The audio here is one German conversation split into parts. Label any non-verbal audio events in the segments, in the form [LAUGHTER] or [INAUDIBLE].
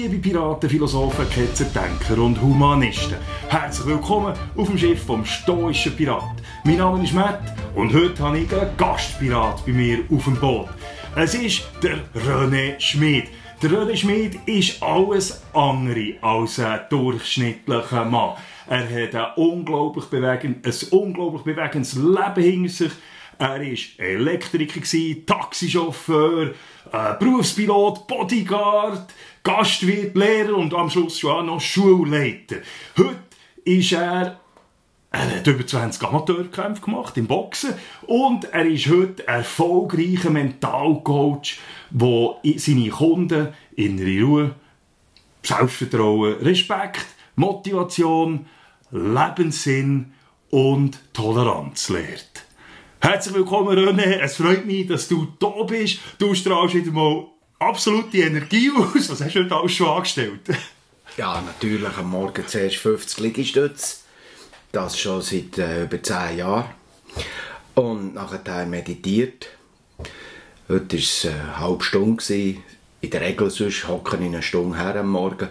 liebe Piraten, Philosophen, Ketzer, Denker und Humanisten. Herzlich willkommen auf dem Schiff vom stoischen Pirat. Mein Name ist Matt und heute habe ich einen Gastpirat bei mir auf dem Boot. Es ist der René Schmid. Der René Schmid ist alles andere als ein durchschnittlicher Mann. Er hat ein unglaublich, bewegend, ein unglaublich bewegendes Leben hinter sich. Er war Elektriker, Taxichauffeur, äh, Berufspilot, Bodyguard, Gastwirt, Lehrer und am Schluss schon auch noch Schulleiter. Heute ist er er hat über 20 Amateurkämpfe gemacht im Boxen und er ist heute erfolgreicher Mentalcoach, der seine Kunden innere Ruhe, Selbstvertrauen, Respekt, Motivation, Lebenssinn und Toleranz lehrt. Herzlich willkommen, René. Es freut mich, dass du da bist. Du strahlst wieder mal absolute Energie aus. Was hast du heute alles schon angestellt? Ja, natürlich am Morgen zuerst 50 Liegestütze. Das schon seit äh, über 10 Jahren. Und nachher meditiert. Heute war es eine halbe Stunde. In der Regel sonst hocke ich eine Stunde her am Morgen.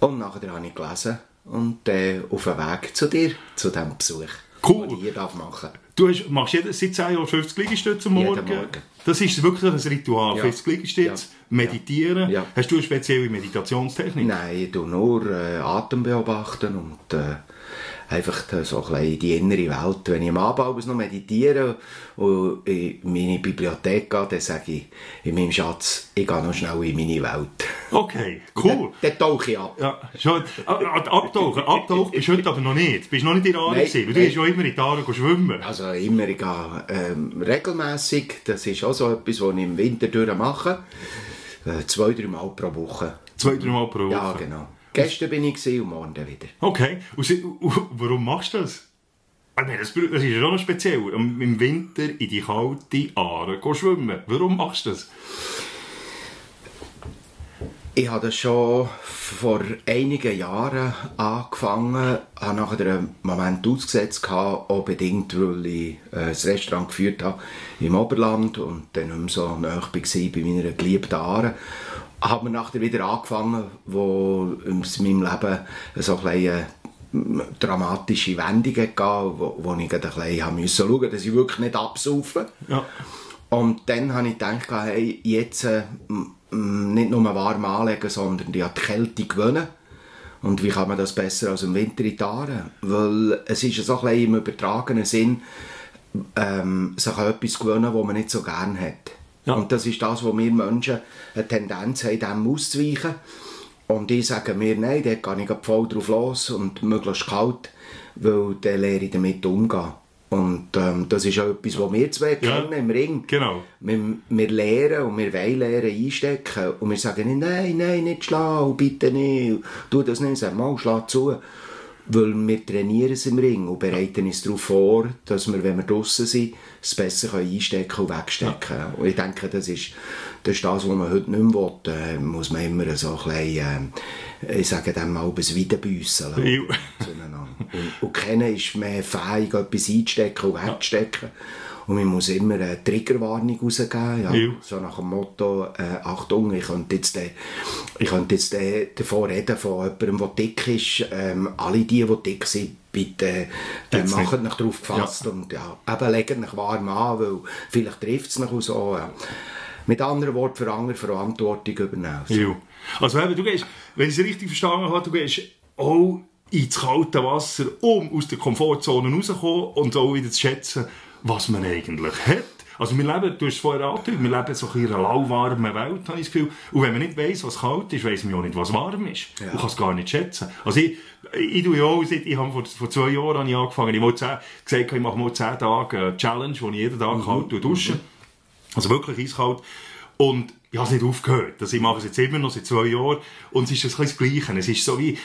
Und nachher habe ich gelesen und äh, auf dem Weg zu dir, zu diesem Besuch. Cool. Den ich hier machen darf. Du hast, machst jeden, seit 10 Jahren 50 Liegestütze am Morgen. Morgen. Das ist wirklich ein Ritual. Ja. 50 Liegestütze, Ja. meditieren. Ja. Hast du eine spezielle Meditationstechnik? Nein, ich tue nur äh, Atem beobachten und äh, einfach so ein in die innere Welt. Wenn ich am Abend abends noch meditiere und in meine Bibliothek gehe, dann sage ich in meinem Schatz, ich gehe noch schnell in meine Welt. Okay, cool. Dann, dann tauche ich ab. Ja, schon. Abtauchen. Abtauchen bist du heute aber noch nicht. Du bist noch nicht in der Aare gewesen. weil Du bist ja immer in der Aare schwimmen. Also immer, ich gehe ähm, regelmässig, das ist auch so etwas, was ich im Winter mache. Äh, zwei, drei Mal pro Woche. Zwei, drei Mal pro Woche. Ja, genau. Gestern bin ich und morgen wieder. Okay. Und, sie- [LAUGHS] und warum machst du das? Nein, das, das ist ja schon noch speziell. Im Winter in die kalte Aare gehen schwimmen. Warum machst du das? Ich habe das schon vor einigen Jahren angefangen, habe nachher einen Moment ausgesetzt, auch bedingt, weil ich äh, das Restaurant geführt habe im Oberland und dann nicht mehr so nahe war bei meiner geliebten Aare. Habe mir nachher wieder angefangen, wo in meinem Leben so ein eine dramatische Wendungen gab, wo, wo ich ein bisschen müssen schauen, dass ich wirklich nicht absaufe. Ja. Und dann habe ich gedacht, hey, jetzt äh, nicht nur warm anlegen, sondern die an die Kälte gewöhnen. Und wie kann man das besser als im Winter in Aare? Weil es ist ja so ein bisschen im übertragenen Sinn, ähm, sich an etwas gewöhnen, das man nicht so gerne hat. Ja. Und das ist das, wo wir Menschen eine Tendenz haben, dem auszuweichen. Und ich sage mir, nein, dort gehe ich voll drauf los und möglichst kalt, weil dann lehre ich damit umgehen. Und ähm, das ist auch etwas, was wir zwei Ja. kennen im Ring. Genau. Wir, wir lehren und wir wollen lernen einstecken. Und wir sagen nicht, nein, nein, nicht schlagen, bitte nicht. Tu das nicht, sag mal, schlag zu. Weil wir trainieren es im Ring und bereiten uns darauf vor, dass wir, wenn wir draußen sind, es besser können einstecken und wegstecken Und ich denke, das ist, das ist das, was man heute nicht mehr will. Äh, muss man immer so ein bisschen, äh, ich sage dem mal, ein Wiederbüssen Ja. zueinander. Und, und keiner ist mehr fähig, etwas einzustecken und wegzustecken. Und man muss immer eine Triggerwarnung rausgeben. Ja. Ja. So nach dem Motto, äh, Achtung, ich könnte jetzt, äh, ich könnte jetzt äh, davon reden von jemandem, der dick ist. Ähm, alle die, die dick sind, bitte äh, machen nicht. euch darauf gefasst. Und ja, eben legen euch warm an, weil vielleicht trifft es euch auch so. Ja. Mit anderen Worten, für andere Verantwortung übernehmen. Ja. Also eben, du gehst, wenn ich es richtig verstanden habe, du gehst auch ins kalte Wasser, um aus der Komfortzone rauszukommen und auch wieder zu schätzen, was man eigentlich hat. Also wir leben, du hast es vorher angedeutet, wir leben so in einer lauwarmen Welt, habe ich das Gefühl. Und wenn man nicht weiss, was kalt ist, weiss man auch nicht, was warm ist. Ja. Und kann es gar nicht schätzen. Also ich, ich tue ja auch, seit, ich habe vor, vor zwei Jahren habe ich angefangen, ich habe zehn, gesagt, ich mache mal zehn Tage eine Challenge, wo ich jeden Tag kalt dusche. Also wirklich eiskalt. Und ich habe es nicht aufgehört. Also ich mache es jetzt immer noch seit zwei Jahren. Und es ist das Gleiche. Es ist so wie,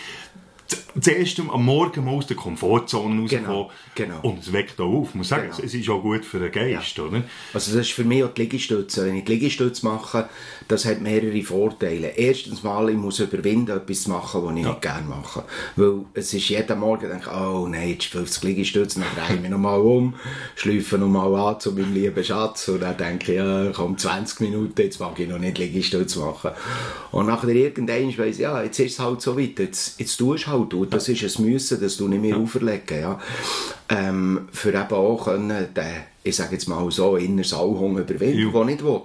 zuerst am Morgen mal aus der Komfortzone rauskommen. Genau, genau. Und es weckt auch auf. Ich muss sagen, Genau. es ist auch gut für den Geist, oder? Also das ist für mich auch die Liegestütze. Wenn ich die Liegestütze mache, das hat mehrere Vorteile. Erstens mal, ich muss überwinden, etwas zu machen, was ich nicht gerne mache. Weil es ist jeden Morgen, denke ich, oh nein, jetzt 50 Liegestütze, dann drehe ich mich nochmal um, schleife nochmal an zu meinem lieben Schatz und dann denke ich, ja, komm, 20 Minuten, jetzt mag ich noch nicht Liegestütze machen. Und nachher irgendwann weiss ich, ja, jetzt ist es halt so weit, jetzt, jetzt tust du halt, du, das ist ein Müssen, das du nicht mehr auferlegen, ja. Ähm, für eben auch können, den, ich sage jetzt mal so, inneres Allhunger überwinden, Ja. den ich nicht will.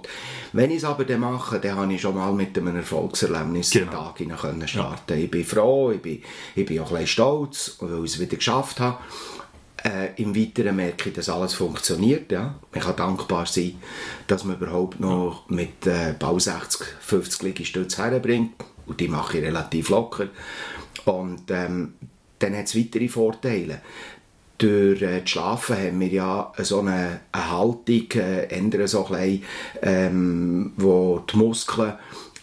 Wenn ich es aber dann mache, dann habe ich schon mal mit einem Erfolgserlebnis Genau. den Tag hinein können starten. Ich bin froh, ich bin, ich bin auch ein bisschen stolz, weil ich es wieder geschafft habe. Äh, Im Weiteren merke ich, dass alles funktioniert. Ja. Man kann dankbar sein, dass man überhaupt noch mit äh, bald 60, 50 Liegestütze herbringt. Und die mache ich relativ locker. Und ähm, dann hat es weitere Vorteile. Durch äh, das Schlafen haben wir ja so eine, eine Haltung, äh, ändern so ein bisschen, ähm, wo die Muskeln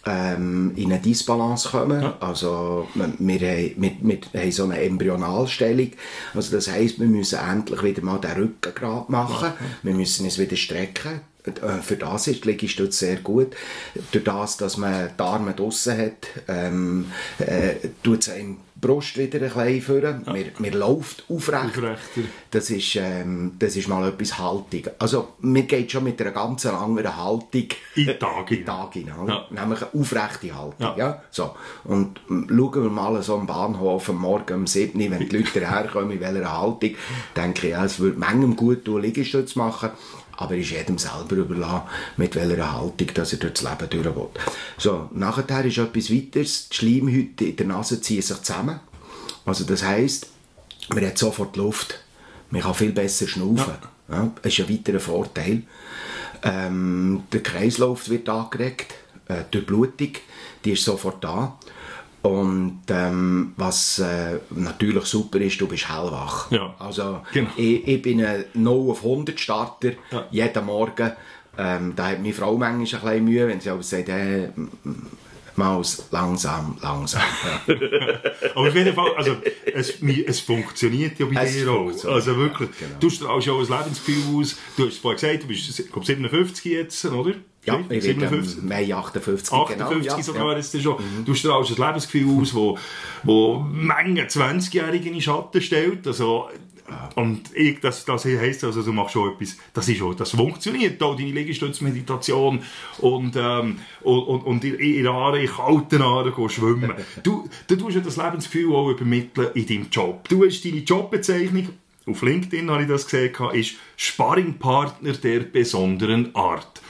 ähm, in eine Disbalance kommen. Also wir, wir, haben- wir, wir haben so eine Embryonalstellung. Also das heisst, wir müssen endlich wieder mal den Rücken gerade machen. Wir müssen uns wieder strecken. Äh, Für das ist die Liegestütze sehr gut. Durch das, dass man die Arme draussen hat, ähm, äh, tut es einem die Brust wieder ein bisschen führen. Man, man läuft aufrecht. Aufrechter. Das ist, ähm, das ist mal etwas Haltung. Also, mir geht schon mit einer ganz anderen Haltung In den Tag in den hinein. Tag hinein. Ja. Nämlich eine aufrechte Haltung. Ja. Ja. So. Und ähm, schauen wir mal so am Bahnhof am Morgen um 7 Uhr, wenn die Leute [LAUGHS] herkommen, in welcher Haltung, denke ich, ja, es würde manchem gut tun, Liegestütze machen. Aber ist jedem selber überlassen, mit welcher Haltung dass er durch das Leben durch will. So, nachher ist etwas weiteres. Die Schleimhäute in der Nase ziehen sich zusammen. Also das heisst, man hat sofort Luft. Man kann viel besser schnaufen. Ja. das ist ein weiterer Vorteil. Ähm, der Kreislauf wird angeregt, äh, die Blutung, die ist sofort da. Und ähm, was äh, natürlich super ist, du bist hellwach. Ja. Also Genau. ich, ich bin ein 0 auf 100 Starter, Ja. jeden Morgen. Ähm, da hat meine Frau manchmal ein bisschen Mühe, wenn sie aber sagt, äh, m- m- Maus, langsam, langsam. Ja. [LAUGHS] Aber auf jeden Fall, also, es, es funktioniert ja bei Es dir auch. Also wirklich, ja, genau. du strahlst ja auch ein Lebensgefühl aus. Du hast es vorhin gesagt, du bist, ich glaube, 57 jetzt, oder? Ja, ich bin 57? im Mai 58, 58 genau. Sogar ja. jetzt schon. Du strahlst ein Lebensgefühl aus, wo, wo Menge 20-Jährige in den Schatten stellt. Also, und ich, das, das heisst also, du machst schon etwas, das ist schon, das funktioniert auch, deine Liegestützmeditation und, ähm, und, und, und in, in Aare, in kalten Aare gehen schwimmen. [LAUGHS] Du, du tust ja das Lebensgefühl auch übermitteln in deinem Job. Du hast deine Jobbezeichnung, auf LinkedIn habe ich das gesehen, ist Sparringpartner der besonderen Art.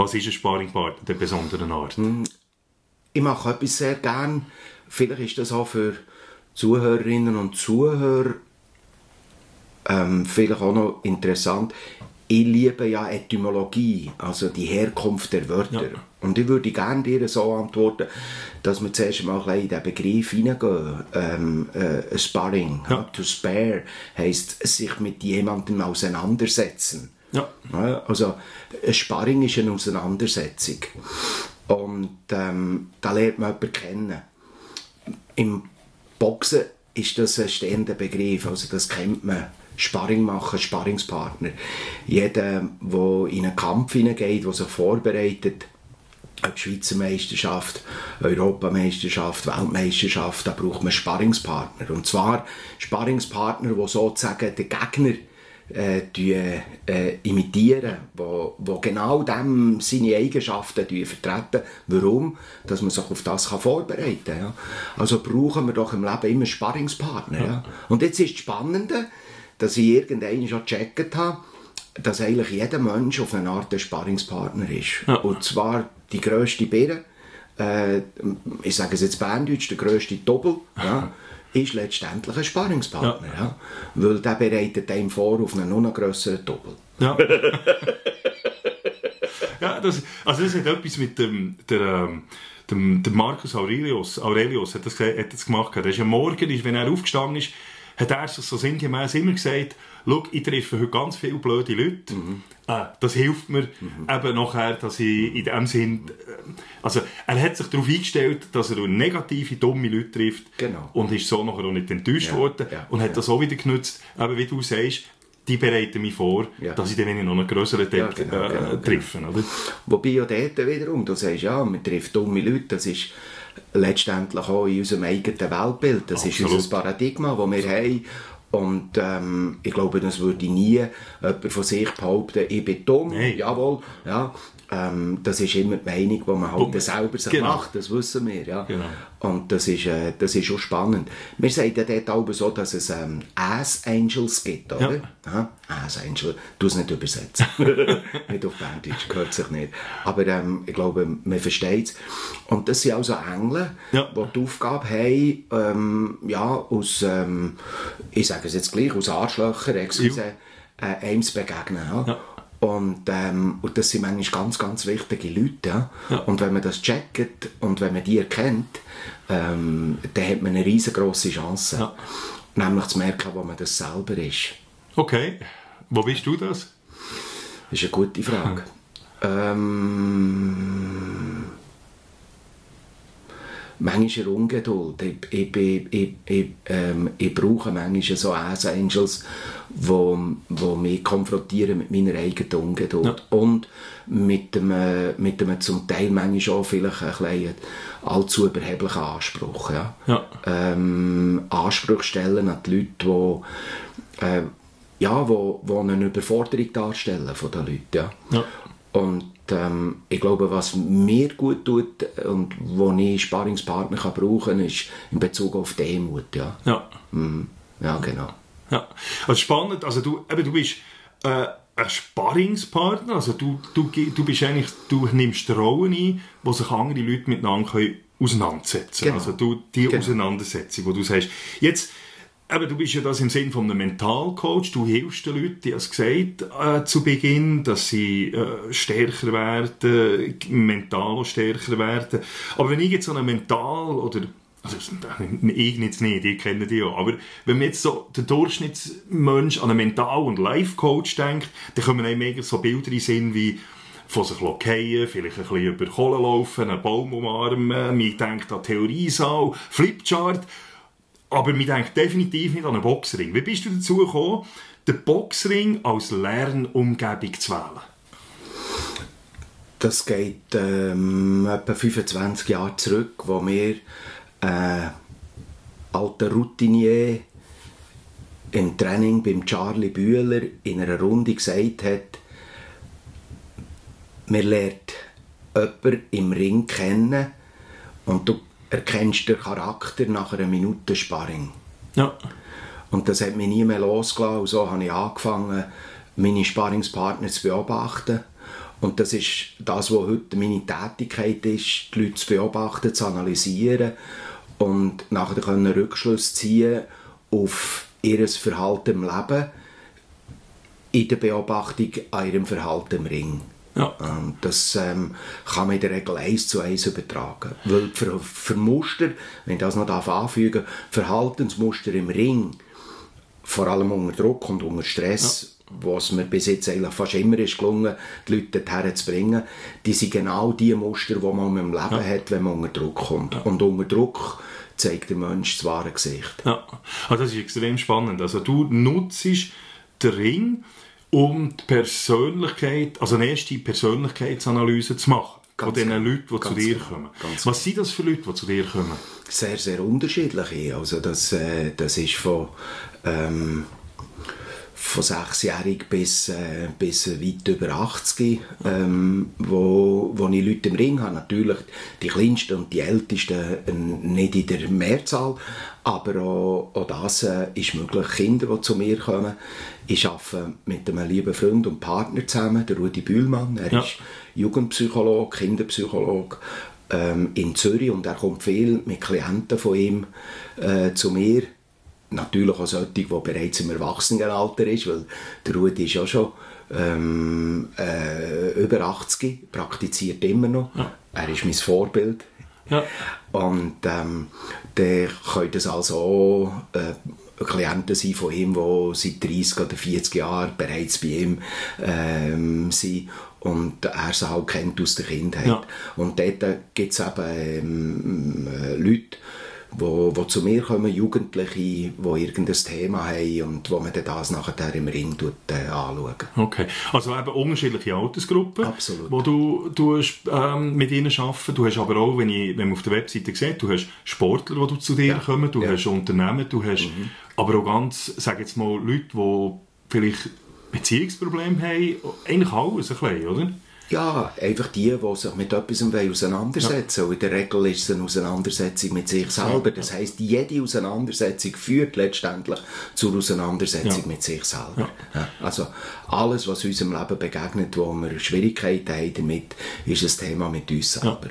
Was ist ein Sparringpartner der besonderen Art? Ich mache etwas sehr gern. Vielleicht ist das auch für Zuhörerinnen und Zuhörer ähm, vielleicht auch noch interessant. Ich liebe ja Etymologie, also die Herkunft der Wörter. Ja. Und ich würde gerne dir so antworten, dass wir zuerst mal in diesen Begriff hineingehen. Ähm, äh, Sparring, Ja. to spare, heisst sich mit jemandem auseinandersetzen. Ja. Also, ein Sparring ist eine Auseinandersetzung. Und ähm, da lernt man jemanden kennen. Im Boxen ist das ein stehender Begriff, also das kennt man. Sparring machen, Sparringspartner. Jeder, der in einen Kampf hineingeht, der sich vorbereitet, ob Schweizer Meisterschaft, Europameisterschaft, Weltmeisterschaft, da braucht man Sparringspartner. Und zwar Sparringspartner, die sozusagen den Gegner äh, die, äh, imitieren, wo, wo genau dem seine Eigenschaften die vertreten. Warum? Dass man sich auf das kann vorbereiten kann. Ja? Also brauchen wir doch im Leben immer Sparringspartner. Ja? Und jetzt ist das Spannende, dass ich irgendwann schon gecheckt habe, dass eigentlich jeder Mensch auf eine Art ein Sparringspartner ist. Ja. Und zwar die grösste Birne, äh, ich sage es jetzt Berndeutsch, der grösste Doppel, ja, [LAUGHS] ist letztendlich ein Sparringspartner. Ja. Weil der bereitet einem vor auf einen noch grösseren Doppel. Ja. [LAUGHS] ja, das, also das hat etwas mit dem, der, ähm, dem, dem Marcus Aurelius, Aurelius hat das, hat das gemacht. Er ist am Morgen, ist, wenn er aufgestanden ist, hat er sich so sinngemäß immer gesagt, schau, ich treffe heute ganz viele blöde Leute. Mhm. Äh, das hilft mir eben nachher, dass ich in dem Sinn, äh, also er hat sich darauf eingestellt, dass er negative, dumme Leute trifft Genau. und ist so nachher auch nicht enttäuscht Ja, worden ja, und hat ja. das auch wieder genutzt, eben wie du sagst, die bereiten mich vor, Ja. dass ich dann noch einen größeren Ja, Deck genau, äh, genau, genau. treffe. Oder? Wobei ja dort wiederum, du sagst, ja, man trifft dumme Leute, das ist letztendlich auch in unserem eigenen Weltbild. Das Absolut. ist unser Paradigma, das wir haben. Und ähm, ich glaube, das würde nie jemand von sich behaupten, ich bin dumm, Nein. jawohl. Ja, ähm, das ist immer die Meinung, die man halt selber sich Genau. macht, das wissen wir. Ja. Genau. Und das ist, äh, das ist auch spannend. Wir sagen ja dort auch so, dass es ähm, Ass Angels gibt, oder? Ja. Aha, Ass Angel. Du es nicht übersetzen. [LAUGHS] nicht auf Berndeutsch, gehört sich nicht. Aber ähm, ich glaube, man versteht es. Und das sind also Engel, Ja. die die Aufgabe haben, ähm, ja, aus, ähm, ich sage es jetzt gleich, aus Arschlöchern, excuse, äh, einem zu begegnen. Ja. Und, ähm, und das sind manchmal ganz, ganz wichtige Leute. Ja? Ja. Und wenn man das checkt und wenn man die erkennt, ähm, dann hat man eine riesengroße Chance. Ja. Nämlich zu merken, wo man das selber ist. Okay, wo bist du das? Das ist eine gute Frage. Ähm, manchmal eine Ungeduld. Ich, ich, ich, ich, ähm, ich brauche manchmal so Ass Angels, wo, wo mich konfrontieren mit meiner eigenen Ungeduld. Und mit dem, mit dem zum Teil manchmal auch vielleicht ein bisschen allzu überheblichen Anspruch. Ja? Ja. ähm, Anspruch stellen an die Leute, die, äh, ja, wo, wo eine Überforderung darstellen von den Leuten. Ja. Ja. Und ähm, ich glaube, was mir gut tut und wo ich Sparingspartner kann brauchen kann, ist in Bezug auf Demut. Ja, Ja. Mhm. ja genau. Ja, also spannend, also du, eben, du bist äh, ein Sparringspartner, also du, du, du bist eigentlich, du nimmst Rollen ein, wo sich andere Leute miteinander können auseinandersetzen Genau. Also du, die Genau. Auseinandersetzung, wo du sagst, jetzt, eben, du bist ja das im Sinn von einem Mentalcoach, du hilfst den Leuten, die hast gesagt, äh, zu Beginn, dass sie äh, stärker werden, mental stärker werden. Aber wenn ich jetzt so einen Mental- oder also ich jetzt nicht, ich kenne die ja, aber wenn man jetzt so der Durchschnittsmensch an einen Mental- und Life-Coach denkt, dann kommen einem mega so Bilder in Sinn wie von sich fallen, vielleicht ein bisschen über Kohle laufen, einen Baum umarmen, man denkt an Theoriesaal, Flipchart, aber man denkt definitiv nicht an einen Boxring. Wie bist du dazu gekommen, den Boxring als Lernumgebung zu wählen? Das geht ähm, etwa 25 Jahre zurück, wo mir äh, alter Routinier im Training beim Charlie Bühler in einer Runde gesagt hat, man lernt jemanden im Ring kennen und du erkennst den Charakter nach einer Minute Sparring. Ja. Und das hat mich nie mehr losgelassen. Und so habe ich angefangen, meine Sparringspartner zu beobachten. Und das ist das, was heute meine Tätigkeit ist, die Leute zu beobachten, zu analysieren und nachher können Rückschlüsse ziehen auf ihr Verhalten im Leben, in der Beobachtung an ihrem Verhalten im Ring. Ja. Ähm, Das ähm, kann man in der Regel eins zu eins übertragen. Weil für, für Muster, wenn ich das noch darf anfügen Verhaltensmuster im Ring, vor allem unter Druck und unter Stress, was mir bis jetzt eigentlich fast immer ist gelungen, die Leute dorthin zu bringen, die sind genau die Muster, die man im Leben hat, wenn man unter Druck kommt. Und unter Druck zeigt der Mensch das wahre Gesicht. Ja, also das ist extrem spannend. Also du nutzt den Ring, um die Persönlichkeit, also eine erste Persönlichkeitsanalyse zu machen. von Ganz den genau. Leuten, die zu dir genau. kommen. Ganz Was sind das für Leute, die zu dir kommen? sehr, sehr unterschiedliche. Also das, äh, das ist von, ähm, von sechsjährig bis, äh, bis weit über 80, ähm, wo, wo ich Leute im Ring habe. Natürlich die kleinsten und die ältesten äh, nicht in der Mehrzahl, aber auch, auch das äh, ist möglich. Kinder, die zu mir kommen. Ich arbeite mit einem lieben Freund und Partner zusammen, der Rudi Bühlmann. Er Ja. ist Jugendpsychologe, Kinderpsychologe ähm, in Zürich und er kommt viel mit Klienten von ihm äh, zu mir. Natürlich auch solche, die bereits im Erwachsenenalter ist, weil der Rudi ist ja schon ähm, äh, über 80, praktiziert immer noch. Er ist mein Vorbild. Ja. Und ähm, dann könnt ihr das also auch äh, Klienten sind von ihm, die seit 30 oder 40 Jahren bereits bei ihm ähm, sind und er sie halt kennt aus der Kindheit. Ja. Und dort gibt es eben ähm, äh, Leute, wo, wo zu mir kommen, Jugendliche, die irgendein Thema haben und wo man dann das nachher im Ring tut, äh, anschauen. Okay, also eben unterschiedliche Altersgruppen, Absolut. wo du, du hast, ähm, mit ihnen arbeiten. Du hast aber auch, wenn, ich, wenn man auf der Webseite sieht, du hast Sportler, die du zu dir kommen, du Ja. Mhm. hast Unternehmen, du hast aber auch ganz, sag jetzt mal, Leute, die vielleicht Beziehungsprobleme haben, eigentlich alles ein bisschen, oder? Ja, einfach die, die sich mit etwas auseinandersetzen wollen. In der Regel ist es eine Auseinandersetzung mit sich selber. Das heisst, jede Auseinandersetzung führt letztendlich zur Auseinandersetzung Ja. mit sich selber. Ja. Also alles, was unserem Leben begegnet, wo wir Schwierigkeiten haben damit, ist ein Thema mit uns selber.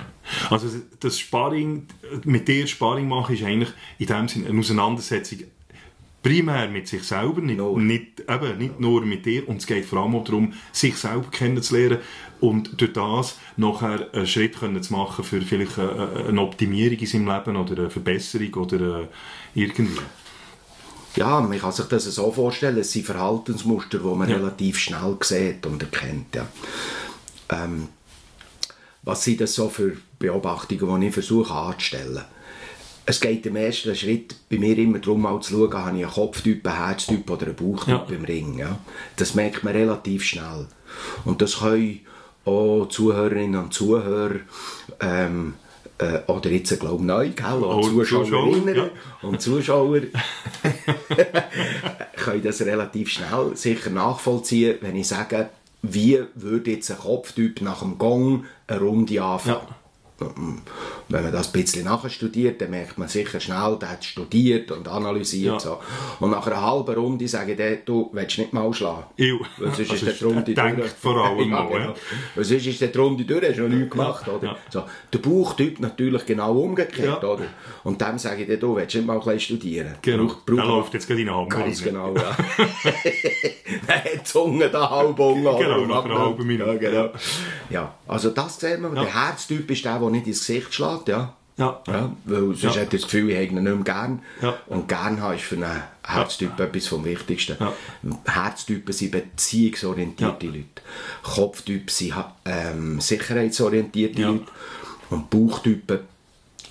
Also das Sparring, mit dir Sparring machen, ist eigentlich in dem Sinne eine Auseinandersetzung primär mit sich selber, nicht, Nur. nicht, eben, nicht nur mit dir. Und es geht vor allem auch darum, sich selber kennenzulernen und durch das nachher einen Schritt können zu machen für vielleicht eine, Optimierung in seinem Leben oder eine Verbesserung oder äh, irgendwie. Ja, man kann sich das so vorstellen, es sind Verhaltensmuster, die man Ja. relativ schnell sieht und erkennt. Ja. Ähm, was sind das so für Beobachtungen, die ich versuche anzustellen? Es geht im ersten Schritt bei mir immer darum, mal zu schauen, habe ich einen Kopftyp, einen Herztyp oder einen Bauchtyp Ja. im Ring. Ja. Das merkt man relativ schnell. Und das können auch Zuhörerinnen und Zuhörer ähm, äh, oder jetzt, glaube ich, neu, gell? Auch Oh, Zuschauerinnen Zuschauer, ja. und Zuschauer [LAUGHS] können das relativ schnell sicher nachvollziehen, wenn ich sage, wie würde jetzt ein Kopftyp nach dem Gong eine Runde anfangen. Wenn man das ein bisschen nachstudiert, dann merkt man sicher schnell, der hat studiert und analysiert. Ja. So. Und nach einer halben Runde sage ich dann, du willst nicht mal schlagen. Ew. Weil sonst [LAUGHS] ist Also der die Runde durch. vor allem [LAUGHS] ja, genau. Weil sonst ist der die Runde durch, hast du noch nichts gemacht. Oder? ja. So. Der Bauchtyp natürlich genau umgekehrt. Oder? Und dem sage ich dann, du willst nicht mal ein bisschen studieren. Genau, Brauch- brauch- der läuft jetzt gerade in eine Hammer Ganz genau, ja. [LAUGHS] Der hat die Zunge da halb unten. Genau, nach einer halben Minute. Ja, genau. Ja, also das sehen wir. Der Herztyp ist der, der nicht ins Gesicht schlägt, ja. Ja. Ja, weil sonst Ja. hat das Gefühl, ich habe ihn nicht mehr gern. Ja. Und gern haben ist für einen Herztyp etwas vom Wichtigsten. Ja. Herztypen sind beziehungsorientierte Ja. Leute. Kopftypen sind ähm, sicherheitsorientierte Ja. Leute. Und Bauchtypen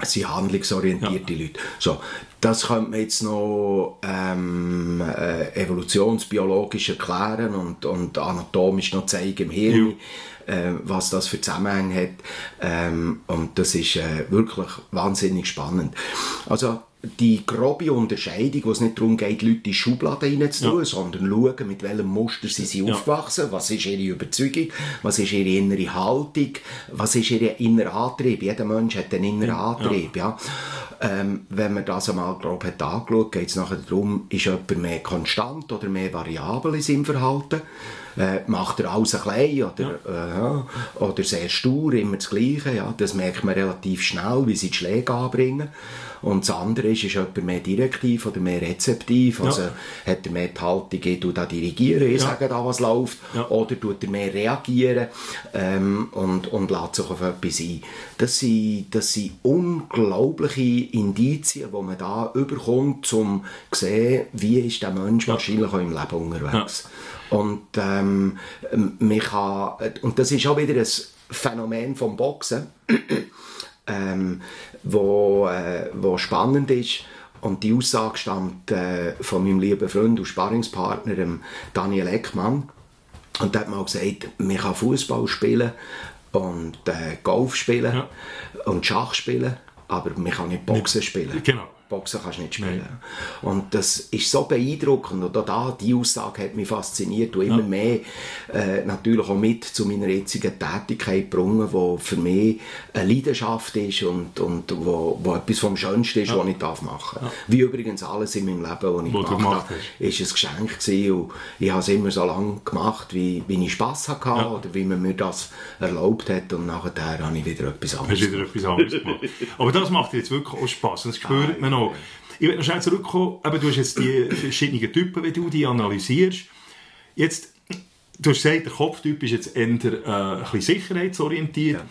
sind handlungsorientierte Leute. So, das könnte man jetzt noch ähm, äh, evolutionsbiologisch erklären und, und anatomisch noch zeigen im Hirn, äh, was das für Zusammenhänge hat. Ähm, und das ist äh, wirklich wahnsinnig spannend. Also die grobe Unterscheidung, wo es nicht darum geht, Leute in Schubladen reinzutun, Ja. sondern schauen, mit welchem Muster sie sind Ja. aufgewachsen, was ist ihre Überzeugung, was ist ihre innere Haltung, was ist ihr innerer Antrieb. Jeder Mensch hat einen inneren Antrieb. Ja. Ähm, wenn man das einmal grob hat angeschaut, geht es nachher darum, ist jemand mehr konstant oder mehr variabel in seinem Verhalten. Äh, macht er alles ein klein oder, äh, ja, oder sehr stur, immer das Gleiche. Ja. Das merkt man relativ schnell, wie sie die Schläge anbringen. Und das andere ist, ist jemand mehr direktiv oder mehr rezeptiv. Also hat er mehr die Haltung, ich da dirigieren, ich Ja. sage da, was läuft. Ja. Oder tut er mehr reagieren ähm, und, und lässt sich auf etwas ein. Das sind, das sind unglaubliche Indizien, die man da überkommt, um zu sehen, wie ist der Mensch wahrscheinlich auch im Leben unterwegs. Und, ähm, man kann, und das ist auch wieder ein Phänomen vom Boxen, [CLEARS THROAT] ähm, wo, äh, wo spannend ist. Und die Aussage stammt äh, von meinem lieben Freund und Sparringspartner dem Daniel Eckmann. Und der hat mal gesagt, man kann Fußball spielen und äh, Golf spielen Ja. und Schach spielen, aber man kann nicht Boxen spielen. Genau. Boxen kannst du nicht spielen. Und das ist so beeindruckend. Und auch da, die Aussage hat mich fasziniert und immer mehr äh, natürlich auch mit zu meiner jetzigen Tätigkeit gebracht, wo für mich eine Leidenschaft ist und, und wo, wo etwas vom Schönsten ist, was ich darf machen darf. Wie übrigens alles in meinem Leben, was ich Wo gemacht habe, ist ein Geschenk gewesen. Und ich habe es immer so lange gemacht, wie, wie ich Spass hatte Ja. oder wie man mir das erlaubt hat. Und nachher habe ich wieder etwas anderes wieder etwas anderes gemacht. Aber das macht jetzt wirklich auch Spass. Und das spürt man auch. Ich will noch schnell zurückkommen. Eben, du hast jetzt die verschiedenen Typen, wie du die analysierst. Jetzt, du hast gesagt, der Kopftyp ist jetzt eher äh, ein bisschen sicherheitsorientiert.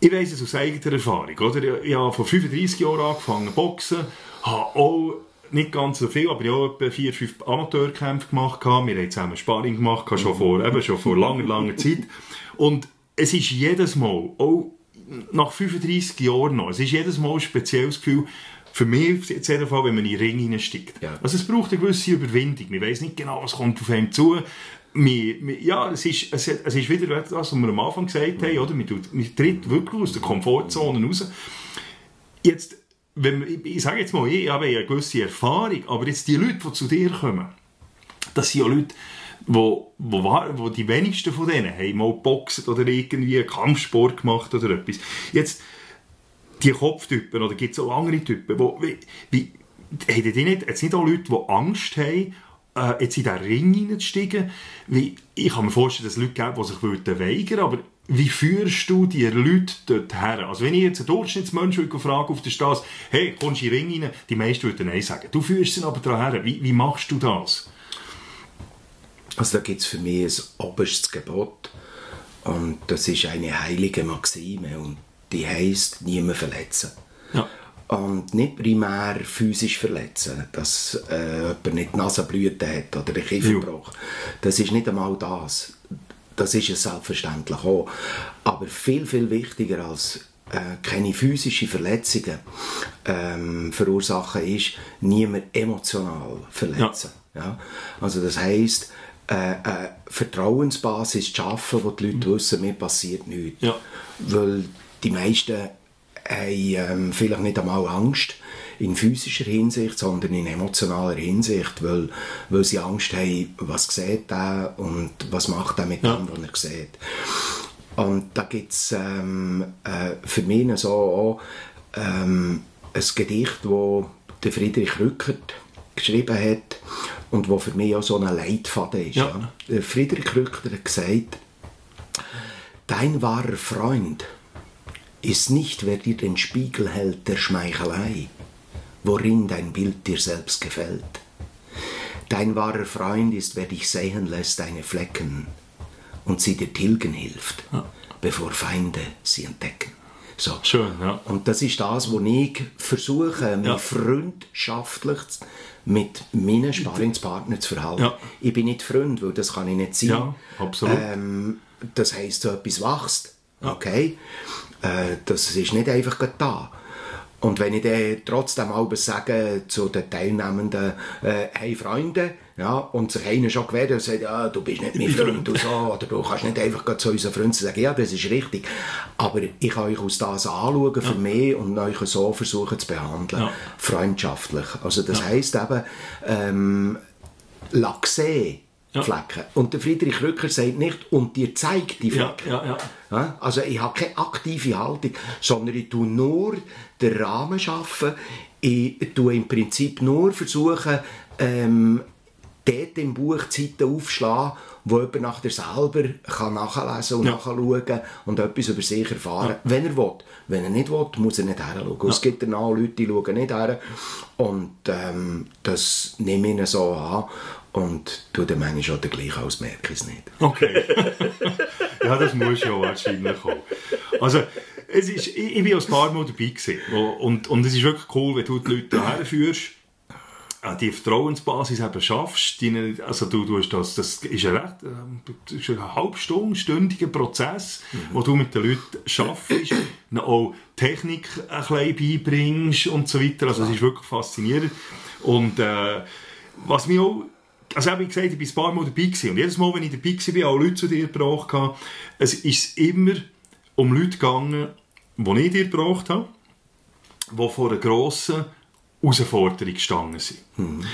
Ich weiss es aus eigener Erfahrung. Oder? Ich habe vor 35 Jahren angefangen zu boxen, habe auch nicht ganz so viel, aber ich habe etwa vier, fünf Amateurkämpfe gemacht. Wir haben zusammen Sparring gemacht, schon, vor, eben, schon vor langer, langer Zeit. Und es ist jedes Mal, auch nach 35 Jahren noch, es ist jedes Mal ein spezielles Gefühl, für mich jetzt jeden Fall, wenn man in den Ring hineinsteigt. Ja. Also es braucht eine gewisse Überwindung. Man weiß nicht genau, was kommt auf einem zu. Man, ja, es ist, es, es ist wieder das, was wir am Anfang gesagt haben, oder? Man, tut, man tritt wirklich aus der Komfortzone raus. Jetzt, wenn, ich, ich sage jetzt mal, ich habe eine gewisse Erfahrung, aber jetzt die Leute, die zu dir kommen, das sind ja Leute, wo, wo, wo die wenigsten von denen haben mal Boxen oder irgendwie Kampfsport gemacht oder etwas. Jetzt, die Kopftypen, oder gibt es auch andere Typen, wo, wie, wie, haben die nicht, jetzt nicht auch Leute, die Angst haben, äh, jetzt in diesen Ring hineinzusteigen? Ich kann mir vorstellen, dass es Leute gibt, die sich weigern würden, aber wie führst du die Leute dort her? Also wenn ich jetzt einen Durchschnittsmensch frage auf der Straße, hey, kommst du in den Ring rein? Die meisten würden Nein sagen. Du führst sie aber daran her. Wie, wie machst du das? Also da gibt es für mich ein oberstes Gebot und das ist eine heilige Maxime und die heisst, niemand verletzen. Ja. Und nicht primär physisch verletzen, dass äh, jemand nicht Nasenblüte hat oder den Kieferbruch. Das ist nicht einmal das. Das ist es selbstverständlich auch. Aber viel, viel wichtiger als äh, keine physischen Verletzungen ähm, verursachen ist, niemand emotional verletzen. Ja. ja? Also das heisst, äh, eine Vertrauensbasis zu schaffen, wo die Leute mhm. wissen, mir passiert nichts. Ja. Weil die meisten haben ähm, vielleicht nicht einmal Angst in physischer Hinsicht, sondern in emotionaler Hinsicht, weil, weil sie Angst haben, was sieht er und was macht er mit ja. dem, was er sieht. Und da gibt es ähm, äh, für mich so auch ähm, ein Gedicht, das Friedrich Rückert geschrieben hat und wo für mich auch so ein Leitfaden ist. Ja. Ja. Friedrich Rückert hat gesagt, dein wahrer Freund ist nicht, wer dir den Spiegel hält der Schmeichelei, worin dein Bild dir selbst gefällt. Dein wahrer Freund ist, wer dich sehen lässt deine Flecken und sie dir tilgen hilft, ja. bevor Feinde sie entdecken. So. Schön, ja. Und das ist das, was ich versuche, mich ja. freundschaftlich mit meinen Sparringspartnern zu verhalten. Ja. Ich bin nicht Freund, weil das kann ich nicht sein. Ja, absolut. Ähm, das heisst, so etwas wächst. Okay? Äh, das ist nicht einfach da. Und wenn ich dann trotzdem auch sage zu den Teilnehmenden, äh, hey Freunde, ja, und sich einer schon gewährt und sagt, ja, du bist nicht mein Freund und so, oder du kannst nicht einfach zu unseren Freunden sagen, ja, das ist richtig. Aber ich kann euch aus das anschauen für ja. mich und euch so versuchen zu behandeln. Ja. Freundschaftlich. Also das ja. heisst eben, ähm, sehen, ja. Flecken. Und der Friedrich Rücker sagt nicht, und dir zeigt die Flecken. Ja, ja. Also ich habe keine aktive Haltung, sondern ich tue nur den Rahmen schaffen. Ich tue im Prinzip nur versuchen, ähm, dort im Buch Zeiten aufschlagen, wo jemand nach der selber kann nachlesen und ja. nachschauen und etwas über sich erfahren, ja. wenn er will. Wenn er nicht will, muss er nicht hinschauen. Ja. Es gibt dann auch Leute, die schauen nicht her. Und ähm, das nehme ich so an und tue dann manchmal auch gleich aus, merke ich es nicht. Okay. [LAUGHS] ja, das muss ja wahrscheinlich auch. Also, es ist, ich, ich bin ein paar Mal dabei gewesen, und, und es ist wirklich cool, wenn du die Leute herführst, die Vertrauensbasis eben schaffst, die, also du, du hast das, das ist ein recht, äh, das ist ein halbstündiger Prozess, mhm. wo du mit den Leuten schaffst, auch Technik ein bisschen beibringst und so weiter, also es ist wirklich faszinierend und äh, was mich auch also wie gesagt, ich war ein paar Mal dabei gewesen. und jedes Mal, wenn ich dabei war, auch Leute zu dir gebracht habe, es ist immer um Leute gegangen, die ich dir gebracht habe, die vor einer grossen Herausforderung gestanden sind. Mhm.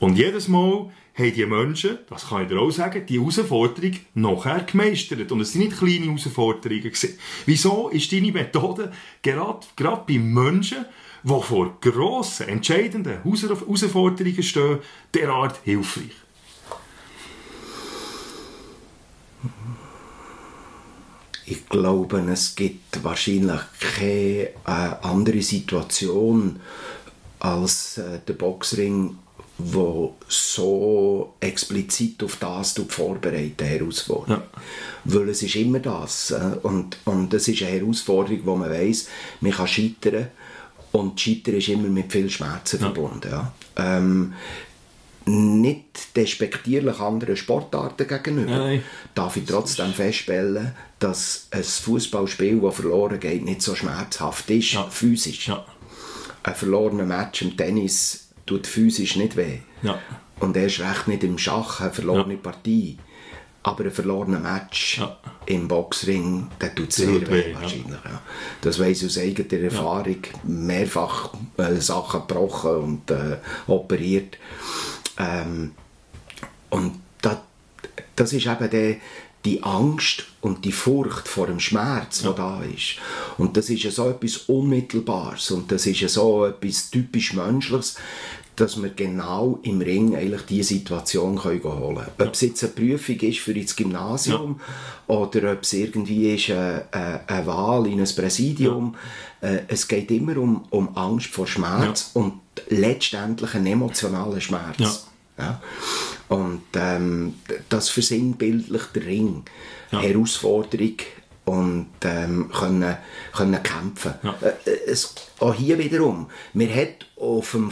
Und jedes Mal haben die Menschen, das kann ich dir auch sagen, die Herausforderung nachher gemeistert. Und es sind nicht kleine Herausforderungen. Gewesen. Wieso ist deine Methode gerade, gerade bei Menschen, die vor grossen, entscheidenden Herausforderungen stehen, derart hilfreich? Ich glaube, es gibt wahrscheinlich keine äh, andere Situation als äh, der Boxring, wo so explizit auf das vorbereitet herausfordert. Ja. Weil es ist immer das. Äh, und, und es ist eine Herausforderung, wo man weiß, man kann scheitern Und Scheitern ist immer mit viel Schmerzen verbunden. Ja. Ähm, nicht despektierlich anderen Sportarten gegenüber, Nein. darf ich trotzdem feststellen, dass ein Fußballspiel, das verloren geht, nicht so schmerzhaft ist, Ja. physisch. Ja. Ein verlorener Match im Tennis tut physisch nicht weh. Ja. Und erst recht nicht im Schach eine verlorene Ja. Partie. Aber ein verlorener Match Ja. im Boxring, der tut Der sehr weh, weh, ja. wahrscheinlich. Ja. Das weiss ich aus eigener Erfahrung. Mehrfach äh, Sachen gebrochen und äh, operiert. Ähm, und das, das ist eben die, die Angst und die Furcht vor dem Schmerz, der da ist. Und das ist ja so etwas Unmittelbares und das ist ja so etwas typisch Menschliches, dass wir genau im Ring eigentlich diese Situation können holen können. Ob es jetzt eine Prüfung ist für ins Gymnasium oder ob es irgendwie ist eine, eine, eine Wahl in ein Präsidium. Äh, es geht immer um, um Angst vor Schmerz und letztendlich einen emotionalen Schmerz. Ja. Ja. Und ähm, das versinnbildlicht der Ring. Ja. Herausforderung und ähm, können, können kämpfen. Ja. Äh, es, auch hier wiederum, man hat auf dem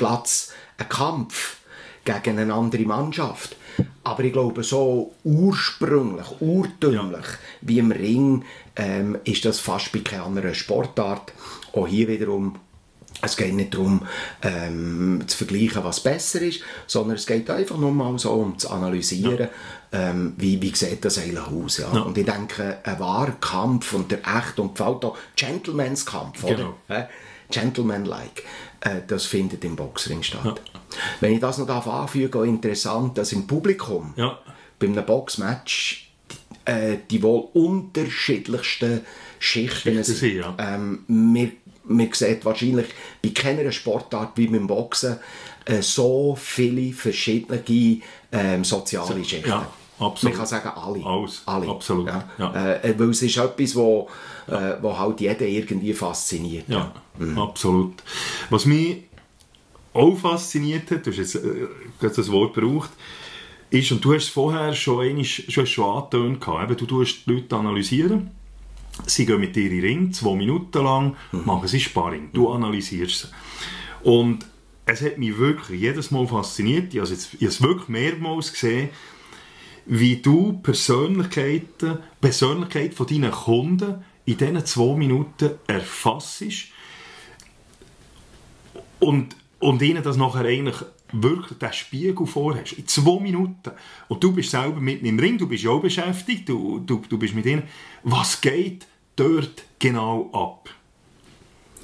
Fußballplatz einen Kampf gegen eine andere Mannschaft. Aber ich glaube, so ursprünglich, urtümlich wie im Ring ähm, ist das fast bei keiner anderen Sportart. Auch hier wiederum es geht nicht darum, ähm, zu vergleichen, was besser ist, sondern es geht einfach nur mal so um zu analysieren, ähm, wie, wie sieht das eigentlich aus. Ja? Und ich denke, ein wahrer Kampf und der echt und gefällt auch Gentleman's Kampf, oder? Genau. Hä? Gentleman-like, äh, das findet im Boxring statt. Wenn ich das noch darf anfügen, auch interessant, dass im Publikum Ja. bei einem Boxmatch die, äh, die wohl unterschiedlichsten Schichten sind, ja. ähm, wir, man sieht wahrscheinlich bei keiner Sportart wie beim Boxen äh, so viele verschiedene ähm, soziale Schichten. ja, absolut. Man kann sagen, alle. Alles, alle. absolut, Ja. ja. Äh, weil es ist etwas, wo, äh, wo halt jeden irgendwie fasziniert. Ja, absolut. Was mich auch fasziniert hat, du hast jetzt äh, das Wort gebraucht, ist, und du hast es vorher schon, einmal, schon, schon angetönt, eben, du tust die Leute analysieren, sie gehen mit dir in den Ring, zwei Minuten lang, machen sie Sparring, du analysierst sie. Und es hat mich wirklich jedes Mal fasziniert, ich habe es, jetzt, ich habe es wirklich mehrmals gesehen, wie du Persönlichkeiten, Persönlichkeit von deinen Kunden in diesen zwei Minuten erfassst und, und ihnen das nachher eigentlich wirklich den Spiegel vorhast. In zwei Minuten. Und du bist selber mitten im Ring, du bist ja auch beschäftigt, du, du, du bist mit ihnen. Was geht dort genau ab?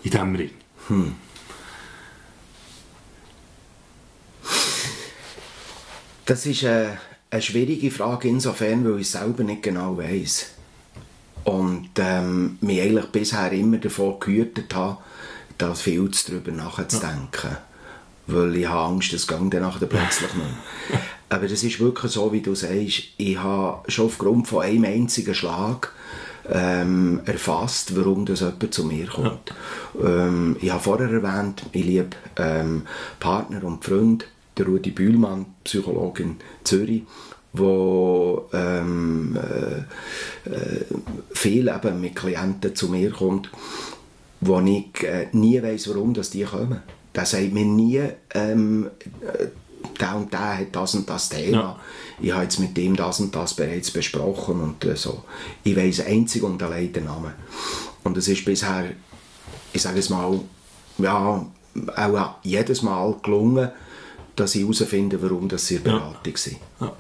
In diesem Ring. Das ist eine, eine schwierige Frage insofern, weil ich es selber nicht genau weiß. Und ähm, mich eigentlich bisher immer davon gehütet habe, da viel zu darüber nachzudenken. Weil ich habe Angst, es geht dann nachher plötzlich nicht mehr. [LAUGHS] Aber das ist wirklich so, wie du sagst. Ich habe schon aufgrund von einem einzigen Schlag ähm, erfasst, warum das jemand zu mir kommt. Ähm, ich habe vorher erwähnt, ich liebe ähm, Partner und Freund, der Rudi Bühlmann, Psychologe in Zürich, wo ähm, äh, äh, viel eben mit Klienten zu mir kommt, wo ich äh, nie weiß, warum dass die kommen. Der sagt mir nie, ähm, äh, der und der hat das und das Thema. Ja. Ich habe jetzt mit dem das und das bereits besprochen und äh, so. Ich weiß einzig und allein den Namen. Und es ist bisher, ich sage es mal, ja, auch jedes Mal gelungen, dass ich herausfinde, warum das sie Beratung sind. Ja.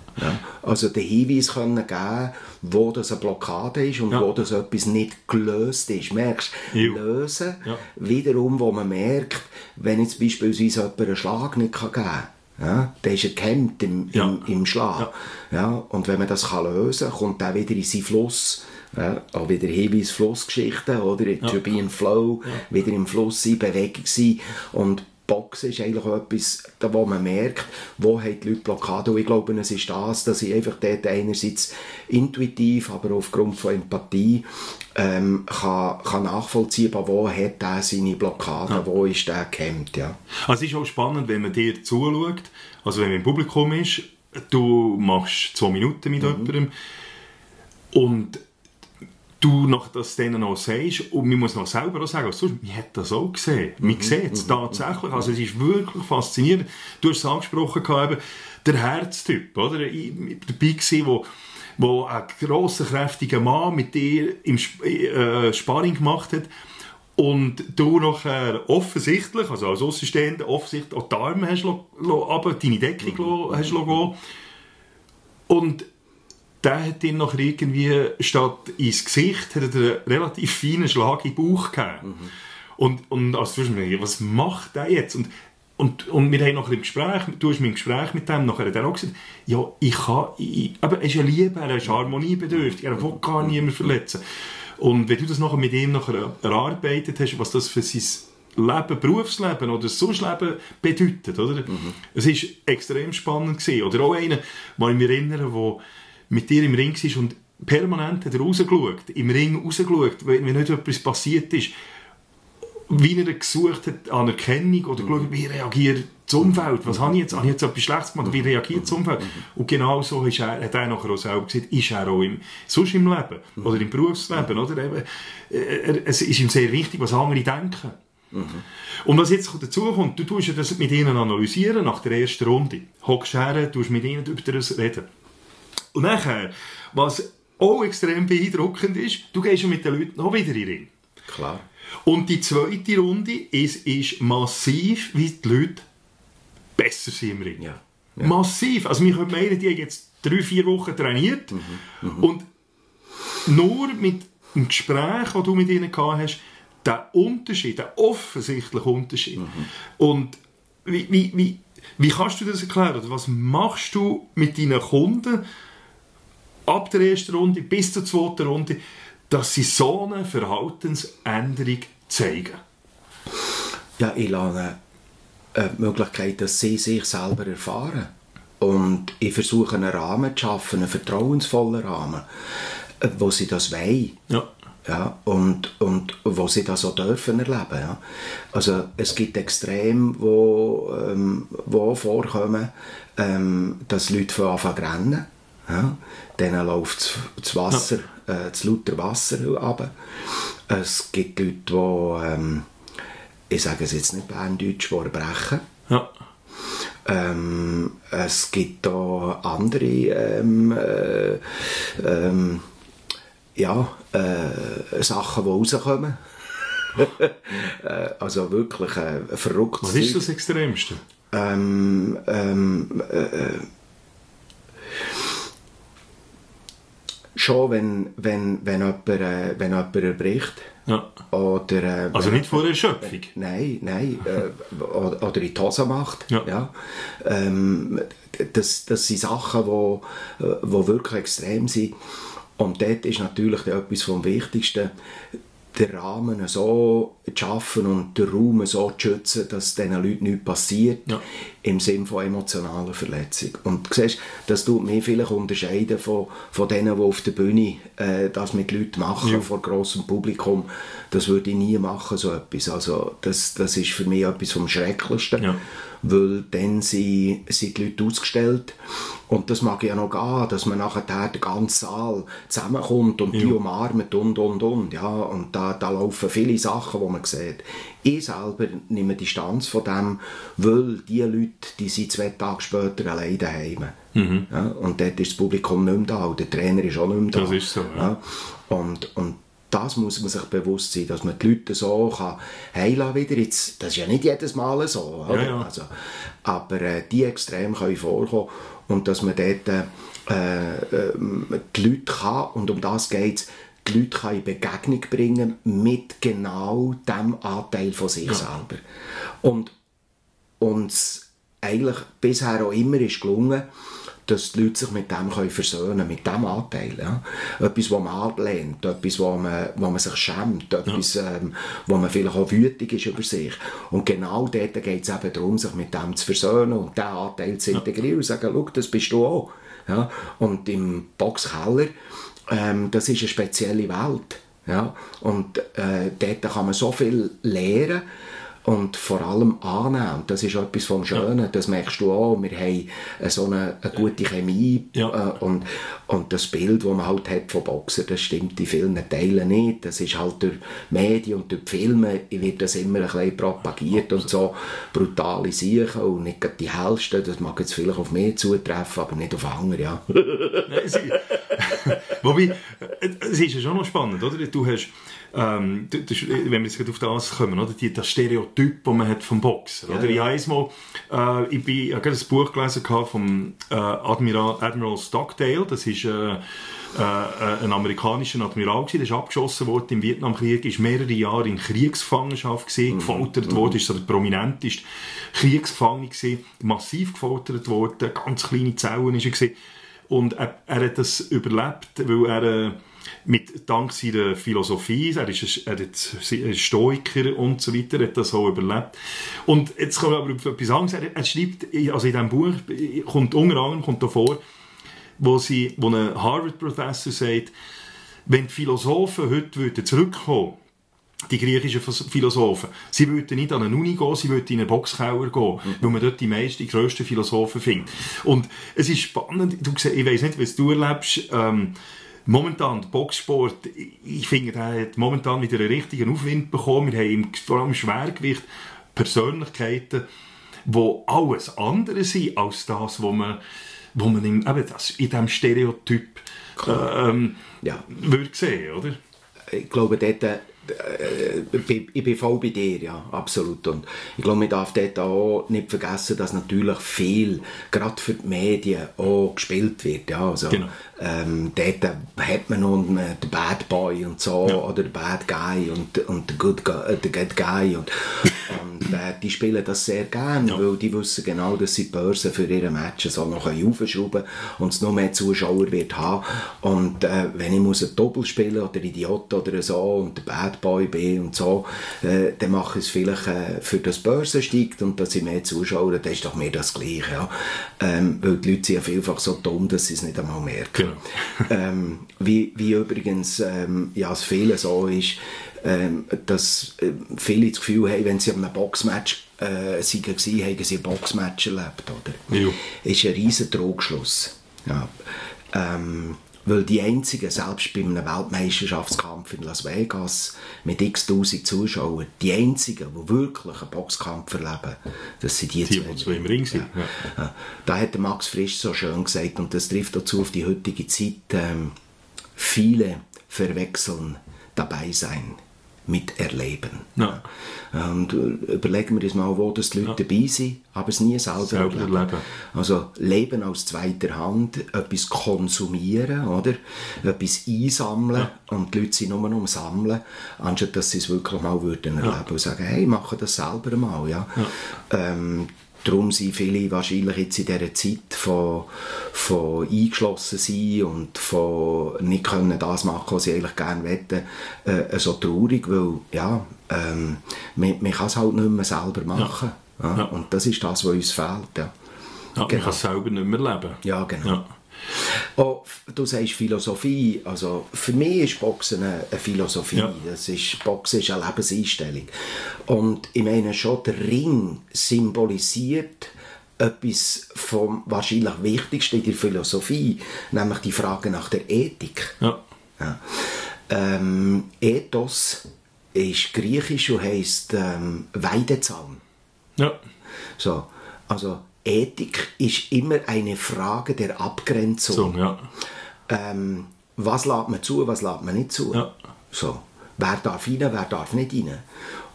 Also den Hinweis können geben, wo das eine Blockade ist und Ja. wo das etwas nicht gelöst ist. Merkst Jo. lösen, Ja. wiederum, wo man merkt, wenn jetzt beispielsweise jemand einen Schlag nicht kann geben kann, ja, dann ist er gehemmt im, Ja. im, im Schlag. Ja. und wenn man das kann lösen kann, kommt er wieder in seinen Fluss. Ja, auch wieder Hinweis Flussgeschichten, oder? Ja. To be in flow, wieder im Fluss sein, Bewegung sein. Und Boxen ist eigentlich auch etwas, wo man merkt, wo haben die Leute Blockade. Und ich glaube, es ist das, dass ich einfach dort einerseits intuitiv, aber aufgrund von Empathie ähm, kann, kann nachvollziehen, wo hat er seine Blockade, wo ist der gehemmt. Ja. Also es ist auch spannend, wenn man dir zuschaut, also wenn man im Publikum ist, du machst zwei Minuten mit jemandem und du noch das denen auch sagst und man muss noch selber auch sagen, also, man hat das auch gesehen. Man mhm. sieht es tatsächlich. Also es ist wirklich faszinierend. Du hast es angesprochen, eben, der Herztyp, oder? Ich dabei gewesen, wo wo ein grosser, kräftiger Mann mit dir im Sp äh, Sparring gemacht hat und du nachher offensichtlich, also als Außenstehender, offensichtlich auch die Arme hast, aber deine Deckung mhm. hast gehen. Und der hat ihn noch irgendwie statt ins Gesicht hat er einen relativ feinen Schlag den Bauch gegeben. Mhm. Und, und also, was macht der jetzt? Und, und, und wir haben noch im Gespräch, du hast mein Gespräch mit dem, nachher hat er auch gesagt, ja, ich kann, ich, aber er ist ja Liebe, er ist harmoniebedürftig, er will gar niemanden verletzen. Und wenn du das nachher mit ihm nachher erarbeitet hast, was das für sein Leben, Berufsleben oder sonst Leben bedeutet, oder? Mhm. Es ist extrem spannend gewesen. Oder auch einer, den ich mich erinnere, der mit dir im Ring war und permanent hat er rausgeschaut, im Ring rausgeschaut, wenn, wenn nicht etwas passiert ist, wie er gesucht hat, Anerkennung oder mhm. geschaut, wie reagiert das Umfeld, was habe ich jetzt, habe ich jetzt etwas Schlechtes gemacht, wie reagiert das Umfeld? Mhm. Und genau so ist er, hat er nachher auch selber gesagt, ist er auch im, sonst im Leben mhm. oder im Berufsleben, oder? Eben, äh, es ist ihm sehr wichtig, was andere denken. Mhm. Und was jetzt dazu kommt, du tust ja das mit ihnen analysieren nach der ersten Runde. Hockst her, tust mit ihnen über das reden. Und nachher, was auch extrem beeindruckend ist, du gehst ja mit den Leuten noch wieder in den Ring. Klar. Und die zweite Runde ist, ist massiv, wie die Leute besser sind im Ring. Ja. Ja. Massiv. Also wir können meinen, die haben jetzt drei, vier Wochen trainiert mhm. Mhm. und nur mit dem Gespräch, das du mit ihnen gehabt hast, der Unterschied, der offensichtliche Unterschied. Mhm. Und wie, wie, wie, wie kannst du das erklären? Was machst du mit deinen Kunden, ab der ersten Runde bis zur zweiten Runde, dass sie so eine Verhaltensänderung zeigen? Ja, ich lade äh, die Möglichkeit, dass sie sich selber erfahren. Und ich versuche einen Rahmen zu schaffen, einen vertrauensvollen Rahmen, äh, wo sie das wollen. Ja. Ja, und, und wo sie das auch dürfen erleben. Ja. Also es gibt Extreme, wo, ähm, wo vorkommen, ähm, dass Leute von Anfang rennen ja? Dann läuft das Wasser, ja. äh, das lauter Wasser ab. Es gibt Leute, die, ähm, ich sage es jetzt nicht Berndeutsch, die erbrechen. Ja. Ähm, es gibt auch andere ähm, äh, ähm, ja, äh, Sachen, die rauskommen. [LAUGHS] Äh, also wirklich äh, verrückt. Was ist das Extremste? Ähm, ähm, äh, äh schon, wenn, wenn, wenn, jemand, äh, wenn jemand erbricht. Ja. Oder, äh, also nicht vor Erschöpfung? Nein, nein. Äh, oder, oder in die Hose macht. Ja. ja. Ähm, das, das sind Sachen, die wo, wo wirklich extrem sind. Und dort ist natürlich etwas vom Wichtigsten, den Rahmen so zu schaffen und den Raum so zu schützen, dass diesen Leuten nichts passiert, ja. im Sinne von emotionaler Verletzung. Und du siehst, das tut mich vielleicht unterscheiden von, von denen, die auf der Bühne äh, das mit Leuten machen, ja. vor grossem Publikum. Das würde ich nie machen, so etwas. Also das, das ist für mich etwas vom Schrecklichsten. Ja weil dann sind, sind die Leute ausgestellt und das mag ja noch gehen, dass man nachher der ganze Saal zusammenkommt und ja. die umarmt und und und, ja, und da, da laufen viele Sachen, die man sieht. Ich selber nehme Distanz von dem, weil die Leute, die sind zwei Tage später alleine daheim. Mhm. Ja, und dort ist das Publikum nicht mehr da, der Trainer ist auch nicht mehr da. Das ist so, ja. ja. Und, und das muss man sich bewusst sein, dass man die Leute so kann heilen wieder. Jetzt, das ist ja nicht jedes Mal so, ja, ja. Also, aber äh, die Extreme können vorkommen und dass man dort äh, äh, die Leute kann, und um das geht es, die Leute kann in Begegnung bringen mit genau dem Anteil von sich ja. selber. Und uns eigentlich bisher auch immer ist gelungen, dass die Leute sich mit dem können versöhnen können, mit diesem Anteil. Ja? Etwas, was man ablehnt, etwas, wo man, wo man sich schämt, etwas, ja. ähm, wo man vielleicht auch wütig ist über sich. Und genau dort geht es eben darum, sich mit dem zu versöhnen und diesen Anteil zu integrieren ja. und sagen, schau, das bist du auch. Ja? Und im Boxkeller, ähm, das ist eine spezielle Welt. Ja? Und äh, dort kann man so viel lernen, und vor allem annehmen. Das ist etwas vom Schönen, ja. das merkst du auch. Wir haben so eine, eine gute Chemie ja. äh, und, und das Bild, das man halt hat von Boxer, das stimmt in vielen Teilen nicht. Das ist halt durch Medien und durch Filme wird das immer ein bisschen propagiert und so brutale Sachen und nicht die hellsten, das mag jetzt vielleicht auf mich zutreffen, aber nicht auf andere, ja. [LAUGHS] Wobei, es ist ja schon noch spannend, oder? Du hast ähm, das, wenn wir jetzt auf das kommen, oder? Die, das Stereotyp, das man hat vom Boxer. Ja, oder? Ja. Ich habe äh, ich, bin, ich habe ein Buch gelesen vom äh, Admiral, Admiral Stockdale, das ist äh, äh, ein amerikanischer Admiral gewesen, der ist abgeschossen worden im Vietnamkrieg, ist mehrere Jahre in Kriegsgefangenschaft gewesen, mhm. gefoltert mhm. worden, ist so der prominenteste Kriegsgefangene gewesen, massiv gefoltert worden, ganz kleine Zellen ist er gewesen. Und er, er hat das überlebt, weil er äh, mit, dank seiner Philosophie, er ist ein, ein Stoiker und so weiter, hat das auch überlebt. Und jetzt kommt aber etwas anderes. Er, er schreibt, also in diesem Buch kommt unter anderem kommt da vor, wo, sie, wo ein Harvard-Professor sagt, wenn die Philosophen heute würden zurückkommen die griechischen Philosophen. Sie würden nicht an eine Uni gehen, sie würden in einen Boxkeller gehen, mhm. weil man dort die meisten, die grössten Philosophen findet. Und es ist spannend, du, ich weiss nicht, was du erlebst, ähm, momentan, der Boxsport, ich finde, der hat momentan wieder einen richtigen Aufwind bekommen. Wir haben vor allem Schwergewicht Persönlichkeiten, die alles andere sind als das, was man, wo man in, eben das, in diesem Stereotyp ähm, ja. würde sehen, oder? Ich glaube, dort äh, ich bin voll bei dir, ja, absolut. Und ich glaube, man darf dort auch nicht vergessen, dass natürlich viel, gerade für die Medien, auch gespielt wird. Ja, also, genau. Ähm, dort hat man noch den Bad Boy und so, ja. oder den Bad Guy und, und den Good Guy, äh, Good Guy und, und äh, die spielen das sehr gerne, ja. weil die wissen genau, dass sie die Börse für ihre Matches so noch aufschrauben und es noch mehr Zuschauer wird haben. Und äh, wenn ich muss ein Doppel spielen oder Idiot oder so und der Bad Boy B und so, äh, dann mache ich es vielleicht äh, für das Börsen steigt und dass sie mehr Zuschauer, das ist doch mehr das Gleiche. Ja? Ähm, weil die Leute sind ja vielfach so dumm, dass sie es nicht einmal merken. Genau. ähm, wie, wie übrigens ähm, ja, es viele so ist, ähm, dass äh, viele das Gefühl haben, wenn sie an einem Boxmatch äh, sie waren, haben sie ein Boxmatch erlebt. Oder? Ja. ist ein riesen Trugschluss. Ja. Ähm, weil die einzigen, selbst bei einem Weltmeisterschaftskampf in Las Vegas mit x tausend Zuschauern, die einzigen, die wirklich einen Boxkampf erleben, das sind die, die zwei, die im Ring sind. Ja. Ja. Da hat Max Frisch so schön gesagt, und das trifft dazu auf die heutige Zeit, ähm, viele verwechseln dabei sein miterleben. Ja. Und überlegen wir uns mal, wo das die Leute ja. dabei sind, aber es nie selber, selber erleben. erleben. Also Leben aus zweiter Hand, etwas konsumieren, oder? etwas einsammeln ja. und die Leute sind nur noch am Sammeln, anstatt dass sie es wirklich mal würden erleben ja. und sagen, hey, machen das selber mal. Ja? Ähm, Darum sind viele wahrscheinlich jetzt in dieser Zeit von, von eingeschlossen sein und von nicht können das machen, was sie eigentlich gerne möchten, äh, so traurig, weil ja, ähm, man, man kann es halt nicht mehr selber machen. Ja. Ja. Und das ist das, was uns fehlt. Ja. Ja, genau. Man kann es selber nicht mehr leben. Ja, genau. Ja. Oh, du sagst Philosophie. Also für mich ist Boxen eine, Philosophie. Ja. Das ist, Boxen ist eine Lebenseinstellung. Und ich meine schon, der Ring symbolisiert etwas vom wahrscheinlich Wichtigsten in der Philosophie, nämlich die Frage nach der Ethik. Ja. Ja. Ähm, Ethos ist griechisch und heisst ähm, Weidezaun. Ja. So, also Ethik ist immer eine Frage der Abgrenzung. So, ja. ähm, was lädt man zu, was lädt man nicht zu? Ja. So. Wer darf rein, wer darf nicht rein?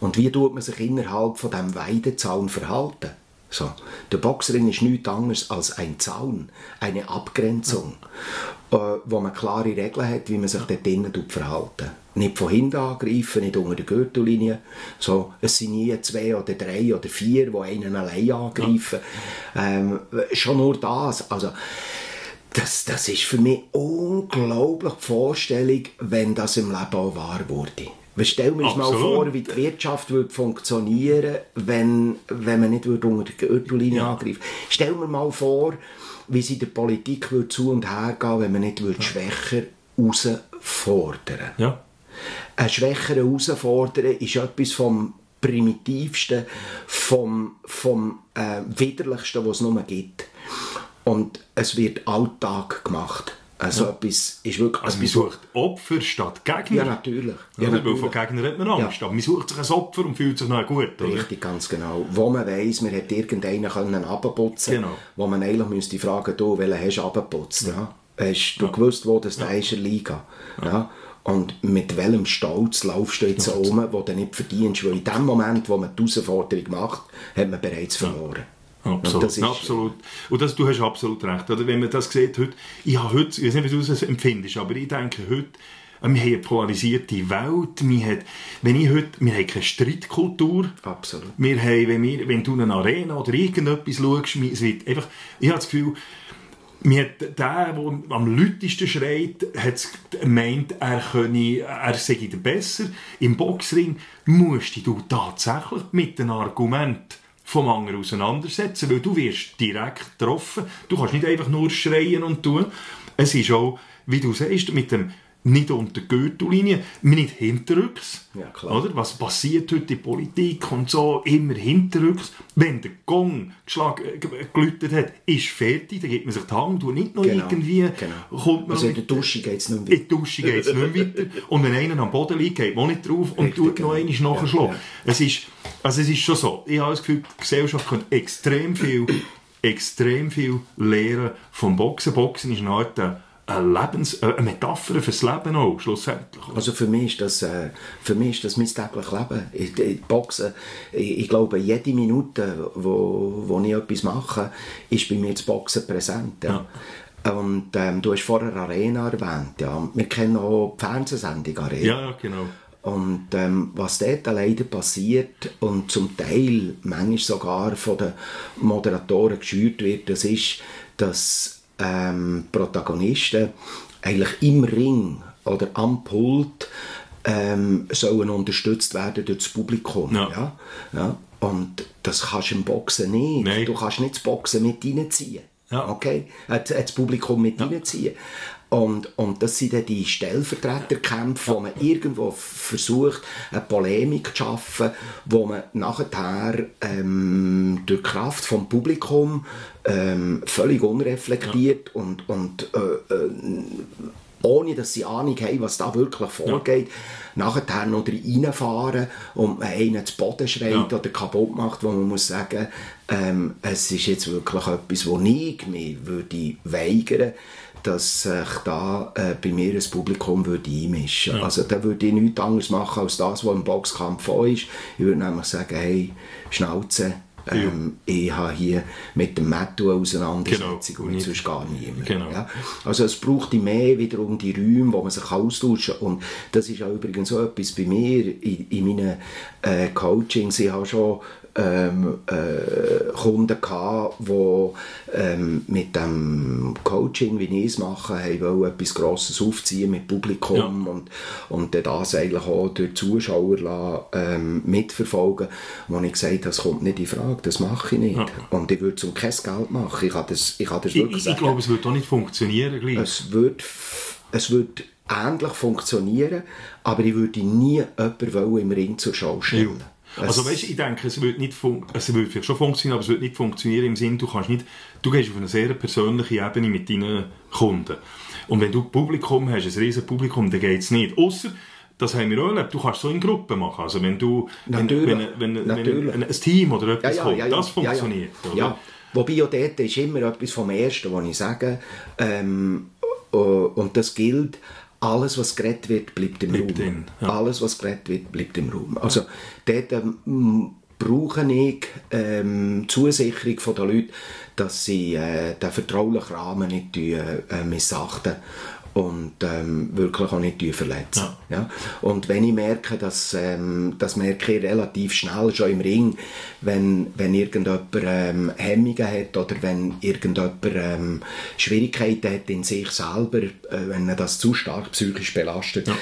Und wie tut man sich innerhalb von dem Weidezaun verhalten? So. Der Boxring ist nichts anderes als ein Zaun, eine Abgrenzung, ja. Äh, wo man klare Regeln hat, wie man sich dort drinnen verhalten nicht von hinten angreifen, nicht unter der Gürtellinie. So, es sind nie zwei oder drei oder vier, die einen allein angreifen. Ja. Ähm, schon nur das. Also, das, das ist für mich unglaublich die Vorstellung, wenn das im Leben auch wahr wurde. Stell mir mal vor, wie die Wirtschaft würde funktionieren wenn, wenn man nicht würde unter der Gürtellinie ja. angreifen Stell mir mal vor, wie es in der Politik würde zu und her gehen wenn man nicht würde ja. schwächer herausfordern würde. Ja. Ein schwächerer herausfordern ist etwas vom Primitivsten, vom, vom äh, Widerlichsten, was es nur gibt. Und es wird Alltag gemacht. Also etwas ist wirklich... Also man sucht Opfer statt Gegner? Ja, natürlich. Ja, natürlich. Weil von Gegnern hat man Angst, ja. aber man sucht sich ein Opfer und fühlt sich noch gut, oder? Richtig, ganz genau. Wo man weiss, man hätte irgendeinen können abputzen genau. wo man eigentlich müsste fragen, du, welchen hast du abgeputzt? Ja. Hast du ja. gewusst, wo das ja. der ist Liga? Ja. ja. Und mit welchem Stolz laufst du jetzt um, wo du nicht verdienst? Weil in dem Moment, wo man die Herausforderung macht, hat man bereits verloren. Absolut, und absolut. Und das, du hast absolut recht. Oder wenn man das sieht heute, ich habe heute, ich weiß nicht, wie du es empfindest, aber ich denke heute, wir haben eine polarisierte Welt. Wir haben, wenn ich heute, wir haben keine Streitkultur. Absolut. Wir haben, wenn, wir, wenn du eine Arena oder irgendetwas schaust, es wird einfach, ich habe das Gefühl, mir der, der am lautesten schreit, hat gemeint, er, könne, er sei der besser. Im Boxring musst du tatsächlich mit einem Argument vom anderen auseinandersetzen, weil du wirst direkt getroffen. Du kannst nicht einfach nur schreien und tun. Es ist auch, wie du sagst, mit dem nicht unter Gürtellinie, nicht hinterrücks. Ja. Oder? Was passiert heute in der Politik und so, immer hinterrücks. Wenn der Gong äh, gelüttet hat, ist fertig, dann gibt man sich die Hand und nicht noch genau, irgendwie... Genau. Kommt man also in der Dusche geht es nicht weiter. In der Dusche geht es nicht weiter. [LAUGHS] Und wenn einer am Boden liegt, geht man nicht drauf und Richtig, tut noch genau. einmal nachschlagen. Ja, ja. Es, ist, also es ist schon so. Ich habe das Gefühl, die Gesellschaft kann extrem viel, extrem viel lernen vom Boxen. Boxen ist eine Art eine, Lebens-, äh, eine Metapher fürs Leben auch, schlussendlich. Also für mich ist das, äh, für mich ist das mein tägliches Leben. Ich, ich Boxen, ich, ich, glaube, jede Minute, wo, wo ich etwas mache, ist bei mir das Boxen präsent. Ja. ja. Und ähm, du hast vorher Arena erwähnt. Ja. Wir kennen auch die Fernsehsendung Arena. Ja, genau. Und ähm, was dort leider passiert und zum Teil manchmal sogar von den Moderatoren geschürt wird, das ist, dass ähm, Protagonisten eigentlich im Ring oder am Pult ähm, sollen unterstützt werden durch das Publikum. Ja. Ja? ja? Und das kannst du im Boxen nicht. Nein. Du kannst nicht das Boxen mit reinziehen. Ja. Okay? Das Publikum mit ja. reinziehen. Und, und das sind dann die Stellvertreterkämpfe, wo man irgendwo versucht, eine Polemik zu schaffen, wo man nachher ähm, durch Kraft vom Publikum ähm, völlig unreflektiert ja. und, und äh, äh, ohne dass sie Ahnung haben, was da wirklich vorgeht, ja. nachher noch reinfahren und einen zu Boden schreit ja. oder kaputt macht, wo man muss sagen, ähm, es ist jetzt wirklich etwas, wo ich mich würde weigern dass sich da äh, bei mir ein Publikum würde einmischen würde. Ja. Also da würde ich nichts anderes machen als das, was im Boxkampf vor ist. Ich würde nämlich sagen, hey, Schnauze, ähm, ja. Ich habe hier mit dem Matto eine Auseinandersetzung genau. und sonst gar niemand. Genau. Ja? Also es braucht mehr wiederum die Räume, wo man sich austauschen kann. Und das ist auch übrigens so etwas bei mir in, in meinen äh, Coachings. Ich habe schon ähm, äh, Kunden gehabt, die ähm, mit dem Coaching, wie ich es mache, haben etwas Grosses aufziehen mit Publikum ja. und, und das eigentlich auch durch Zuschauer lassen, ähm, mitverfolgen, wo ich gesagt habe, das kommt nicht in Frage, das mache ich nicht. Ja. Und ich würde zum kein Geld machen. Ich kann das, ich kann das wirklich ich, ich, ich glaube, es wird auch nicht funktionieren gleich. Es wird, es wird ähnlich funktionieren, aber ich würde nie jemanden im Ring zur Schau stellen. Ja. Also weißt, ich denke, es wird nicht es wird vielleicht schon funktionieren, aber es wird nicht funktionieren im Sinne, du kannst nicht, du gehst auf eine sehr persönliche Ebene mit deinen Kunden. Und wenn du Publikum hast, ein riesiges Publikum, dann geht es nicht. Außer das haben wir auch erlebt. Du kannst so in Gruppen machen. Also wenn du, Natürlich. wenn, wenn, wenn, wenn ein Team oder etwas ja, ja, ja, das funktioniert. Ja, Wobei auch dort ist immer etwas vom Ersten, was ich sage. Ähm, äh, und das gilt, alles, was geredet wird, bleibt im bleibt Raum. In, ja. Alles, was geredet wird, bleibt im Raum. Also dort ähm, brauche ich ähm, Zusicherung von den Leuten, dass sie äh, den vertraulichen Rahmen nicht äh, missachten und ähm, wirklich auch nicht verletzen. Ja. ja. Und wenn ich merke, dass, ähm, das merke ich relativ schnell schon im Ring, wenn, wenn irgendjemand ähm, Hemmungen hat oder wenn irgendjemand ähm, Schwierigkeiten hat in sich selber, äh, wenn er das zu stark psychisch belastet, ja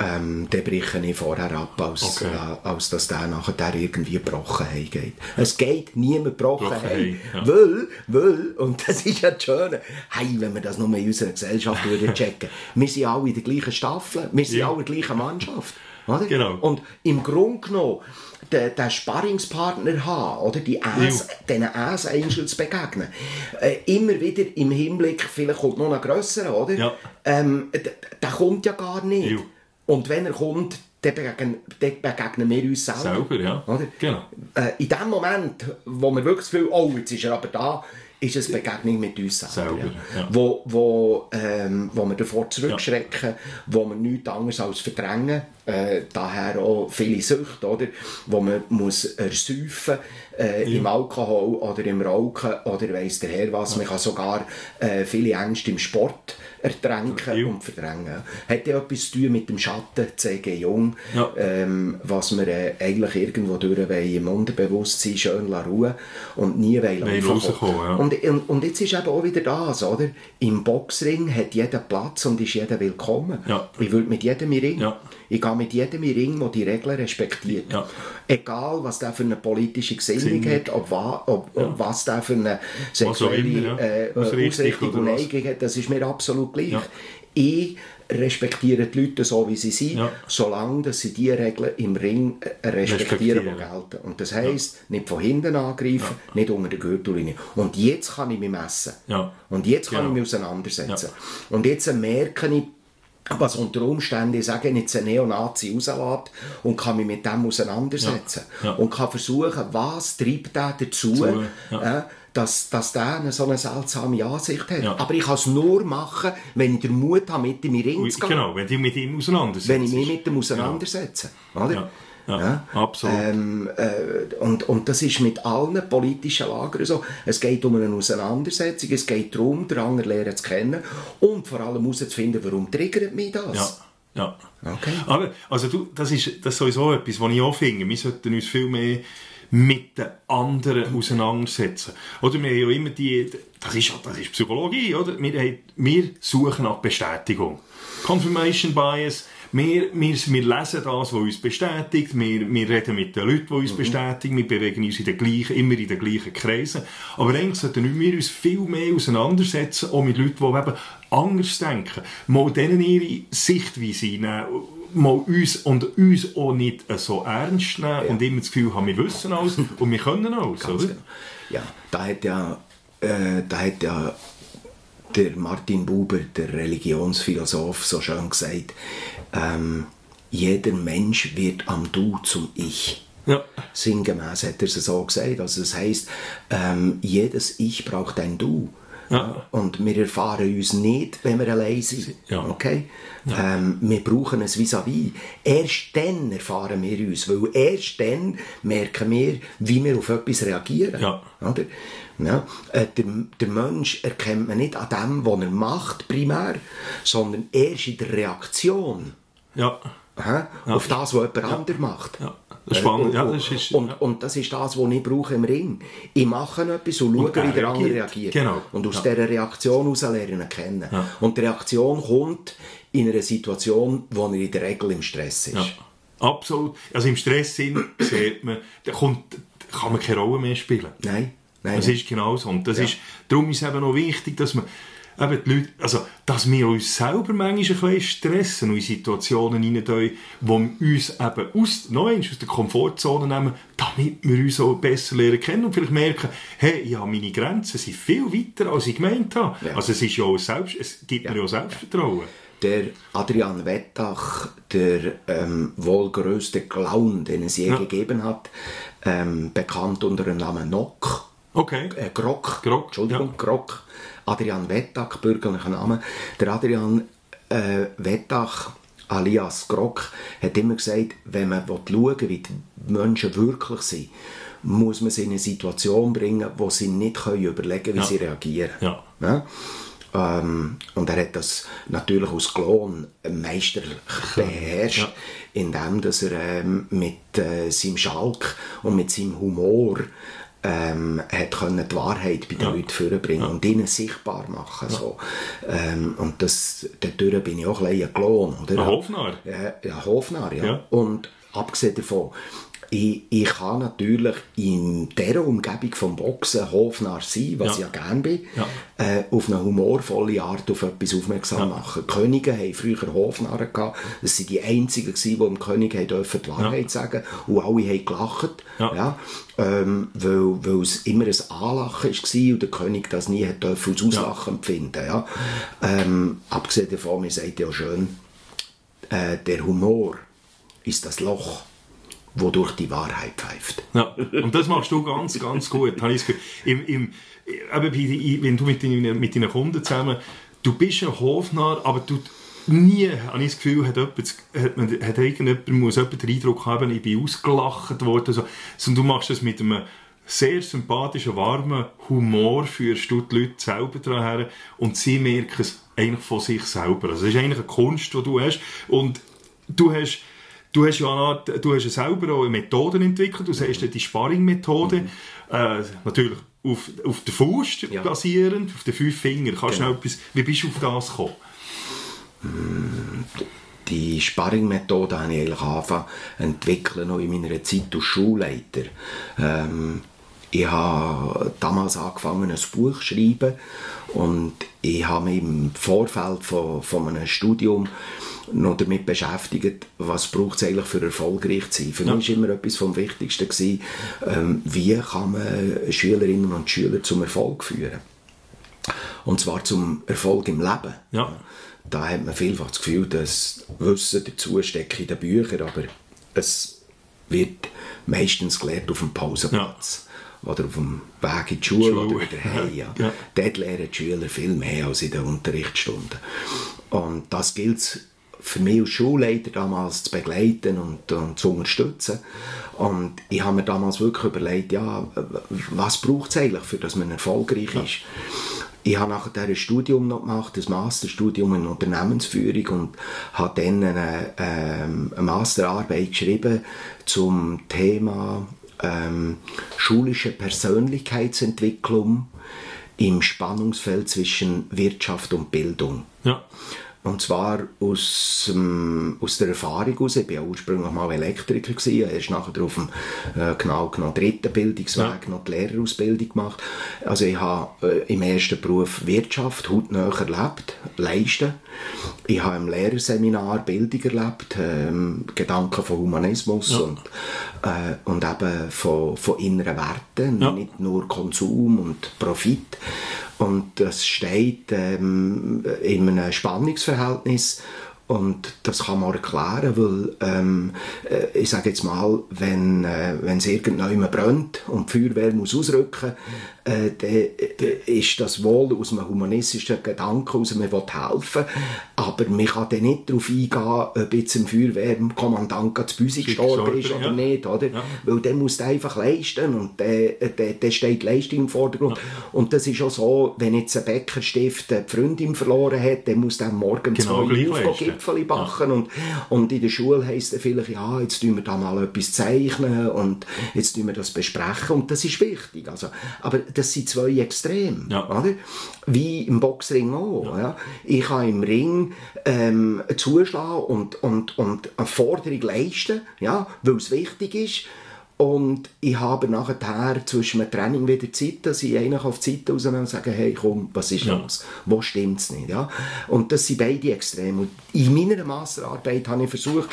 ähm, dann breche ich vorher ab, als, okay. äh, als dass der nachher irgendwie gebrochen geht. Es geht niemand gebrochen heim. Ja. Weil, weil, und das ist ja das Schöne, hey, wenn wir das nur in unserer Gesellschaft würden [LAUGHS] checken, wir sind alle in der gleichen Staffel, wir sind ja. alle in der gleichen Mannschaft. Oder? Genau. Und im Grunde genommen, den, den Sparringspartner haben, oder? Die Ass, diesen Ass Angels begegnen. Äh, immer wieder im Hinblick, vielleicht kommt noch ein grösserer, oder? Ja. Ähm, der kommt ja gar nicht. Ja. Und wenn er kommt, dann begegnen, dann begegnen wir uns selber. Selber, ja. Oder? Genau. Äh, in dem Moment, wo wir wirklich Gefühl oh, jetzt ist er aber da, ist es Begegnung mit uns selber. Selber, ja. Wo, wo, ähm, wo wir davor zurückschrecken, wo wir nichts anderes als verdrängen. Äh, daher auch viele Süchte, oder? Wo man muss ersäufen äh, im Alkohol oder im Rauchen oder weiss der Herr was. Man kann sogar äh, viele Ängste im Sport ertränken Ja. und verdrängen. Hat ja etwas zu tun mit dem Schatten, C.G. Jung, Ja. ähm, was wir äh, eigentlich irgendwo durch wollen, im Unterbewusstsein schön ruhen und nie wollen rauskommen. ja. und, und, und jetzt ist eben auch wieder das, oder? Im Boxring hat jeder Platz und ist jeder willkommen. Ja. Ich will mit jedem in Ring. Ja. Ich gehe mit jedem in Ring, der die Regeln respektiert. Ja. Egal, was der für eine politische Gesinnung hat, ob, wa- ob, ob was der für eine sexuelle ja. äh, Ausrichtung und. Neigung hat, das ist mir absolut gleich. Ja. Ich respektiere die Leute so, wie sie sind, Ja. solange dass sie die Regeln im Ring äh, respektieren, die gelten. Und das heisst, nicht von hinten angreifen, nicht unter der Gürtellinie. Und jetzt kann ich mich messen. Ja. Und jetzt kann Genau. ich mich auseinandersetzen. Und jetzt merke ich, was unter Umständen, ich sage jetzt ein Neonazi rauslässt und kann mich mit dem auseinandersetzen. Ja. Ja. Und kann versuchen, was treibt der dazu, Zu, ja. äh, dass, dass der eine so eine seltsame Ansicht hat. Ja. Aber ich kann es nur machen, wenn ich den Mut habe, mit ihm in Ring zu gehen. Genau, wenn du mit ihm auseinandersetzt. Wenn ich mich mit dem auseinandersetze. Oder? Ja. Ja, absolut. Ähm, äh, und, und das ist mit allen politischen Lagern so. Es geht um eine Auseinandersetzung, es geht darum, den anderen lernen zu kennen und vor allem herauszufinden, warum triggert mich das. Ja, ja. Okay. Aber also du, das, ist, das ist sowieso etwas, was ich auch finde. Wir sollten uns viel mehr mit den anderen auseinandersetzen. Oder wir haben ja immer die, das ist, das ist Psychologie, oder? Wir, haben, wir suchen nach Bestätigung. Confirmation Bias, wir, wir, wir lesen das, was uns bestätigt, wir, wir reden mit den Leuten, die uns bestätigen, wir bewegen uns in den gleichen, immer in den gleichen Kreisen. Aber eigentlich sollten wir uns viel mehr auseinandersetzen, auch mit Leuten, die eben anders denken. Mal denen ihre Sichtweise nehmen, mal uns und uns auch nicht so ernst nehmen und immer das Gefühl haben, wir wissen alles [LAUGHS] und wir können alles, oder? genau. Ja, da hat ja, äh, da hat ja der Martin Buber, der Religionsphilosoph, so schön gesagt, ähm, jeder Mensch wird am Du zum Ich. Ja. Sinngemäß hat er es so gesagt. Also das heisst, ähm, jedes Ich braucht ein Du. Ja. Und wir erfahren uns nicht, wenn wir allein sind. Ja. Okay? Ähm, wir brauchen ein Vis-à-vis. Erst dann erfahren wir uns, weil erst dann merken wir, wie wir auf etwas reagieren. Ja. Oder? Ja, äh, der, der Mensch erkennt man nicht an dem, was er macht, primär, sondern erst in der Reaktion Ja. Aha, auf das, was jemand anderes macht. Ja. Das ist spannend. Ja, das ist, und, ja. und das ist das, was ich brauche im Ring. Ich mache etwas und schaue, Und wie der andere reagiert. Genau. Und aus Ja. dieser Reaktion heraus lernen kennen. Und die Reaktion kommt in einer Situation, wo er in der Regel im Stress ist. Ja, absolut. Also im Stresssinn [CLEARS THROAT] sieht man, da kommt, kann man keine Rolle mehr spielen. Nein, nein. Das ist genau so. Und das Ja. ist, darum ist es eben noch wichtig, dass man eben die Leute, also, dass wir uns selber manchmal ein bisschen stressen und in Situationen hinein, wo wir uns eben aus, aus der Komfortzone nehmen, damit wir uns auch besser lernen kennen und vielleicht merken, hey, ja, meine Grenzen sind viel weiter, als ich gemeint habe. Ja. Also es ist ja auch selbst, es gibt mir ja auch Selbstvertrauen. Der Adrian Wettach, der ähm, wohl größte Clown, den es je Ja. gegeben hat, ähm, bekannt unter dem Namen Nock, Okay. äh, Grock, Grock, Entschuldigung, ja. Grock, Adrian Wettach, bürgerlicher Name. Der Adrian äh, Wettach, alias Grock, hat immer gesagt, wenn man schauen will, wie die Menschen wirklich sind, muss man sie in eine Situation bringen, wo sie nicht können überlegen können, wie Ja. sie reagieren. Ja. Ja? Ähm, und er hat das natürlich aus Klon meisterlich beherrscht, indem dass er ähm, mit äh, seinem Schalk und mit seinem Humor ähm, hat können die Wahrheit bei den Ja. Leuten vorbringen und ihnen sichtbar machen. So. Ähm, und das, dadurch bin ich auch ein bisschen ein Klon. Oder? Ein Hofnarr. Ja, ja Hofnarr, ja. Ja. Und abgesehen davon, ich, ich kann natürlich in dieser Umgebung vom Boxen Hofnarr sein, was ja. ich ja gerne bin, ja. Äh, auf eine humorvolle Art auf etwas aufmerksam ja. machen. Die Könige haben früher Hofnarren gehabt. Das waren die einzigen, die dem König die Wahrheit ja. sagen und alle haben gelacht. Ja. Ähm, weil, weil es immer ein Anlachen war und der König das nie hat als Auslachen empfinden ja. Ähm, abgesehen davon, man sagt ja schön, äh, der Humor ist das Loch, wodurch die Wahrheit pfeift. Ja, und das machst du ganz, ganz gut. Im, im, wenn du mit deinen, mit deinen Kunden zusammen, du bist ein Hofnarr, aber du nie, habe ich das Gefühl, hat, jemand, hat, man, hat irgendjemand, muss jemand den Eindruck haben, ich bin ausgelacht worden. So. Sondern du machst das mit einem sehr sympathischen, warmen Humor, führst du die Leute selber daran her und sie merken es eigentlich von sich selber. Also das ist eigentlich eine Kunst, die du hast. Und du hast Du hast ja du hast ja selber auch Methoden entwickelt. Du sagst die Sparring-Methode. Mhm. Äh, natürlich auf, auf der Faust ja. basierend, auf den fünf Fingern. Kannst genau. etwas, wie bist du auf das gekommen? Die Sparring-Methode habe ich eigentlich angefangen entwickeln, noch in meiner Zeit als Schulleiter. Ähm, ich habe damals angefangen, ein Buch zu schreiben und ich habe mich im Vorfeld von, von einem Studium noch damit beschäftigt, was braucht es eigentlich für erfolgreich zu sein. Für ja. mich war immer etwas vom Wichtigsten, gewesen, ähm, wie kann man Schülerinnen und Schüler zum Erfolg führen. Und zwar zum Erfolg im Leben. Ja. Da hat man vielfach das Gefühl, dass Wissen dazu steckt in den Büchern, aber es wird meistens gelehrt auf dem Pausenplatz. Ja oder auf dem Weg in die Schule, Schule. oder wieder heim. Ja. Ja. Dort lernen die Schüler viel mehr als in den Unterrichtsstunden. Und das gilt für mich als Schulleiter damals zu begleiten und, und zu unterstützen. Und ich habe mir damals wirklich überlegt, ja, was braucht es eigentlich, für dass man erfolgreich ist. Ich habe nachher ein Studium noch gemacht, ein Masterstudium in Unternehmensführung und habe dann eine, ähm, eine Masterarbeit geschrieben zum Thema ähm, schulische Persönlichkeitsentwicklung im Spannungsfeld zwischen Wirtschaft und Bildung. Ja. Und zwar aus, ähm, aus der Erfahrung heraus. Ich war ursprünglich mal Elektriker, gewesen, erst nachher auf dem äh, genau, genau dritten Bildungsweg ja. noch die Lehrerausbildung gemacht. Also ich habe äh, im ersten Beruf Wirtschaft hautnah erlebt, leisten. Ich habe im Lehrerseminar Bildung erlebt, ähm, Gedanken von Humanismus ja. und, äh, und eben von, von inneren Werten, ja. nicht nur Konsum und Profit. Und das steht ähm, in einem Spannungsverhältnis und das kann man erklären, weil ähm, äh, ich sage jetzt mal, wenn äh, es irgendjemand brennt und die Feuerwehr muss ausrücken äh, dann äh, ist das wohl aus einem humanistischen Gedanken aus, man will helfen, aber man kann dann nicht darauf eingehen, ob jetzt ein Feuerwehrkommandant zu Büsi gestorben ist oder ja. nicht, oder? Ja. Weil der muss einfach leisten und der, der, der steht Leistung im Vordergrund. Ja. Und das ist auch so, wenn jetzt ein Bäckerstift eine Freundin verloren hat, dann muss der morgen genau, zwei Gipfel backen und, und in der Schule heisst es vielleicht, ja, jetzt tun wir da mal etwas zeichnen und jetzt tun wir das besprechen und das ist wichtig. Also, aber das sind zwei Extreme. Ja. Oder? Wie im Boxring auch. Ja. ja. Ich kann im Ring ähm, zuschlagen und, und, und eine Forderung leisten, ja, weil es wichtig ist. Und ich habe nachher zwischen dem Training wieder Zeit, dass ich eigentlich auf die Seite rausnehme und sage, hey komm, was ist ja. los? Wo stimmt es nicht? Ja? Und das sind beide Extreme. Und in meiner Masterarbeit habe ich versucht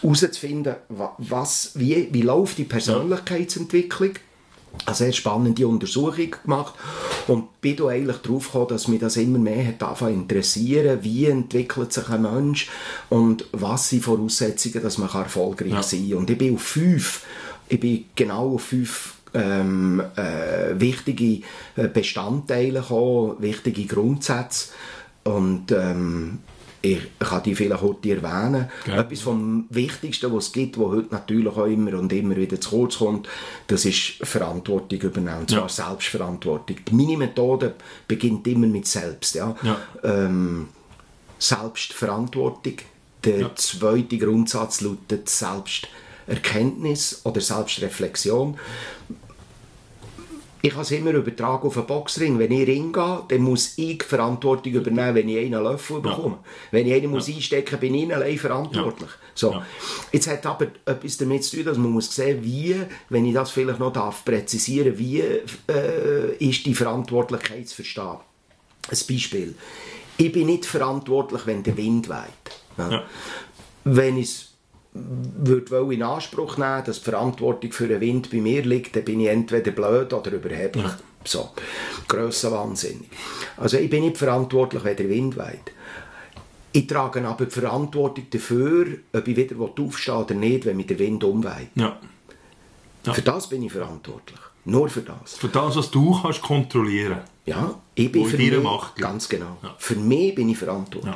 herauszufinden, was, wie, wie läuft die Persönlichkeitsentwicklung eine sehr spannende Untersuchung gemacht und bin da eigentlich darauf gekommen, dass mich das immer mehr hat interessieren, wie entwickelt sich ein Mensch und was sind Voraussetzungen, dass man erfolgreich ja. sein kann. Und ich bin auf fünf, ich bin genau auf fünf ähm, äh, wichtige äh, Bestandteile gekommen, wichtige Grundsätze und ähm, ich kann die vielleicht heute erwähnen. Okay. Etwas vom Wichtigsten, was es gibt, was heute natürlich auch immer und immer wieder zu kurz kommt, das ist Verantwortung übernehmen, und zwar ja. Selbstverantwortung. Meine Methode beginnt immer mit Selbst. Ja? ja. Ähm, Selbstverantwortung. Der ja. zweite Grundsatz lautet Selbsterkenntnis oder Selbstreflexion ich kann es immer übertragen auf einen Boxring. Wenn ich Ring gehe, dann muss ich Verantwortung übernehmen, wenn ich einen Löffel bekomme. Wenn ich einen muss einstecken bin ich allein verantwortlich. So. Ja. Jetzt hat aber etwas damit zu tun, dass man muss sehen, wie, wenn ich das vielleicht noch darf präzisieren wie äh, ist die Verantwortlichkeit zu verstehen. Ein Beispiel. Ich bin nicht verantwortlich, wenn der Wind weht. Ja. Ja. Wenn ich es würde in Anspruch nehmen, dass die Verantwortung für den Wind bei mir liegt, dann bin ich entweder blöd oder überheblich. Ja. So, grössenwahnsinnig. Also ich bin nicht verantwortlich, wenn der Wind weht. Ich trage aber die Verantwortung dafür, ob ich wieder aufstehen will oder nicht, wenn mich der Wind umweht. Ja. Ja. Für das bin ich verantwortlich. Nur für das. Für das, was du kannst kontrollieren Ja, ich bin Wo für mich, Macht ganz genau. Ja. Für mich bin ich verantwortlich.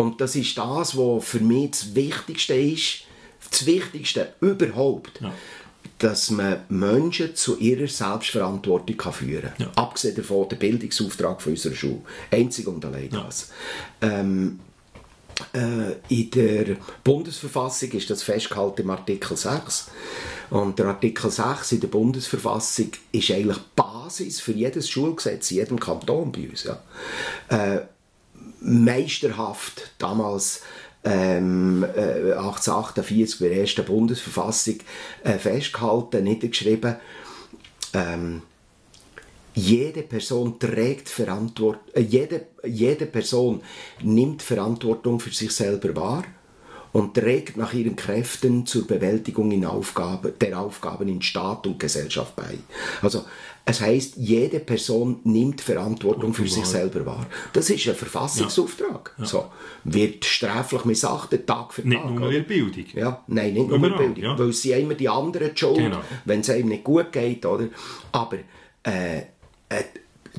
Und das ist das, was für mich das Wichtigste ist, das Wichtigste überhaupt, Ja. dass man Menschen zu ihrer Selbstverantwortung kann führen kann. Ja. Abgesehen davon der Bildungsauftrag von unserer Schule. Einzig und allein das. Ähm, äh, in der Bundesverfassung ist das festgehalten im Artikel 6. Und der Artikel 6 in der Bundesverfassung ist eigentlich die Basis für jedes Schulgesetz in jedem Kanton bei uns. Ja. Meisterhaft damals ähm, äh, 1848 bei der ersten Bundesverfassung äh, festgehalten, niedergeschrieben. Ähm, jede Person trägt Verantwortung, äh, jede, jede Person nimmt Verantwortung für sich selber wahr und trägt nach ihren Kräften zur Bewältigung in Aufgabe, der Aufgaben in Staat und Gesellschaft bei. Also es heißt, jede Person nimmt Verantwortung für sich selber wahr. Das ist ein Verfassungsauftrag. So wird sträflich missachtet Tag für Nicht Tag. nur oder? in der Bildung. Ja, nein, nicht nur Überall, Bildung. ja. Weil es sind immer die anderen schuld, Genau. wenn es einem nicht gut geht. Oder? Aber äh, äh,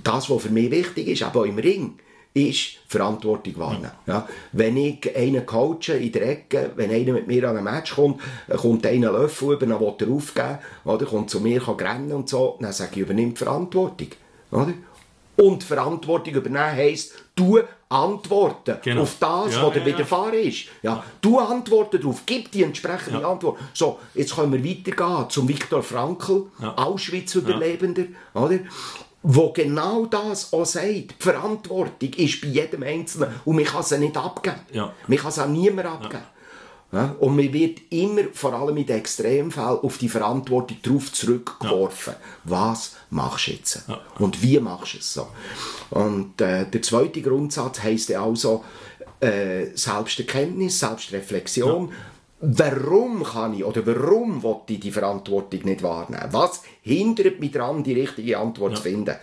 das, was für mich wichtig ist, aber auch im Ring, ist Verantwortung wahrnehmen. Ja. Wenn ich einen coache in der Ecke, wenn einer mit mir an ein Match kommt, äh, kommt einer Löffel über, dann will er aufgeben, oder, kommt zu mir, kann rennen und so, dann sage ich, übernimm die Verantwortung. Oder? Und Verantwortung übernehmen heisst, du antworten Genau. auf das, Ja, was dir ja, ja. widerfahren ist. Ja, du antworten darauf, gib die entsprechende Antwort. So, jetzt können wir weitergehen zum Viktor Frankl, Auschwitz-Überlebender, oder? Wo genau das auch sagt. Die Verantwortung ist bei jedem Einzelnen und man kann sie nicht abgeben. Ja. Man kann sie auch niemand abgeben. Ja, und man wird immer, vor allem in den Extremfällen, auf die Verantwortung darauf zurückgeworfen. Was machst du jetzt? Und wie machst du es so? Und äh, der zweite Grundsatz heisst ja also äh, Selbsterkenntnis, Selbstreflexion. Warum kann ich oder warum will ich die Verantwortung nicht wahrnehmen? Was hindert mich daran, die richtige Antwort zu finden?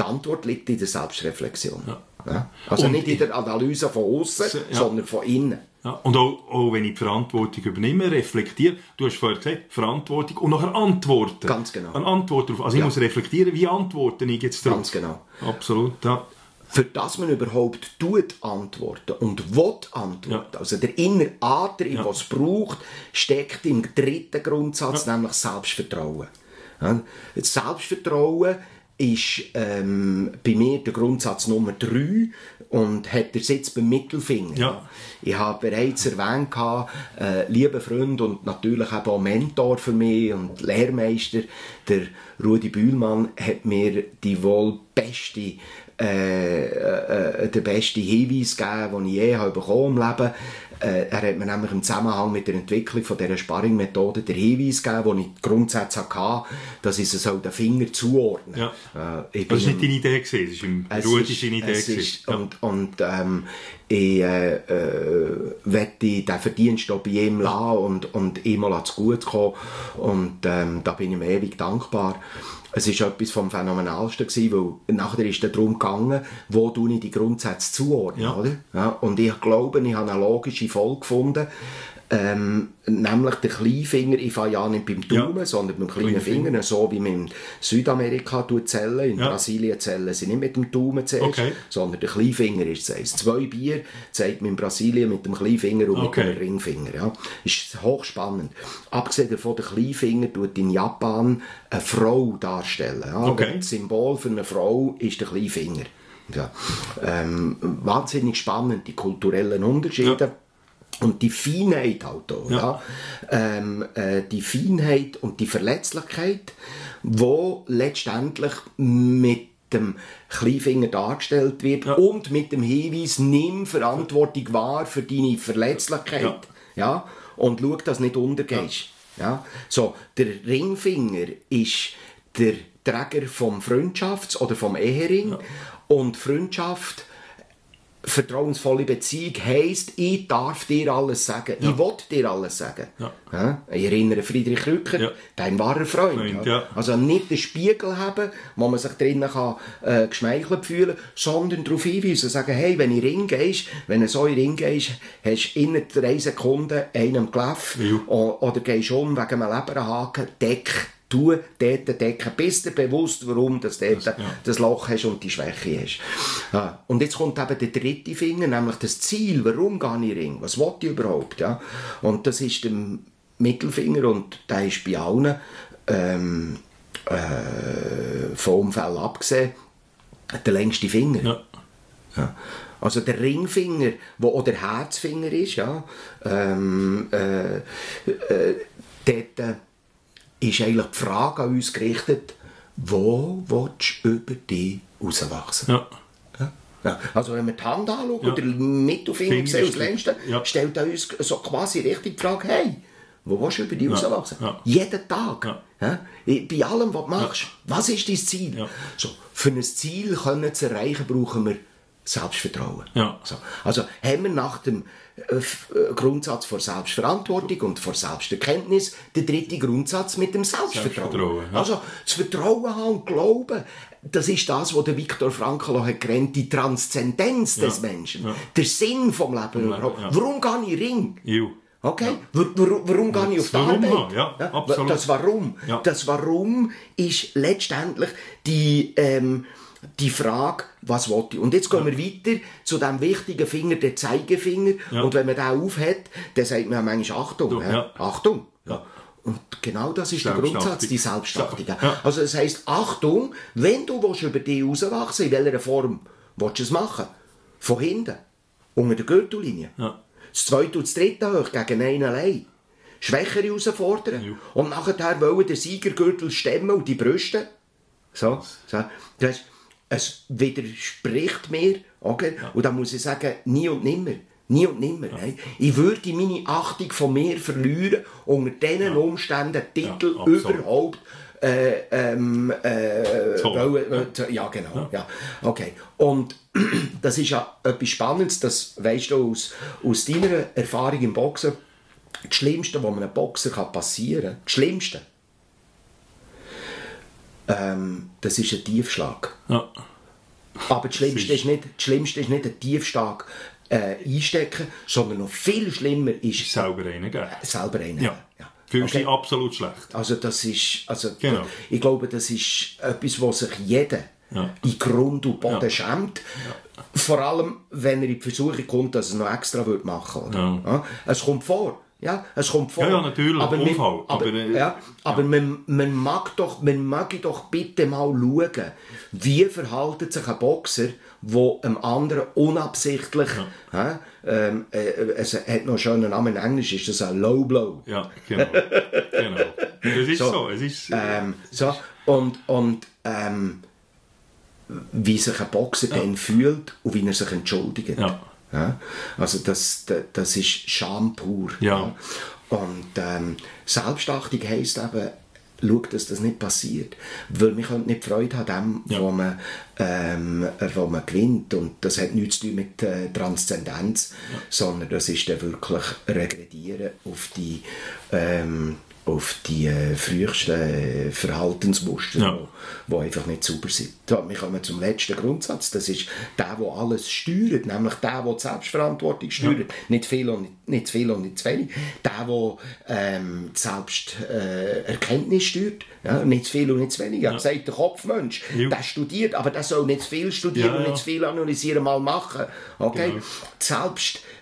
Die Antwort liegt in der Selbstreflexion. Ja? Also Und nicht in der Analyse von außen, Ja. sondern von innen. Ja, und auch, auch wenn ich die Verantwortung übernehme, reflektiere, du hast vorher gesagt, Verantwortung und nachher antworten. Ganz genau. Eine Antwort darauf. Also ich Ja. muss reflektieren, wie antworte ich jetzt darauf. Ganz genau. Absolut, ja. Für das man überhaupt tut antworten und will antworten, Ja. also der innere Antrieb, was es braucht, steckt im dritten Grundsatz, nämlich Selbstvertrauen. Ja, das Selbstvertrauen ist ähm, bei mir der Grundsatz Nummer drei und hat den Sitz beim Mittelfinger. Ja. Ich habe bereits erwähnt, äh, lieber Freund und natürlich auch Mentor für mich und Lehrmeister, der Rudi Bühlmann, hat mir die wohl beste äh, äh, der beste Hinweis gegeben, den ich je habe bekommen im Leben. Äh, er hat mir nämlich im Zusammenhang mit der Entwicklung von dieser Sparring-Methode den Hinweis gegeben, wo ich Grundsätze hatte, dass ich es den Finger zuordnen Ja. Äh, Das war nicht deine Idee, gewesen. das war im es ist- Idee. gewesen. ist, Ja. Und, und ähm, ich äh, äh, wette den Verdienst auch bei ihm lassen und, und ihm mal zu gut kommen. Und ähm, da bin ich ihm ewig dankbar. Es war etwas vom Phänomenalsten, gewesen, weil nachher ist es darum gegangen, wo du ich die Grundsätze zuordnen. Ja. Oder? Ja, und ich glaube, ich habe eine logische Folge gefunden. Ähm, nämlich der Kleinfinger, ich fange ja nicht beim Daumen, Ja. sondern beim kleinen Kleinen Finger, Finger. so wie man in Südamerika zählen. In Ja. Brasilien zählen sie nicht mit dem Daumen zuerst, Okay. sondern der Kleinfinger ist es. Zwei Bier zeigt man in Brasilien mit dem Kleinfinger und Okay. mit dem Ringfinger. Ja. Ist hochspannend. Abgesehen davon, der Kleinfinger tut in Japan eine Frau darstellen. Ja. Okay. Das Symbol für eine Frau ist der Kleinfinger. Ja. Ähm, wahnsinnig spannend, die kulturellen Unterschiede. Und die Feinheit halt auch, ja. Ähm, äh, die Feinheit und die Verletzlichkeit, wo letztendlich mit dem Kleinfinger dargestellt wird Ja. und mit dem Hinweis, nimm Verantwortung wahr für deine Verletzlichkeit. Ja. Ja. und schau, dass du nicht untergehst. Ja. So, der Ringfinger ist der Träger vom Freundschafts- oder vom Ehering und Freundschaft vertrauensvolle Beziehung heisst, ich darf dir alles sagen. Ich will dir alles sagen. Ja. Ja? Ich erinnere Friedrich Rücker, Ja. dein wahrer Freund. Freund, ja. ja. Also nicht den Spiegel haben, wo man sich drinnen kann, äh, geschmeichelt fühlen sondern darauf hinweisen, sagen, hey, wenn ich Ring gehst, wenn du so in Ring gehst, hast du innerhalb drei Sekunden einem Gelaff Ja. oder gehst um wegen einem Leberhaken, deck du dort decken, bist dir bewusst, warum du dort das Loch hast und die Schwäche hast. Ja. Und jetzt kommt eben der dritte Finger, nämlich das Ziel, warum gehe ich Ring, was will ich überhaupt, ja? Und das ist der Mittelfinger und der ist bei allen ähm, äh, von Unfällen abgesehen der längste Finger. Ja. Ja. Also der Ringfinger, wo auch der Herzfinger ist, ja, ähm, äh, äh, dort äh, ist eigentlich die Frage an uns gerichtet, wo willst du über dich rauswachsen? Ja. Ja. Ja. Also wenn wir die Hand anschauen, Ja. der Mittelfinger Finger sehen, das längste, ja. stellt er uns so quasi richtig die Frage, hey, wo willst du über dich rauswachsen? Ja. Jeden Tag. Ja. Ja. Bei allem, was du machst. Was ist dein Ziel? Ja. So, für ein Ziel können zu erreichen, brauchen wir Selbstvertrauen. Ja. So. Also haben wir nach dem äh, äh, Grundsatz vor Selbstverantwortung und vor Selbsterkenntnis den dritten Grundsatz mit dem Selbstvertrauen. Selbstvertrauen, ja. Also das Vertrauen haben und Glauben, das ist das, was der Viktor Frankl auch hat genannt, die Transzendenz des Menschen, der Sinn vom Leben überhaupt. ja. Warum gehe ich Ring? Ju. Okay, Wa- warum, gehe ich auf die Warum Arbeit? ja, absolut. Das Warum. Ja. Das Warum ist letztendlich die, ähm, die Frage, was will ich? Und jetzt gehen wir weiter zu dem wichtigen Finger, der Zeigefinger. Ja. Und wenn man den aufhat, dann sagt man manchmal Achtung. Ja. Achtung. Ja. Und genau das ist der. Grundsatz, die Selbstachtung. Ja. Also das heisst, Achtung, wenn du willst über dich rauswachsen in welcher Form willst du es machen? Von hinten, unter der Gürtellinie. Ja. Das zweite und das dritte hoch gegen einen allein. Schwächere herausfordern. Ja. Und nachher wollen den Siegergürtel stemmen und die Brüste. So, so. Das es widerspricht mir. Okay? Und da muss ich sagen, nie und nimmer. Nie und nimmer. Nein. Ich würde meine Achtung von mir verlieren, unter diesen Umständen Titel absolut. überhaupt äh, ähm, äh, So. äh, ja, genau. Ja. Okay. Und [CLEARS THROAT] das ist ja etwas Spannendes, das weißt du aus, aus deiner Erfahrung im Boxen. Das Schlimmste, was einem Boxer passieren kann, das Schlimmste, ähm, das ist ein Tiefschlag. Ja. Aber das Schlimmste ist- nicht, das Schlimmste ist nicht ein Tiefschlag äh, einstecken, sondern noch viel schlimmer ist Selber einen geben. selber einen. Ja. Fühlst Okay. dich absolut schlecht. Also das ist, also Genau. ich glaube, das ist etwas, was sich jeder Ja. in Grund und Boden Ja. schämt. Vor allem, wenn er in die Versuchung kommt, dass er es noch extra wird machen würde. Ja. Ja. Es kommt vor. Ja, es kommt vor. Ja, ja, natürlich, Aber, Unfall. man, aber, Aber, äh, ja, aber man, man, mag doch, man mag doch bitte mal schauen, wie verhaltet sich ein Boxer, der einem anderen unabsichtlich, hä, ähm, äh, es hat noch einen schönen Namen, in Englisch ist das ein Low Blow. Ja, genau. genau. Ist so. Es ist, Ähm, so, und und ähm, wie sich ein Boxer dann fühlt und wie er sich entschuldigt. Ja. Ja? Also das, das, das ist Scham pur. Ja. Und ähm, Selbstachtung heisst eben, schau, dass das nicht passiert. Weil wir können nicht Freude haben dem, Ja. wo, man, ähm, äh, wo man gewinnt. Und das hat nichts zu tun mit äh, Transzendenz, sondern das ist dann wirklich Regredieren auf die, ähm, auf die äh, frühesten äh, Verhaltensmuster, Ja. wo, wo einfach nicht sauber sind. Wir kommen zum letzten Grundsatz. Das ist der, der alles steuert, nämlich der, der die Selbstverantwortung steuert. Nicht viel und nicht, nicht zu viel und nicht zu wenig. Der, der ähm, die Selbsterkenntnis äh, Erkenntnis steuert. Ja, nicht zu viel und nicht zu wenig. Ich habe gesagt, der Kopfmensch, Ja. der studiert, aber der soll nicht zu viel studieren Ja, und ja. nicht zu viel analysieren, mal machen. Okay? Genau. Das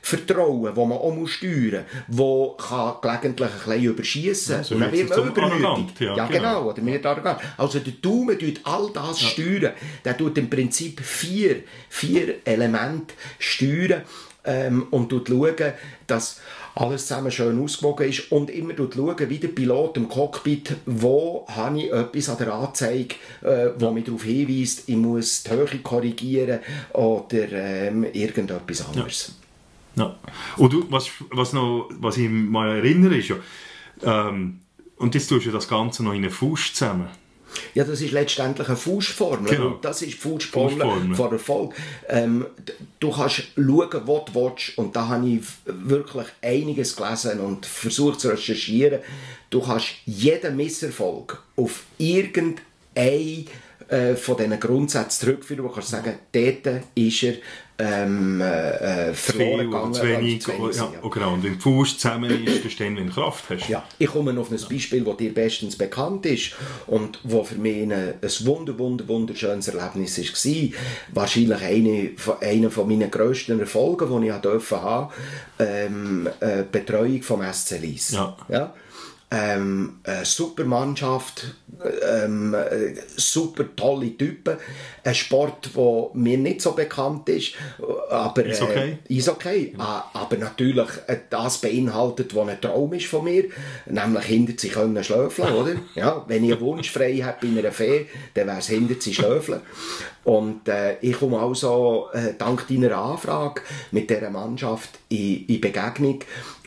Selbstvertrauen, das man auch muss steuern muss, das kann gelegentlich ein bisschen überschiessen. so und dann wird man übermütig. ja, ja, genau. genau. Oder wird arrogant. Also der Daumen tut all das steuern. Der tut im Prinzip vier, vier Elemente steuern. ähm, und schauen, dass alles zusammen schön ausgewogen ist und immer schauen, wie der Pilot im Cockpit, wo habe ich etwas an der Anzeige, äh, wo mich darauf hinweist, ich muss die Höhe korrigieren oder ähm, irgendetwas anderes. Ja. Ja. Und du, was, was, noch, was ich mal erinnere, ist ja, ähm, und jetzt tust du das Ganze noch in einen Fuß zusammen. Ja, das ist letztendlich eine Fußformel. Genau. Und das ist die Fußformel von Erfolg. Ähm, du kannst schauen, was du willst. Und da habe ich wirklich einiges gelesen und versucht zu recherchieren. Du kannst jeden Misserfolg auf irgendein äh, von diesen Grundsätzen zurückführen, wo kannst sagen, dort ist er ähm, äh, verloren gegangen. Zu wenig, zu wenig ja, ja. Oh, genau. Und wenn du Fuß zusammen ist, dann stehen, wenn du Kraft hast. Ja, ich komme auf ein Beispiel, das dir bestens bekannt ist und wo für mich ein, ein wunder, wunder, wunderschönes Erlebnis war. Wahrscheinlich eine, einer von meinen grössten Erfolgen, die ich durfte haben, ähm, äh, Betreuung vom SC Lies. Ja. ja? Ähm, eine super Mannschaft, ähm, super tolle Typen. Ein Sport, der mir nicht so bekannt ist, aber ist okay. Äh, ist okay. Ja. Aber natürlich äh, das beinhaltet, was ein Traum ist von mir, nämlich hinter sie können schlöfeln, oder? [LAUGHS] Ja, wenn ich einen Wunsch frei habe bei einer Fee, dann wäre es hinter sie schlöfeln. Und äh, ich komme also äh, dank deiner Anfrage mit dieser Mannschaft in, in Begegnung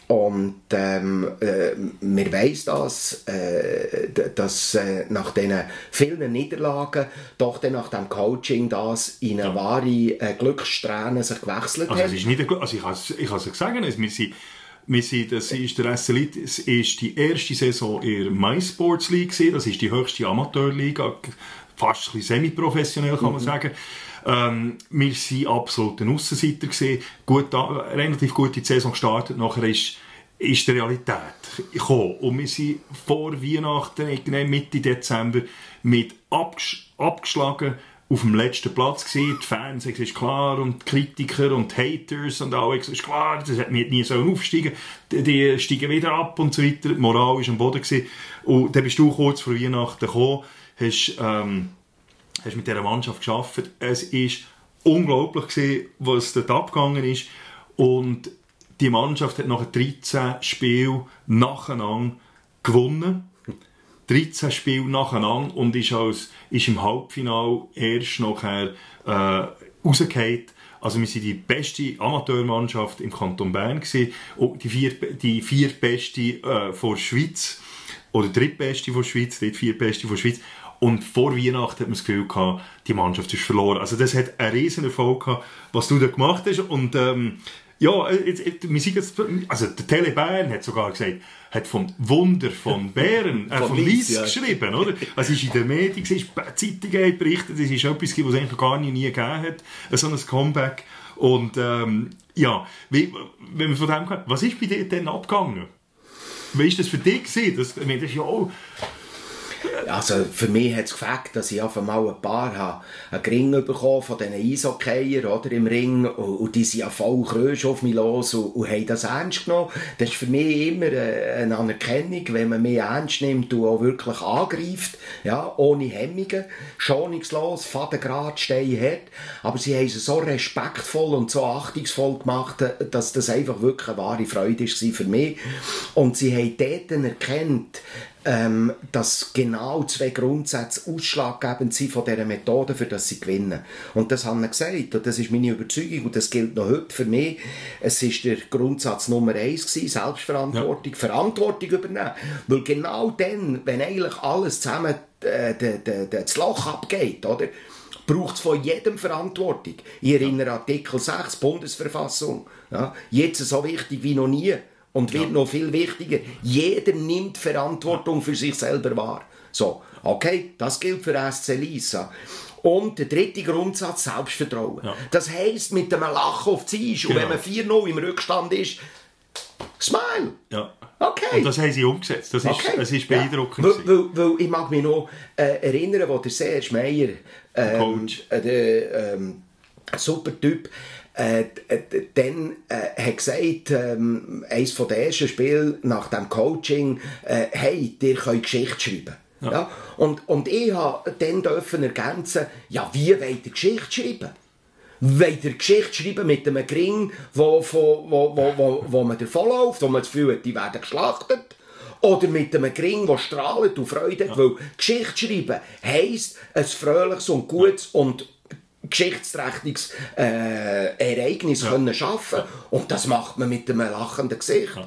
und ähm, äh, wir weiss das, äh, dass äh, nach diesen vielen Niederlagen doch dann nach dem Coaching das in eine ja. wahre äh, Glückssträhne sich gewechselt also, hat. Es ist nicht also ich kann ich es sagen, wir sind, wir sind, das ist der SC Elite, es ist die erste Saison in der MySports League das ist die höchste Amateurliga, fast ein bisschen semi-professionell kann man mhm. sagen. Ähm, wir waren absolut ein Aussenseiter gesehen, gut, relativ gut in die Saison gestartet, nachher ist ist die Realität gekommen. Und wir sind vor Weihnachten, Mitte Dezember, mit abges abgeschlagen auf dem letzten Platz gesehen. Die Fans, es ist klar, und die Kritiker und die Haters und alles, ist klar, das hat mir nie so aufsteigen die, die steigen wieder ab und so weiter. Die Moral war am Boden. Gewesen. Und dann bist du kurz vor Weihnachten gekommen, hast, ähm, hast mit dieser Mannschaft geschafft. Es ist unglaublich gewesen, was dort abgegangen ist. Und die Mannschaft hat nach 13 Spielen nacheinander gewonnen. 13 Spiele nacheinander und ist, als, ist im Halbfinale erst nachher äh, rausgefallen. Also wir sind die beste Amateurmannschaft im Kanton Bern gewesen, die vier, die viertbeste äh, vor der Schweiz oder drittbeste vor der Schweiz, die viertbeste vor der Schweiz. Und vor Weihnachten hat man das Gefühl gehabt, die Mannschaft ist verloren. Also das hat einen riesen Erfolg gehabt, was du da gemacht hast. Und ähm, ja, jetzt, jetzt, jetzt, also der Tele Bern hat sogar gesagt, hat vom Wunder von Bären, äh, von, von Lies ja. geschrieben, oder? Also ist in den Medien, ist Zeitungen hat berichtet, das ist etwas, was es eigentlich gar nie, nie gegeben hat, so ein Comeback. Und ähm, ja, wie, wenn man von dem kann, was ist bei dir denn abgegangen? Wie ist das für dich gewesen? Das, ich meine, das ist ja auch also für mich hat es gefällt, dass ich auf einmal ein paar habe, einen Ring bekommen von diesen Eishockeyer oder, im Ring und, die sind ja voll Krösch auf mich los und, und haben das ernst genommen. Das ist für mich immer eine Anerkennung, wenn man mich ernst nimmt und auch wirklich angreift, ja, ohne Hemmungen, schonungslos, fadengrad, steinhart, aber sie haben es so respektvoll und so achtungsvoll gemacht, dass das einfach wirklich eine wahre Freude war für mich. Und sie haben dort erkannt, ähm, dass genau zwei Grundsätze ausschlaggebend sind von dieser Methode, für das sie gewinnen. Und das haben wir gesagt und das ist meine Überzeugung und das gilt noch heute für mich. Es ist der Grundsatz Nummer eins gewesen, Selbstverantwortung, ja. Verantwortung übernehmen. Weil genau dann, wenn eigentlich alles zusammen äh, das Loch abgeht, oder? braucht es von jedem Verantwortung. Ich erinnere ja. Artikel 6 Bundesverfassung. Ja, jetzt so wichtig wie noch nie und wird ja. noch viel wichtiger. Jeder nimmt Verantwortung für sich selber wahr. So, okay, das gilt für SC Lisa. Und der dritte Grundsatz, Selbstvertrauen. Ja. Das heisst, mit einem Lachen auf die Eis. Genau. Und wenn genau. man 4-0 im Rückstand ist, Smile. Ja. Okay. Und das haben sie umgesetzt. Das ist, okay. das ist beeindruckend. Ja. Weil, weil, weil, ich mag mich noch äh, erinnern, wo der Serge Meyer, ähm, Coach. Äh, der ähm, super Typ, äh, dann äh, hat gesagt, ähm, eines von den ersten Spielen nach dem Coaching, äh, hey, ihr könnt Geschichte schreiben. Ja. ja. Und, und ich habe dann dürfen ergänzen, ja, wie wollt ihr Geschichte schreiben? Wollt ihr Geschichte schreiben mit einem Gring, wo, wo, wo, wo, wo, wo man davonläuft, wo man das Gefühl hat, die werden geschlachtet? Oder mit einem Gring, der strahlt und Freude hat, weil Geschichte schreiben heisst, ein fröhliches und gutes und geschichtsträchtiges äh, Ereignis können schaffen und das macht man mit einem lachenden Gesicht.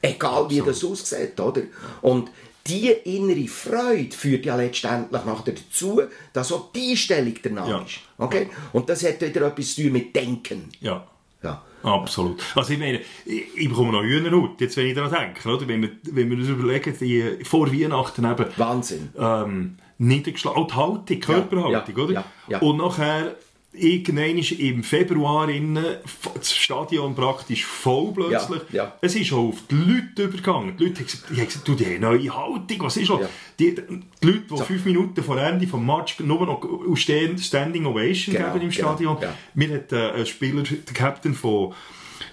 Egal wie das aussieht, oder? Und die innere Freude führt ja letztendlich nachher dazu, dass auch die Einstellung danach Ja. ist. Okay? Und das hat wieder etwas zu tun mit Denken. Ja. Ja. Absolut. Also ich meine, ich, bekomme noch Hühnerhaut, jetzt wenn ich daran denke, oder? Wenn wir, wenn wir uns überlegen, die, vor Weihnachten eben, Wahnsinn. ähm, niedergeschlagen, die Haltung, Körperhaltung, ja, oder? ja, ja. Und nachher, irgendwann ist im Februar innen, das Stadion praktisch voll plötzlich. Ja, ja. Es ist auch auf die Leute übergegangen. Die Leute haben gesagt, die haben gesagt du, die haben neue Haltung, was ist los? Ja. Die, die Leute, die fünf Minuten vor Ende vom Match nur noch Stand- Standing Ovation Genau, geben im genau, Stadion. ja. Mir hat äh, ein Spieler, der Captain von,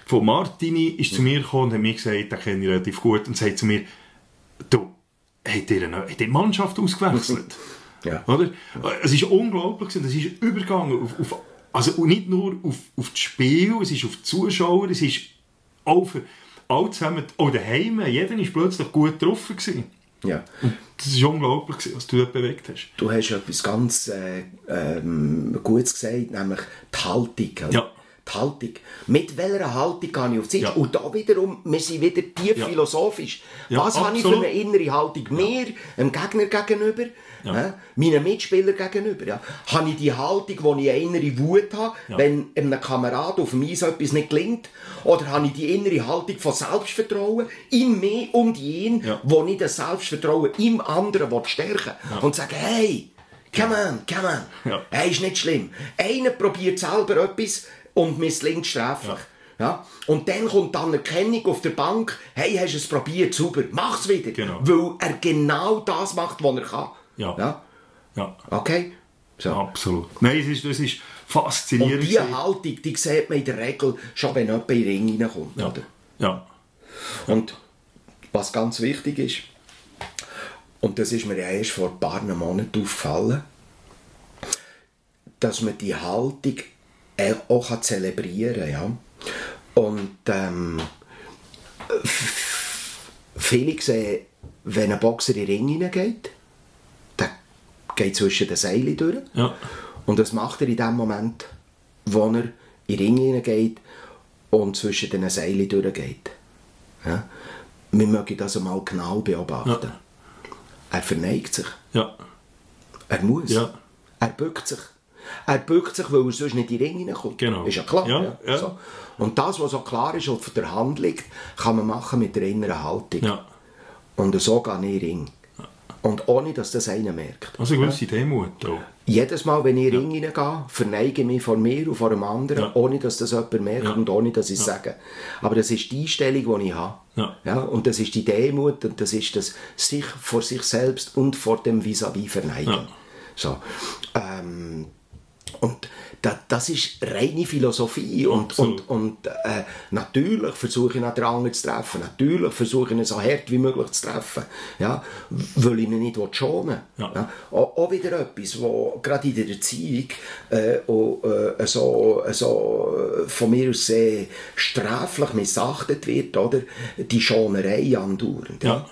von Martini, ist zu mir gekommen und hat mir gesagt, den kenne ich relativ gut, und sagt zu mir, du, ihr die Mannschaft ausgewechselt? [LAUGHS] Ja. Oder? Es ist unglaublich, gewesen. es ist übergegangen auf, auf, also und nicht nur auf, auf das Spiel, es ist auf die Zuschauer, es ist auch für alle zusammen, auch daheim, jeder war plötzlich gut getroffen. Gewesen. Ja. Das ist unglaublich, was du dort bewegt hast. Du hast etwas ganz äh, ähm, Gutes gesagt, nämlich die Haltung. oder? Ja. Die Haltung. Mit welcher Haltung gehe ich auf die Sicht? Ja. Und da wiederum, wir sind wieder tief Ja. philosophisch. Was habe ich für eine innere Haltung? Mir, dem Gegner gegenüber, äh, meinen Mitspielern gegenüber. Ja. Habe ich die Haltung, wo ich eine innere Wut habe, wenn einem Kamerad auf dem Eis etwas nicht gelingt? Oder habe ich die innere Haltung von Selbstvertrauen in mir und ihn, Ja. wo ich das Selbstvertrauen im anderen will stärken Und sagen, hey, come on, come on. Ja. Hey, ist nicht schlimm. Einer probiert selber etwas und misslingt sträflich. Ja. Und dann kommt die Anerkennung auf der Bank, hey, hast du es probiert, super, mach's wieder. Genau. Weil er genau das macht, was er kann. Ja. ja? Ja, Okay? So. absolut. Nein, es ist, das ist Und faszinierend. diese gewesen. Haltung, die sieht man in der Regel schon, wenn jemand in den Ring reinkommt. ja. Oder? ja. Und was ganz wichtig ist, und das ist mir ja erst vor ein paar Monaten aufgefallen, dass man die Haltung auch kann zelebrieren kann. Ja? Und ähm, viele sehen, wenn ein Boxer in den Ring hineingeht, geht zwischen den Seilen durch. Ja. Und das macht er in dem Moment, wo er in den Ring hineingeht und zwischen den Seilen durchgeht. Ja? Wir mögen das einmal genau beobachten. Ja. Er verneigt sich. Ja. Er muss. Ja. Er bückt sich. Er bückt sich, weil er sonst nicht in den Ring hineinkommt. Genau. Ist ja klar. Ja, ja. So. Und das, was so klar ist und auf der Hand liegt, kann man machen mit der inneren Haltung. ja. Und so gehe ich in den Ring. Und ohne, dass das einer merkt. Also eine gewisse Demut auch. Jedes Mal, wenn ich in den Ring verneige ich mich vor mir und vor einem anderen, Ja. ohne dass das jemand merkt Ja. und ohne dass ich es sage. Aber das ist die Einstellung, die ich habe. Ja. und das ist die Demut und das ist das sich vor sich selbst und vor dem Vis-à-vis verneigen. Ja. So. Ähm, und da, das ist reine Philosophie. Und, und, und äh, natürlich versuche ich den anderen zu treffen. Natürlich versuche ich ihn so hart wie möglich zu treffen. Ja, weil ich ihn nicht schonen will. Ja. Auch, auch wieder etwas, wo gerade in der Erziehung äh, auch, äh, so, so von mir aus sehr sträflich missachtet wird, oder? Die Schonerei andauernd. Ja.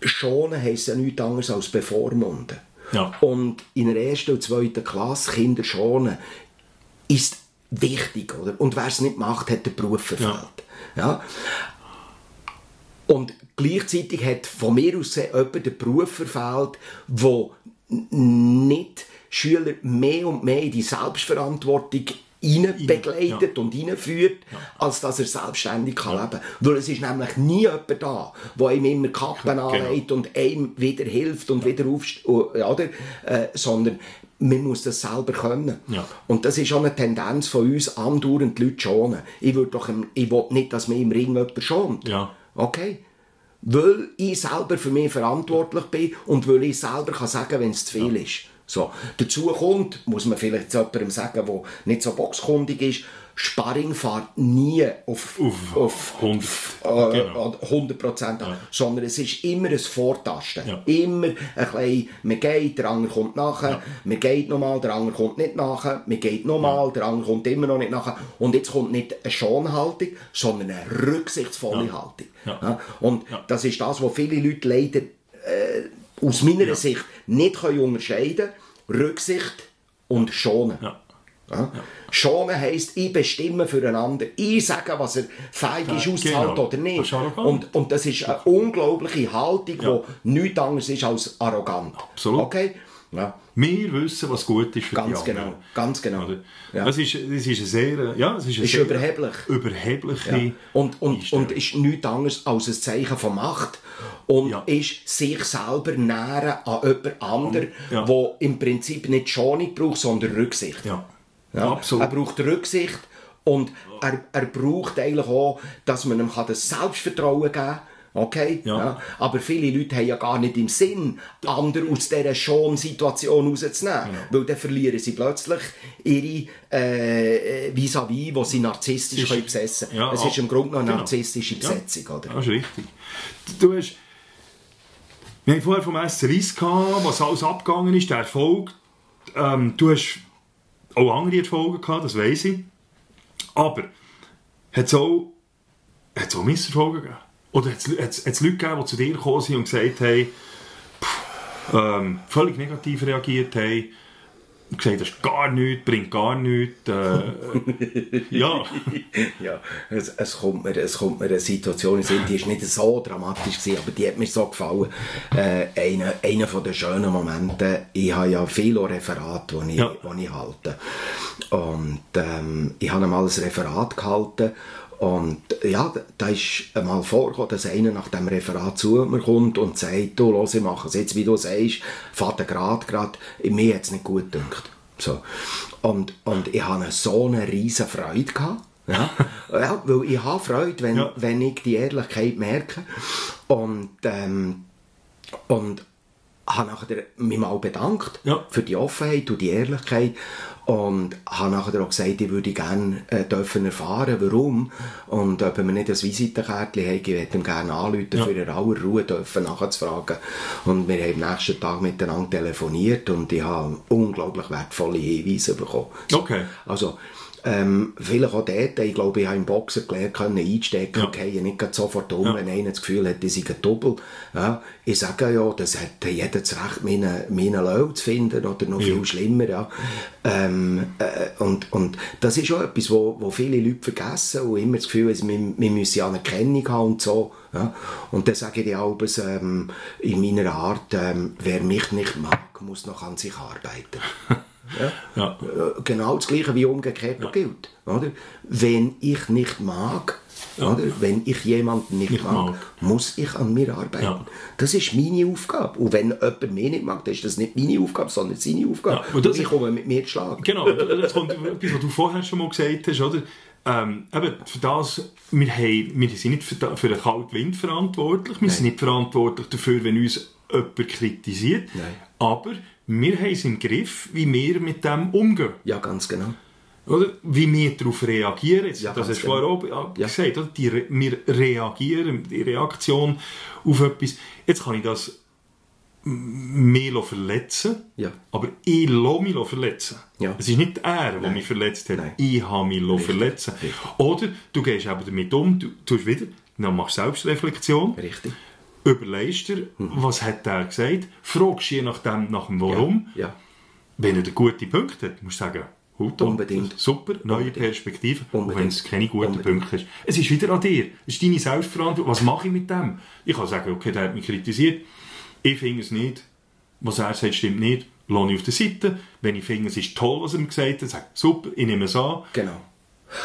Schonen heisst ja nichts anderes als bevormunden. Ja. Und in der ersten und zweiten Klasse Kinder schonen ist wichtig, oder? Und wer es nicht macht, hat den Beruf verfehlt. Ja. Und gleichzeitig hat von mir aus jemand den Beruf verfehlt, wo n- nicht Schüler mehr und mehr in die Selbstverantwortung hinein begleitet und hineinführt, als dass er selbstständig kann leben kann. Weil es ist nämlich nie jemand da, der ihm immer Kappen anlegt und ihm wieder hilft und wieder aufsteht, oder? Äh, sondern man muss das selber können. Ja. Und das ist schon eine Tendenz von uns, andauernd die Leute schonen. Ich, würd doch, ich will nicht, dass mir im Ring jemand schont. Ja. Okay? Weil ich selber für mich verantwortlich bin und weil ich selber kann sagen, wenn es zu viel ist. So. Dazu kommt, muss man vielleicht zu jemandem sagen, der nicht so boxkundig ist, Sparring fährt nie auf, Auf auf 100, äh, genau. 100 Prozent an, sondern es ist immer ein Vortasten. Ja. Immer ein bisschen, man geht, der andere kommt nachher, man geht nochmal, der andere kommt nicht nachher, man geht nochmal, der andere kommt immer noch nicht nachher. Und jetzt kommt nicht eine Schonhaltung, sondern eine rücksichtsvolle Haltung. Ja. Und das ist das, was viele Leute leider äh, aus meiner Sicht nicht können unterscheiden können. Rücksicht und Schonen. Ja. Ja. Schonen heisst, ich bestimme füreinander. Ich sage, was er fähig ist Ja, auszuhalten genau. oder nicht. Und, und das ist eine unglaubliche Haltung, Ja. die nichts anderes ist als arrogant. Absolut. Okay? Ja, Wir wissen, was gut ist für ganz die anderen. genau. Ganz genau. Oder? Ja. Das, ist, das ist eine sehr, ja, es ist eine Ist sehr überheblich. überhebliche Ja. Und, und, und ist nichts anderes als ein Zeichen von Macht. Und Ja. ist sich selber nähren an jemand anderen, Ja. im Prinzip nicht Schonung braucht, sondern Rücksicht. ja. Ja, absolut. Er braucht Rücksicht und er, er braucht eigentlich auch, dass man ihm das Selbstvertrauen geben kann. Okay? Ja. Aber viele Leute haben ja gar nicht im Sinn, andere aus dieser Schon-Situation rauszunehmen. Genau. Weil dann verlieren sie plötzlich ihre äh, vis-à-vis, wo sie narzisstisch Ist- können besessen können. Ja, es ist im Grunde noch eine genau. narzisstische Ja. Besetzung. Oder? Das ist richtig. Du hast, wir haben vorher vom Weiss gehabt, was alles abgegangen ist, der Erfolg. Ähm, du hast auch andere Erfolge gehabt, das weiß ich. Aber hat es auch, hat's auch Misserfolge gegeben? Oder hat es Leute gegeben, die zu dir gekommen sind und gesagt haben, pff, ähm, völlig negativ reagiert haben, und gesagt, das ist gar nichts, bringt gar nichts. Äh, [LAUGHS] ja. Ja, es, es, kommt mir, es kommt mir eine Situation in Sinn, die ist nicht so dramatisch gewesen, aber die hat mir so gefallen. Äh, einer, einer von den schönen Momente, ich habe ja viele Referate, die ich, Ja. die ich halte. Und ähm, ich habe einmal ein Referat gehalten und ja, da ist einmal vorgekommen, dass einer nach dem Referat zu mir kommt und sagt, du, los, ich mache es jetzt, wie du sagst, Vater grad, grad, mir hat es nicht gut gedacht. So. Und, und ich hatte so eine riesen Freude gehabt. Ja, ja, weil ich habe Freude, wenn, Ja. wenn ich die Ehrlichkeit merke. Und, ähm, und habe nachher mich mal bedankt Ja. für die Offenheit und die Ehrlichkeit und habe nachher auch gesagt, ich würde gerne äh, dürfen erfahren, warum und ob mir nicht ein Visitenkärtchen hat, ich würde ihm gerne anrufen, Ja. für in aller Ruhe dürfen nachzufragen. Und wir haben am nächsten Tag miteinander telefoniert und ich habe unglaublich wertvolle Hinweise bekommen. Okay. Also, ähm, vielleicht auch dort, ich glaube, ich habe im Boxen gelernt, können einstecken, Ja. okay, nicht sofort um, Ja. wenn einer das Gefühl hat, sei ein Doppel. Ja, ich sage ja, das hat jeder das Recht, meinen, meinen Löw zu finden, oder noch viel schlimmer, ja. Ähm, äh, und, und das ist auch etwas, wo, wo viele Leute vergessen und immer das Gefühl haben, wir, wir müssen Anerkennung haben und so. Ja. Und dann sage ich auch ähm, in meiner Art, ähm, wer mich nicht mag, muss noch an sich arbeiten. [LAUGHS] Ja. Äh, genau das Gleiche wie umgekehrt auch gilt. Oder? Wenn ich nicht mag, oder? wenn ich jemanden nicht, Nicht mag, mag. muss ich an mir arbeiten. Ja. Das ist meine Aufgabe. Und wenn jemand mich nicht mag, dann ist das nicht meine Aufgabe, sondern seine Aufgabe. Ja, und das und ich komme mit mir zu schlagen. Genau, das kommt etwas, was du vorher schon mal gesagt hast, oder? Ähm, eben, für das, wir, haben, wir sind nicht für, für den kalten Wind verantwortlich, wir sind nicht verantwortlich dafür, wenn uns jemand kritisiert, Nein. aber wir haben es im Griff, wie wir mit dem umgehen. Ja, ganz genau. Oder? Wie wir darauf reagieren. Jetzt, Ja, das hast du vorher auch Ja. gesagt. Oder? Die, Re- wir reagieren, die Reaktion auf etwas. Jetzt kann ich das mehr verletzen, Ja. aber ich lasse mich verletzen. Ja. Es ist nicht er, der mich verletzt hat. Nein. Ich habe mich verletzen Oder du gehst eben damit um, du tust wieder, dann machst du Selbstreflexion, Richtig. Überlegst dir, Mhm. was hat er gesagt, fragst je nachdem nach dem Warum. Ja. Wenn er einen guten Punkt hat, musst du sagen, ab, Unbedingt. Super, neue Unbedingt. Perspektive. Und Unbedingt. wenn es keine guten Unbedingt. Punkte ist. Es ist wieder an dir. Es ist deine Selbstverantwortung. Was mache ich mit dem? Ich kann sagen, okay, der hat mich kritisiert. Ich finde es nicht. Was er sagt, stimmt nicht. Lasse ich auf der Seite. Wenn ich finde, es ist toll, was er mir gesagt hat, sage super, ich nehme es an. Genau.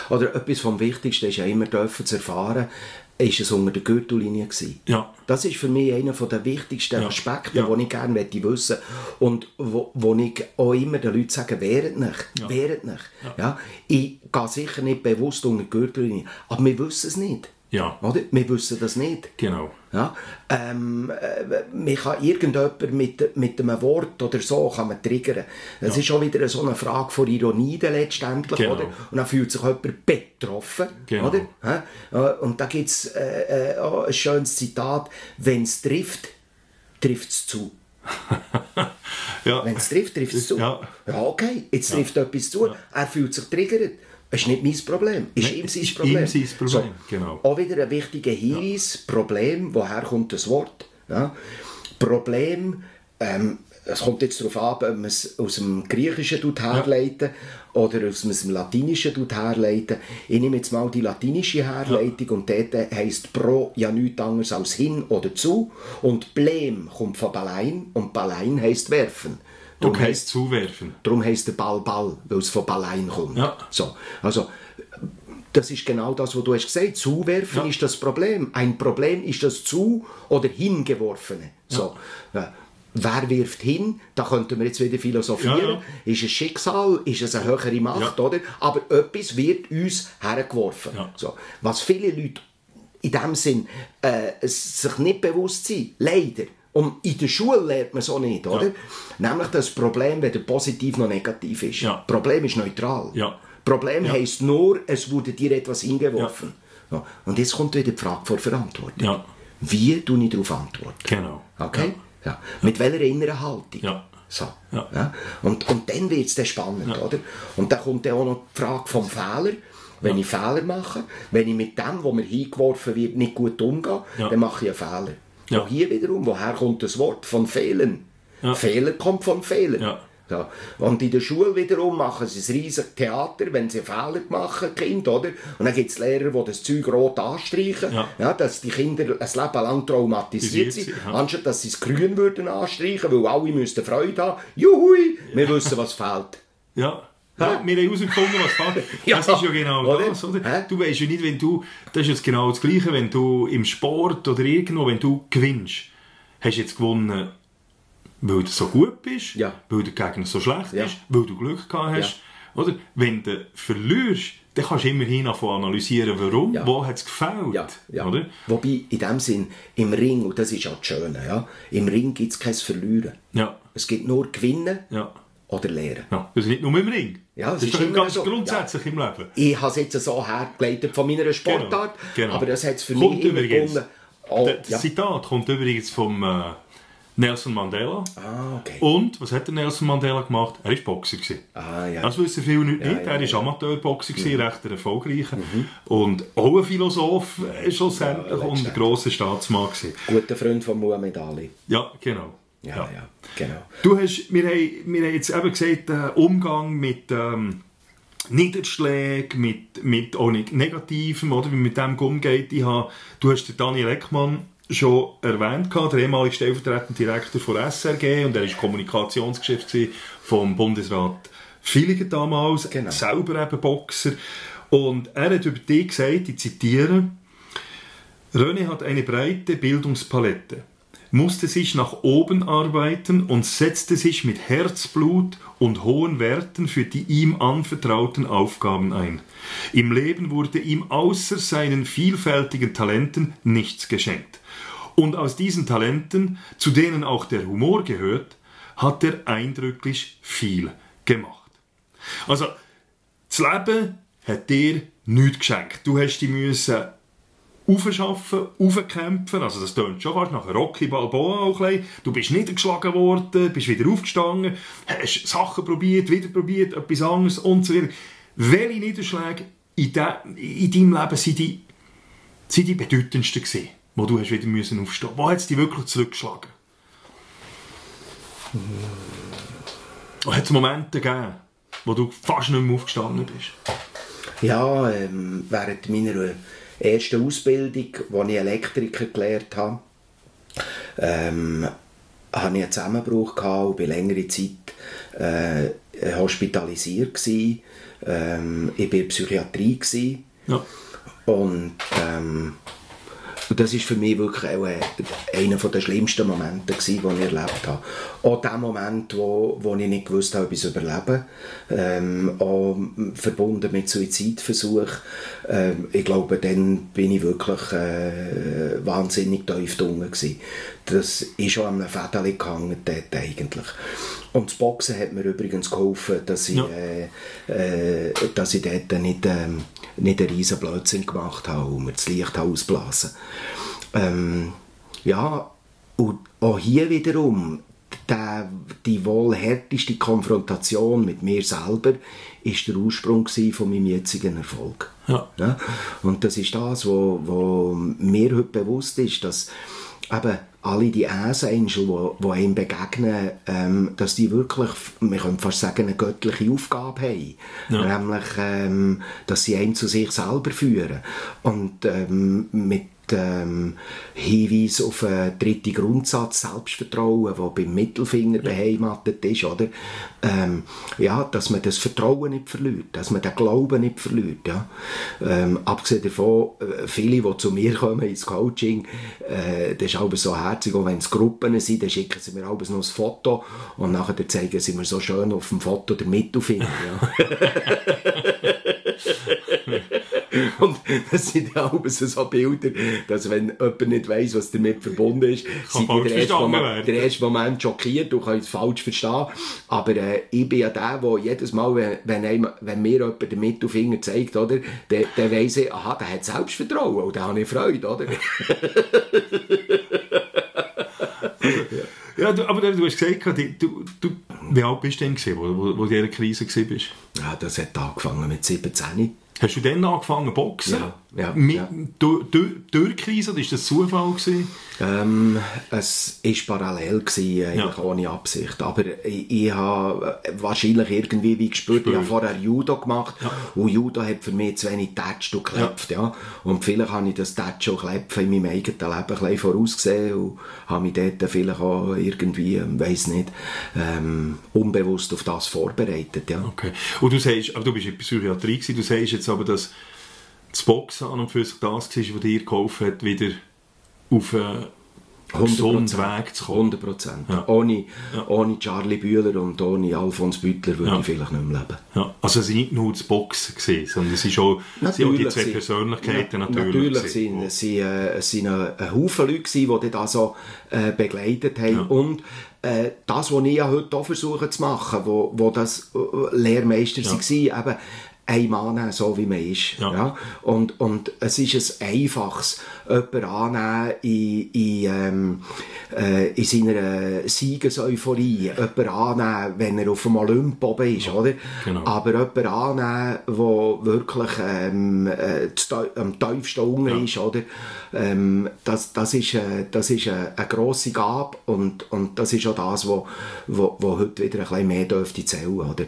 Oder etwas vom Wichtigsten ist ja immer dürfen zu erfahren, ist es unter der Gürtellinie gewesen. Ja. Das ist für mich einer der wichtigsten Ja. Aspekte, Ja. die ich gerne möchte wissen und wo, wo ich auch immer den Leuten sage, wehret nicht, Ja. wehret nicht. Ja. Ich gehe sicher nicht bewusst unter die Gürtellinie, aber wir wissen es nicht. Ja. Oder? Wir wissen das nicht. Genau. Ja, ähm, äh, man kann irgendjemand mit, mit einem Wort oder so kann man triggern. Es ist schon wieder so eine Frage von Ironie letztendlich, Genau. oder? Und dann fühlt sich jemand betroffen, Genau. oder? Hä? Äh, Und da gibt es äh, äh, auch ein schönes Zitat, wenn es trifft, [LAUGHS] trifft es zu. Ja. Wenn es trifft, trifft es zu. Ja. ja, okay, jetzt trifft etwas zu, er fühlt sich triggert. Das ist nicht mein Problem, ist Nein, ihm es sein ist Problem. ihm sein Problem, genau. Auch wieder ein wichtiger Hinweis, Problem, woher kommt das Wort? Ja? Problem, ähm, es kommt jetzt darauf an, ob man es aus dem Griechischen herleiten oder aus dem Latinischen herleiten. Ich nehme jetzt mal die latinische Herleitung und dort heisst pro ja nichts anderes als hin oder zu und blem kommt von Balein und Balein heisst werfen. Darum kannst zuwerfen. Darum heisst der Ball Ball, weil es von Ballein kommt. Ja. So, also, das ist genau das, was du hast gesagt. Zuwerfen Ja. ist das Problem. Ein Problem ist das Zu- oder Hingeworfene. So, ja. Wer wirft hin? Da könnten wir jetzt wieder philosophieren. Ja, ja. Ist es Schicksal? Ist es eine höhere Macht? Oder? Aber etwas wird uns hergeworfen. So. Was viele Leute in dem Sinn äh, sich nicht bewusst sind, leider. Und in der Schule lernt man so nicht, oder? Nämlich das Problem, weder positiv noch negativ ist. Ja. Problem ist neutral. Ja. Problem Ja. heisst nur, es wurde dir etwas hingeworfen. Ja. Und jetzt kommt wieder die Frage vor Verantwortung. Ja. Wie tue ich darauf antworten? Genau. Okay? Ja. Mit welcher inneren Haltung? Ja. So. Ja. Und, und dann wird es dann spannend, oder? Und dann kommt dann auch noch die Frage vom Fehler. Wenn ich Fehler mache, wenn ich mit dem, was mir hingeworfen wird, nicht gut umgehe, Ja. dann mache ich einen Fehler. Ja. Auch hier wiederum, woher kommt das Wort? Von Fehlen. Ja. Fehler kommt von Fehlen. Ja. So. Und in der Schule wiederum machen sie ein riesiges Theater, wenn sie Fehler machen, Kind, oder? Und dann gibt es Lehrer, die das Zeug rot anstreichen, Ja. dass die Kinder ein Leben lang traumatisiert sind, sind, ja. anstatt dass sie es grün würden anstreichen, weil alle müssten Freude haben. Juhui, wir wissen, was fehlt. Ja. Ja, wir haben herausgefunden, was fehlt. Ja, das ist ja genau oder? das. Oder? Hä? Du weißt ja nicht, wenn du, das ist jetzt genau das Gleiche, wenn du im Sport oder irgendwo, wenn du gewinnst, hast jetzt gewonnen, weil du so gut bist, Ja. weil der Gegner so schlecht Ja. ist, weil du Glück gehabt hast. Oder? Wenn du verlierst, dann kannst du immerhin analysieren, warum, Ja. wo hat es gefällt. Ja, ja. Oder? Wobei, in dem Sinn, im Ring, und das ist auch das Schöne, ja, im Ring gibt es kein Verlieren. Ja. Es gibt nur Gewinnen Ja. Oder Lehren. ja. Das ist nicht nur im Ring. Ja, das es ist, ist doch immer ganz so. grundsätzlich im Leben. Ich habe es jetzt so hergeleitet von meiner Sportart, Genau. aber das hat es für Kommt mich immer übrigens. gewonnen. Oh, Das ja. Zitat kommt übrigens vom äh, Nelson Mandela. Ah, okay. Und, was hat der Nelson Mandela gemacht? Er war Boxer. Gewesen. Ah, ja. Das wissen viele nicht. Ja, nicht. ja, er war ja. Mhm. Amateurboxer, gewesen, recht erfolgreicher. Und auch ein Philosoph äh, schlussendlich Ja, und ein grosser Staatsmann. Gewesen. Guter Freund von Muhammad Ali. Ja, genau. Ja, ja, genau. Du hast, wir, haben, wir haben jetzt eben gesagt, äh, Umgang mit ähm, Niederschlägen, mit, mit auch nicht Negativem, oder wie man mit dem umgeht. Ich habe, du hast den Daniel Eckmann schon erwähnt, der ehemalige stellvertretende Direktor von SRG und er war Kommunikationsgeschäft vom Bundesrat Villigen damals, Genau. selber eben Boxer. Und er hat über dich gesagt, ich zitiere, René hat eine breite Bildungspalette, musste sich nach oben arbeiten und setzte sich mit Herzblut und hohen Werten für die ihm anvertrauten Aufgaben ein. Im Leben wurde ihm außer seinen vielfältigen Talenten nichts geschenkt. Und aus diesen Talenten, zu denen auch der Humor gehört, hat er eindrücklich viel gemacht. Also, das Leben hat dir nichts geschenkt. Du hast dich müssen aufschaffen, aufkämpfen. Also das tönt schon fast nach Rocky Balboa auch ein bisschen. Du bist niedergeschlagen worden, bist wieder aufgestanden, hast Sachen probiert, wieder probiert, etwas anderes und so weiter. Welche Niederschläge in, de, in deinem Leben sind die, sind die bedeutendsten gewesen, wo du hast wieder müssen aufstehen Wo hat es dich wirklich zurückgeschlagen? Und hat es Momente gegeben, wo du fast nicht mehr aufgestanden bist? Ja, ähm, während meiner ersten Ausbildung, als ich Elektriker gelernt habe, ähm, hatte ich einen Zusammenbruch gehabt und war längere Zeit äh, hospitalisiert. Gewesen. Ähm, ich war in der Psychiatrie. Gewesen. Ja. Und ähm, Und das ist für mich wirklich auch äh, einer der schlimmsten Momente, gewesen, die ich erlebt habe. Auch der Moment, wo, wo ich nicht gewusst habe, ob ich es überlebe. Ähm, auch verbunden mit Suizidversuch. Ähm, ich glaube, dann bin ich wirklich äh, wahnsinnig tief gewesen. Das ist schon an einem Fädeli gehangen dort eigentlich. Und das Boxen hat mir übrigens geholfen, dass ich, Ja. äh, äh, dass ich dort nicht, ähm, nicht einen riesen Blödsinn gemacht habe und mir das Licht ausblasen ähm, Ja, und auch hier wiederum, der, die wohl härteste Konfrontation mit mir selber ist der Ursprung von meinem jetzigen Erfolg. Ja. Ja? Und das ist das, wo, wo mir heute bewusst ist, dass eben alle die Ass-Angel, die, die einem begegnen, ähm, dass die wirklich, wir können fast sagen, eine göttliche Aufgabe haben. Ja. Nämlich, ähm, dass sie einen zu sich selber führen. Und ähm, mit ähm, Hinweis auf einen dritten Grundsatz Selbstvertrauen, der beim Mittelfinger beheimatet ist, oder? Ähm, ja, dass man das Vertrauen nicht verliert, dass man den Glauben nicht verliert, ja. Ähm, abgesehen davon, äh, viele, die zu mir kommen ins Coaching, äh, das ist auch so herzig, auch wenn es Gruppen sind, dann schicken sie mir auch noch ein Foto und nachher zeigen sie mir so schön auf dem Foto den Mittelfinger, ja. [LAUGHS] [LAUGHS] Und das sind ja auch so Bilder, dass wenn jemand nicht weiss, was damit verbunden ist, sind die der erste, Moment, der erste Moment schockiert und können es falsch verstehen. Aber äh, ich bin ja der, der jedes Mal, wenn, wenn, einem, wenn mir jemand den Mittelfinger zeigt, oder, dann, dann weiss ich, aha, der hat Selbstvertrauen und dann habe ich Freude, oder? Ja, du, aber du hast gesagt, du, du, wie alt bist du denn, gewesen, wo, wo, wo du in dieser Krise warst? ja, das hat angefangen mit 17. Hast du dann angefangen zu boxen? Ja, ja, Mit, ja. Durch, Krise oder war das Zufall? Gewesen? Ähm, es war parallel, gewesen, eigentlich Ja. ohne Absicht. Aber ich, ich habe äh, wahrscheinlich irgendwie wie gespürt, ich habe vorher Judo gemacht und Judo hat für mich zu wenig Touch und geklebt. Ja. Und vielleicht habe ich das Touch und Klepfen in meinem eigenen Leben ein bisschen vorausgesehen und habe mich dort vielleicht auch irgendwie, weiß nicht, ähm, unbewusst auf das vorbereitet. Ja. Okay. Und du sagst, aber du bist in der Psychiatrie gewesen, du sagst jetzt aber, dass das Boxen an und für sich das war, was dir geholfen hat, wieder auf einen gesunden Weg zu kommen. 100 Prozent. Ja. Ohne, Ja. ohne Charlie Bühler und ohne Alfons Büttler würde Ja. ich vielleicht nicht mehr leben. Ja, also es war nicht nur das Boxen, gewesen, sondern es ist auch, sind auch die zwei sind- Persönlichkeiten Ja, natürlich. Natürlich sind, es sind, äh, sind ein, ein Haufen Leute, gewesen, die das so äh, begleitet haben. Und äh, das, was ich ja heute auch versuche zu machen, wo, wo das äh, Lehrmeister Ja. waren, eben ein Mann nehmen, so wie man ist. Ja. Ja. Und, und es ist ein einfaches, jemanden annehmen in, in, ähm, äh, in seiner Siegeseuphorie, jemanden annehmen, wenn er auf dem Olymp oben ist, oder? Genau. Aber jemanden annehmen, der wirklich ähm, äh, am tiefsten unten Ja. ist, oder? Ähm, das, das ist, äh, das ist eine, eine grosse Gabe und, und das ist auch das, wo, wo, wo heute wieder ein bisschen mehr dürfte zählen, oder?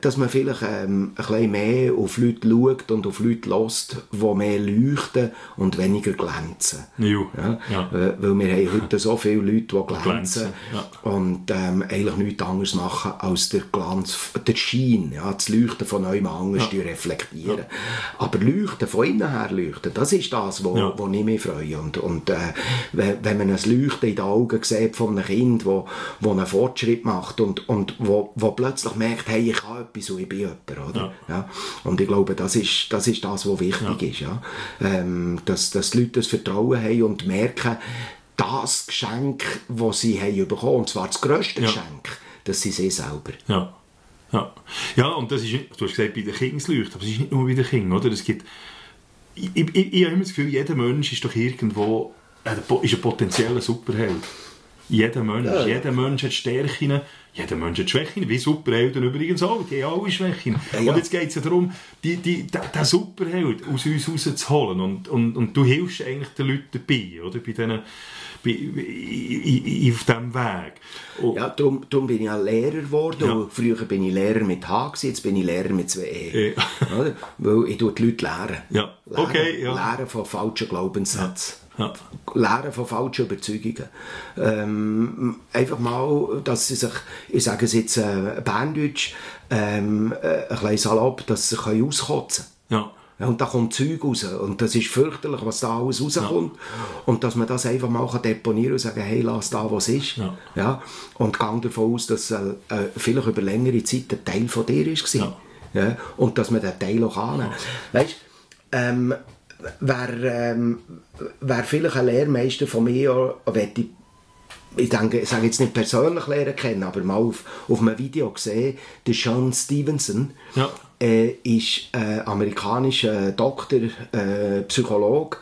Dass man vielleicht ähm, ein bisschen mehr auf Leute schaut und auf Leute lässt, die mehr leuchten und weniger glänzen. Ja. Ja? Äh, Weil wir haben heute so viele Leute, die glänzen, glänzen, ja. und ähm, eigentlich nichts anderes machen, als der Glanz, der Schein, ja, das Leuchten von neuem anders Ja. zu reflektieren. Aber Leuchten, von innen her leuchten, das ist das, wo, Ja. wo ich mich freue. Und, und äh, wenn, wenn man ein Leuchten in den Augen sieht von einem Kind, wo, wo einen Fortschritt macht und, und wo, wo plötzlich merkt, hey, ich kann etwas und ich bin jemand, oder? Ja. Und ich glaube, das ist das, ist das was wichtig ist, ja. Ähm, dass, dass die Leute das Vertrauen haben und merken, das Geschenk, das sie haben bekommen, und zwar das grösste Ja. Geschenk, das sind sie selber. Ja. Ja. ja, und das ist, du hast gesagt, bei den leuchtet, aber es ist nicht nur bei den Kindern, oder? Es gibt, ich, ich, ich, habe immer das Gefühl, jeder Mensch ist doch irgendwo äh, ist ein potenzieller Superheld. Jeder Mensch, Ja. jeder Mensch hat Stärken, jeder Mensch hat Schwächen, wie Superhelden übrigens auch, die haben alle Schwächen. Ja, ja. Und jetzt geht es ja darum, die, die, den, Superheld aus uns rauszuholen und, und, und du hilfst eigentlich den Leuten dabei, oder? Bei denen, bei, auf diesem Weg. Und, Ja, darum, darum bin ich ja Lehrer geworden. Ja. Früher bin ich Lehrer mit H, jetzt bin ich Lehrer mit zwei E. Ja. [LAUGHS] Weil ich die Leute lehren. Ja, Lehren, okay, ja. Lehren von falschen Glaubenssätzen. Ja. Lehren von falschen Überzeugungen. Ähm, einfach mal, dass sie sich, ich sage es jetzt äh, Berndeutsch, ähm, äh, ein bisschen salopp, dass sie sich können auskotzen Ja. Ja, und da kommt Zeug raus. Und das ist fürchterlich, was da alles rauskommt. Und dass man das einfach mal deponieren und sagen, hey, lass da, was ist. Ja. Ja. Und gang davon aus, dass äh, äh, vielleicht über längere Zeit ein Teil von dir war. Ja. Und dass man den Teil auch annehmen kann. Weißt ähm, wer, ähm, wer vielleicht ein Lehrmeister von mir möchte, ich denke, ich sage jetzt nicht persönlich lernen kennen, aber mal auf, auf einem Video gesehen, der Sean Stevenson Ja. äh, ist äh, amerikanischer Doktor, äh, Psychologe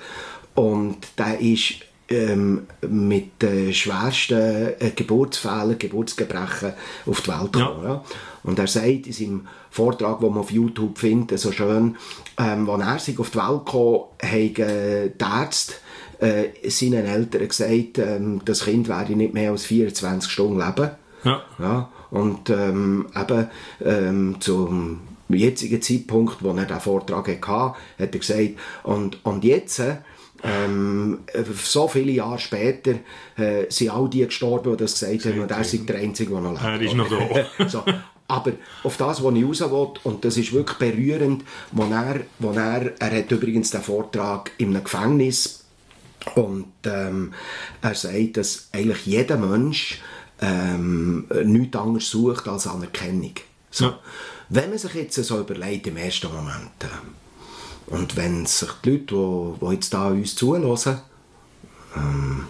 und der ist ähm, mit den schwersten äh, Geburtsfehlern, Geburtsgebrechen auf die Welt gekommen. Ja. Und er sagt in seinem Vortrag, den man auf YouTube findet, so schön, ähm, als er sich auf die Welt kam, haben äh, die Ärzte äh, seinen Eltern gesagt, ähm, das Kind werde nicht mehr als 24 Stunden leben. Ja. Ja, und ähm, eben ähm, zum jetzigen Zeitpunkt, wo er diesen Vortrag hatte, hat er gesagt, und, und jetzt, ähm, so viele Jahre später, äh, sind all die gestorben, die das gesagt haben, und er ist der Einzige, der noch lebt. Er ist noch [LAUGHS] da. so. Aber auf das, was ich raus will, und das ist wirklich berührend, wo er, wo er, er hat übrigens den Vortrag einem Gefängnis und ähm, er sagt, dass eigentlich jeder Mensch ähm, nichts anderes sucht als Anerkennung. So. Ja. Wenn man sich jetzt so überlegt im ersten Moment, äh, und wenn sich die Leute, die, die jetzt da uns zuhören, ähm,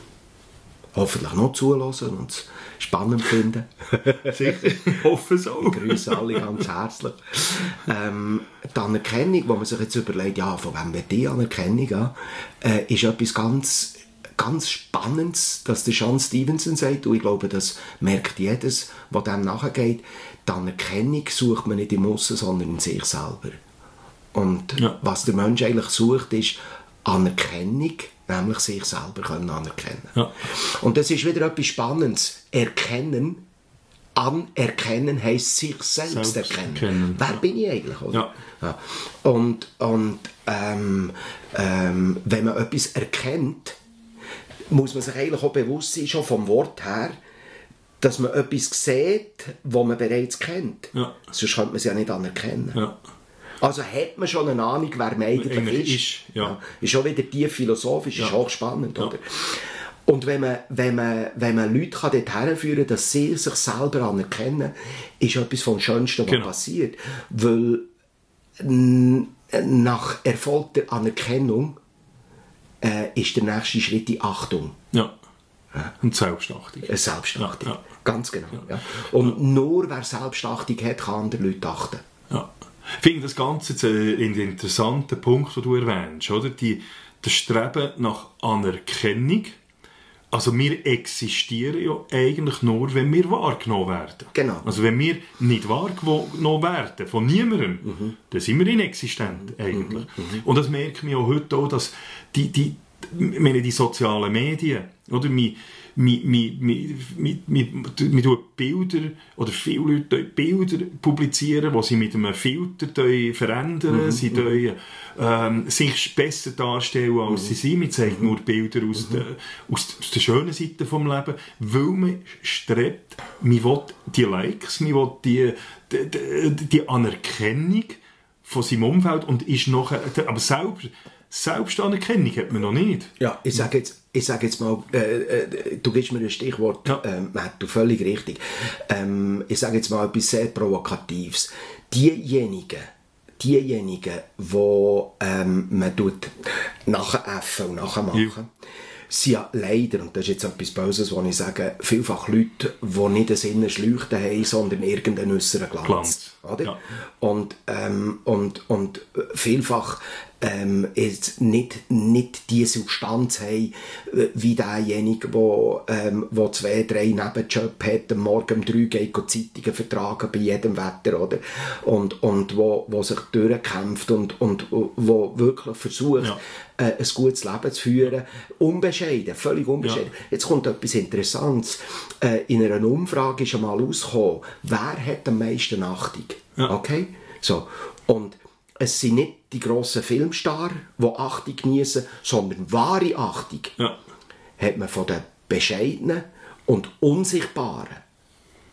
hoffentlich noch zuhören und spannend finden, [LAUGHS] Sicher. Ich hoffe so. grüße alle ganz herzlich. Ähm, die Anerkennung, wo man sich jetzt überlegt, ja, von wem wird die Anerkennung, äh, ist etwas ganz, ganz Spannendes, dass der Sean Stevenson sagt, und ich glaube, das merkt jedes, was dem nachgeht, die Anerkennung sucht man nicht im Aussen, sondern in sich selber. Und Ja. was der Mensch eigentlich sucht, ist Anerkennung, nämlich sich selber können anerkennen. Ja. Und das ist wieder etwas Spannendes. Erkennen, anerkennen heisst sich selbst, Selbst erkennen. erkennen, Wer ja. bin ich eigentlich? Oder? Ja. Und, und ähm, ähm, wenn man etwas erkennt, muss man sich eigentlich auch bewusst sein, schon vom Wort her, dass man etwas sieht, was man bereits kennt. Ja. Sonst könnte man es ja nicht anerkennen. Ja. Also hat man schon eine Ahnung, wer man eigentlich ist. ist, ja. Ist schon wieder tief philosophisch, ist Ja. hochspannend, oder? Und wenn man, wenn man, wenn man Leute kann dorthin führen kann, dass sie sich selber anerkennen, ist etwas vom Schönsten, was Genau. passiert. Weil nach erfolgter Anerkennung äh, ist der nächste Schritt die Achtung. Ja. Und Selbstachtung. Eine Selbstachtung. Ja, ja. Ganz genau. Ja. Und nur wer Selbstachtung hat, kann andere Leute achten. Ja. Ich finde das Ganze jetzt äh, einen interessanten Punkt, den du erwähnst, oder? Die, das Streben nach Anerkennung. Also wir existieren ja eigentlich nur, wenn wir wahrgenommen werden. Genau. Also wenn wir nicht wahrgenommen werden von niemandem, dann sind wir inexistent eigentlich. Und das merken wir auch heute auch, dass die, die, meine, die sozialen Medien, oder, mi, mi, mi, mi, mi, mi, mi tun Bilder, oder viele Leute Bilder publizieren, die sie mit einem Filter verändern, sie tun, ähm, sich besser darstellen, als sie sind. Man zeigt nur Bilder aus, der, aus, der schönen Seite des Lebens, weil man strebt, man will die Likes, man will die, die, die, die Anerkennung von seinem Umfeld und ist noch, aber selbst, Selbstanerkennung hat man noch nicht. Ja, ich sage jetzt, ich sag jetzt mal, äh, äh, du gibst mir ein Stichwort, Ja. ähm, Matt, du völlig richtig. Ähm, ich sage jetzt mal etwas sehr Provokatives. Diejenigen, diejenigen, wo ähm, man tut nachäffen und nachmachen, sind ja leider, und das ist jetzt etwas Böses, was ich sage, vielfach Leute, die nicht einen Sinnenschleuchten haben, sondern irgendeinen äußeren Glanz. Glanz, Oder? ja. Und, ähm, und, und vielfach ähm, jetzt nicht, nicht die Substanz haben, äh, wie derjenige, der ähm, wo zwei, drei Nebenjob hat, am Morgen um drei geht Zeitungen vertragen bei jedem Wetter, oder? Und, und wo, wo sich durchkämpft und, und wo wirklich versucht, Ja. äh, ein gutes Leben zu führen. Unbescheiden, völlig unbescheiden. Jetzt kommt etwas Interessantes. Äh, in einer Umfrage ist einmal rausgekommen, wer hat am meisten Achtung? Ja. Okay? So. Und es sind nicht die grossen Filmstars, die Achtung genießen, sondern wahre Achtung Ja. hat man von den bescheidenen und unsichtbaren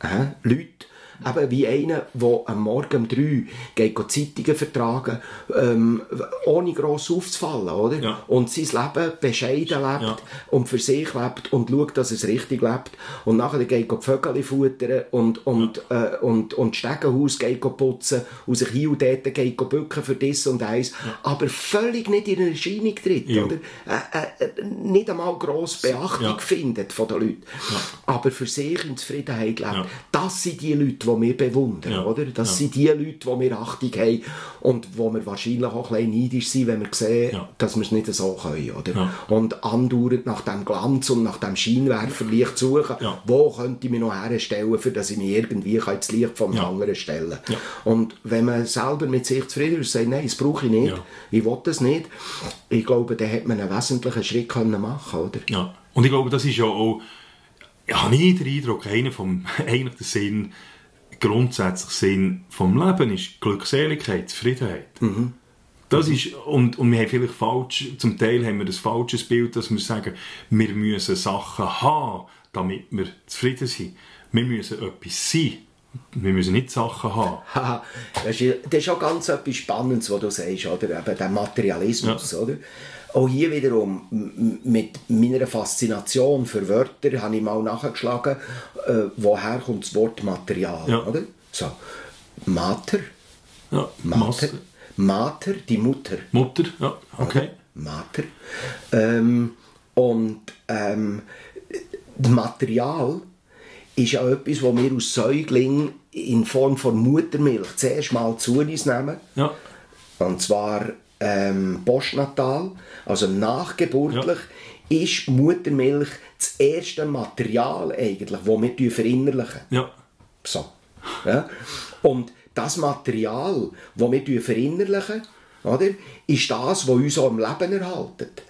äh, Leuten, Eben wie einer, der am Morgen um drei geht Zeitungen vertragen, ähm, ohne gross aufzufallen, oder? Ja. Und sein Leben bescheiden lebt Ja. und für sich lebt und schaut, dass es richtig lebt. Und nachher geht er die Vögel futtern und, und, äh, und, und das Stegenhaus geht putzen und sich hier und dort geht bücken für das und eins. Aber völlig nicht in Erscheinung tritt, Ja. oder? Äh, äh, nicht einmal gross Beachtung Ja. findet von den Leuten. Aber für sich in Zufriedenheit lebt. Ja. Das sind die Leute, die wir bewundern, Ja. oder? Das Ja. sind die Leute, die wir Achtung haben und wo wir wahrscheinlich auch ein bisschen neidisch sind, wenn wir sehen, Ja. dass wir es nicht so können, oder? Und andauernd nach dem Glanz und nach dem Scheinwerferlicht suchen, wo könnte ich mich noch herstellen, für dass ich mich irgendwie kann ins Licht vom anderen stellen Ja. Und wenn man selber mit sich zufrieden ist und sagt, nein, das brauche ich nicht, ich will das nicht, ich glaube, dann hat man einen wesentlichen Schritt können machen oder? Ja. Und ich glaube, das ist ja auch, ja, habe ich den Eindruck, einer vom, [LAUGHS] eigentlich der Sinn, grundsätzlich Sinn vom Leben ist Glückseligkeit, Zufriedenheit. Das ist, und, und wir haben vielleicht falsch, zum Teil haben wir das falsches Bild, dass wir sagen, wir müssen Sachen haben, damit wir zufrieden sind. Wir müssen etwas sein. Wir müssen nicht Sachen haben. [LAUGHS] Das ist, auch ganz etwas Spannendes, was du sagst, oder? Eben der Materialismus, oder? Auch hier wiederum, mit meiner Faszination für Wörter, habe ich mal nachgeschlagen, äh, woher kommt das Wort Material, Ja. oder? So, Mater, Ja, Mater. Mater, die Mutter. Mutter, ja, okay. Mater. Ähm, und ähm, das Material ist ja etwas, das wir aus Säuglingen in Form von Muttermilch zuerst mal zu uns nehmen. Ja, Und zwar ähm, postnatal, also nachgeburtlich, ist Muttermilch das erste Material eigentlich, das wir verinnerlichen. ja, So. Ja? Und das Material, das wir verinnerlichen, oder, ist das, was uns auch im Leben erhaltet.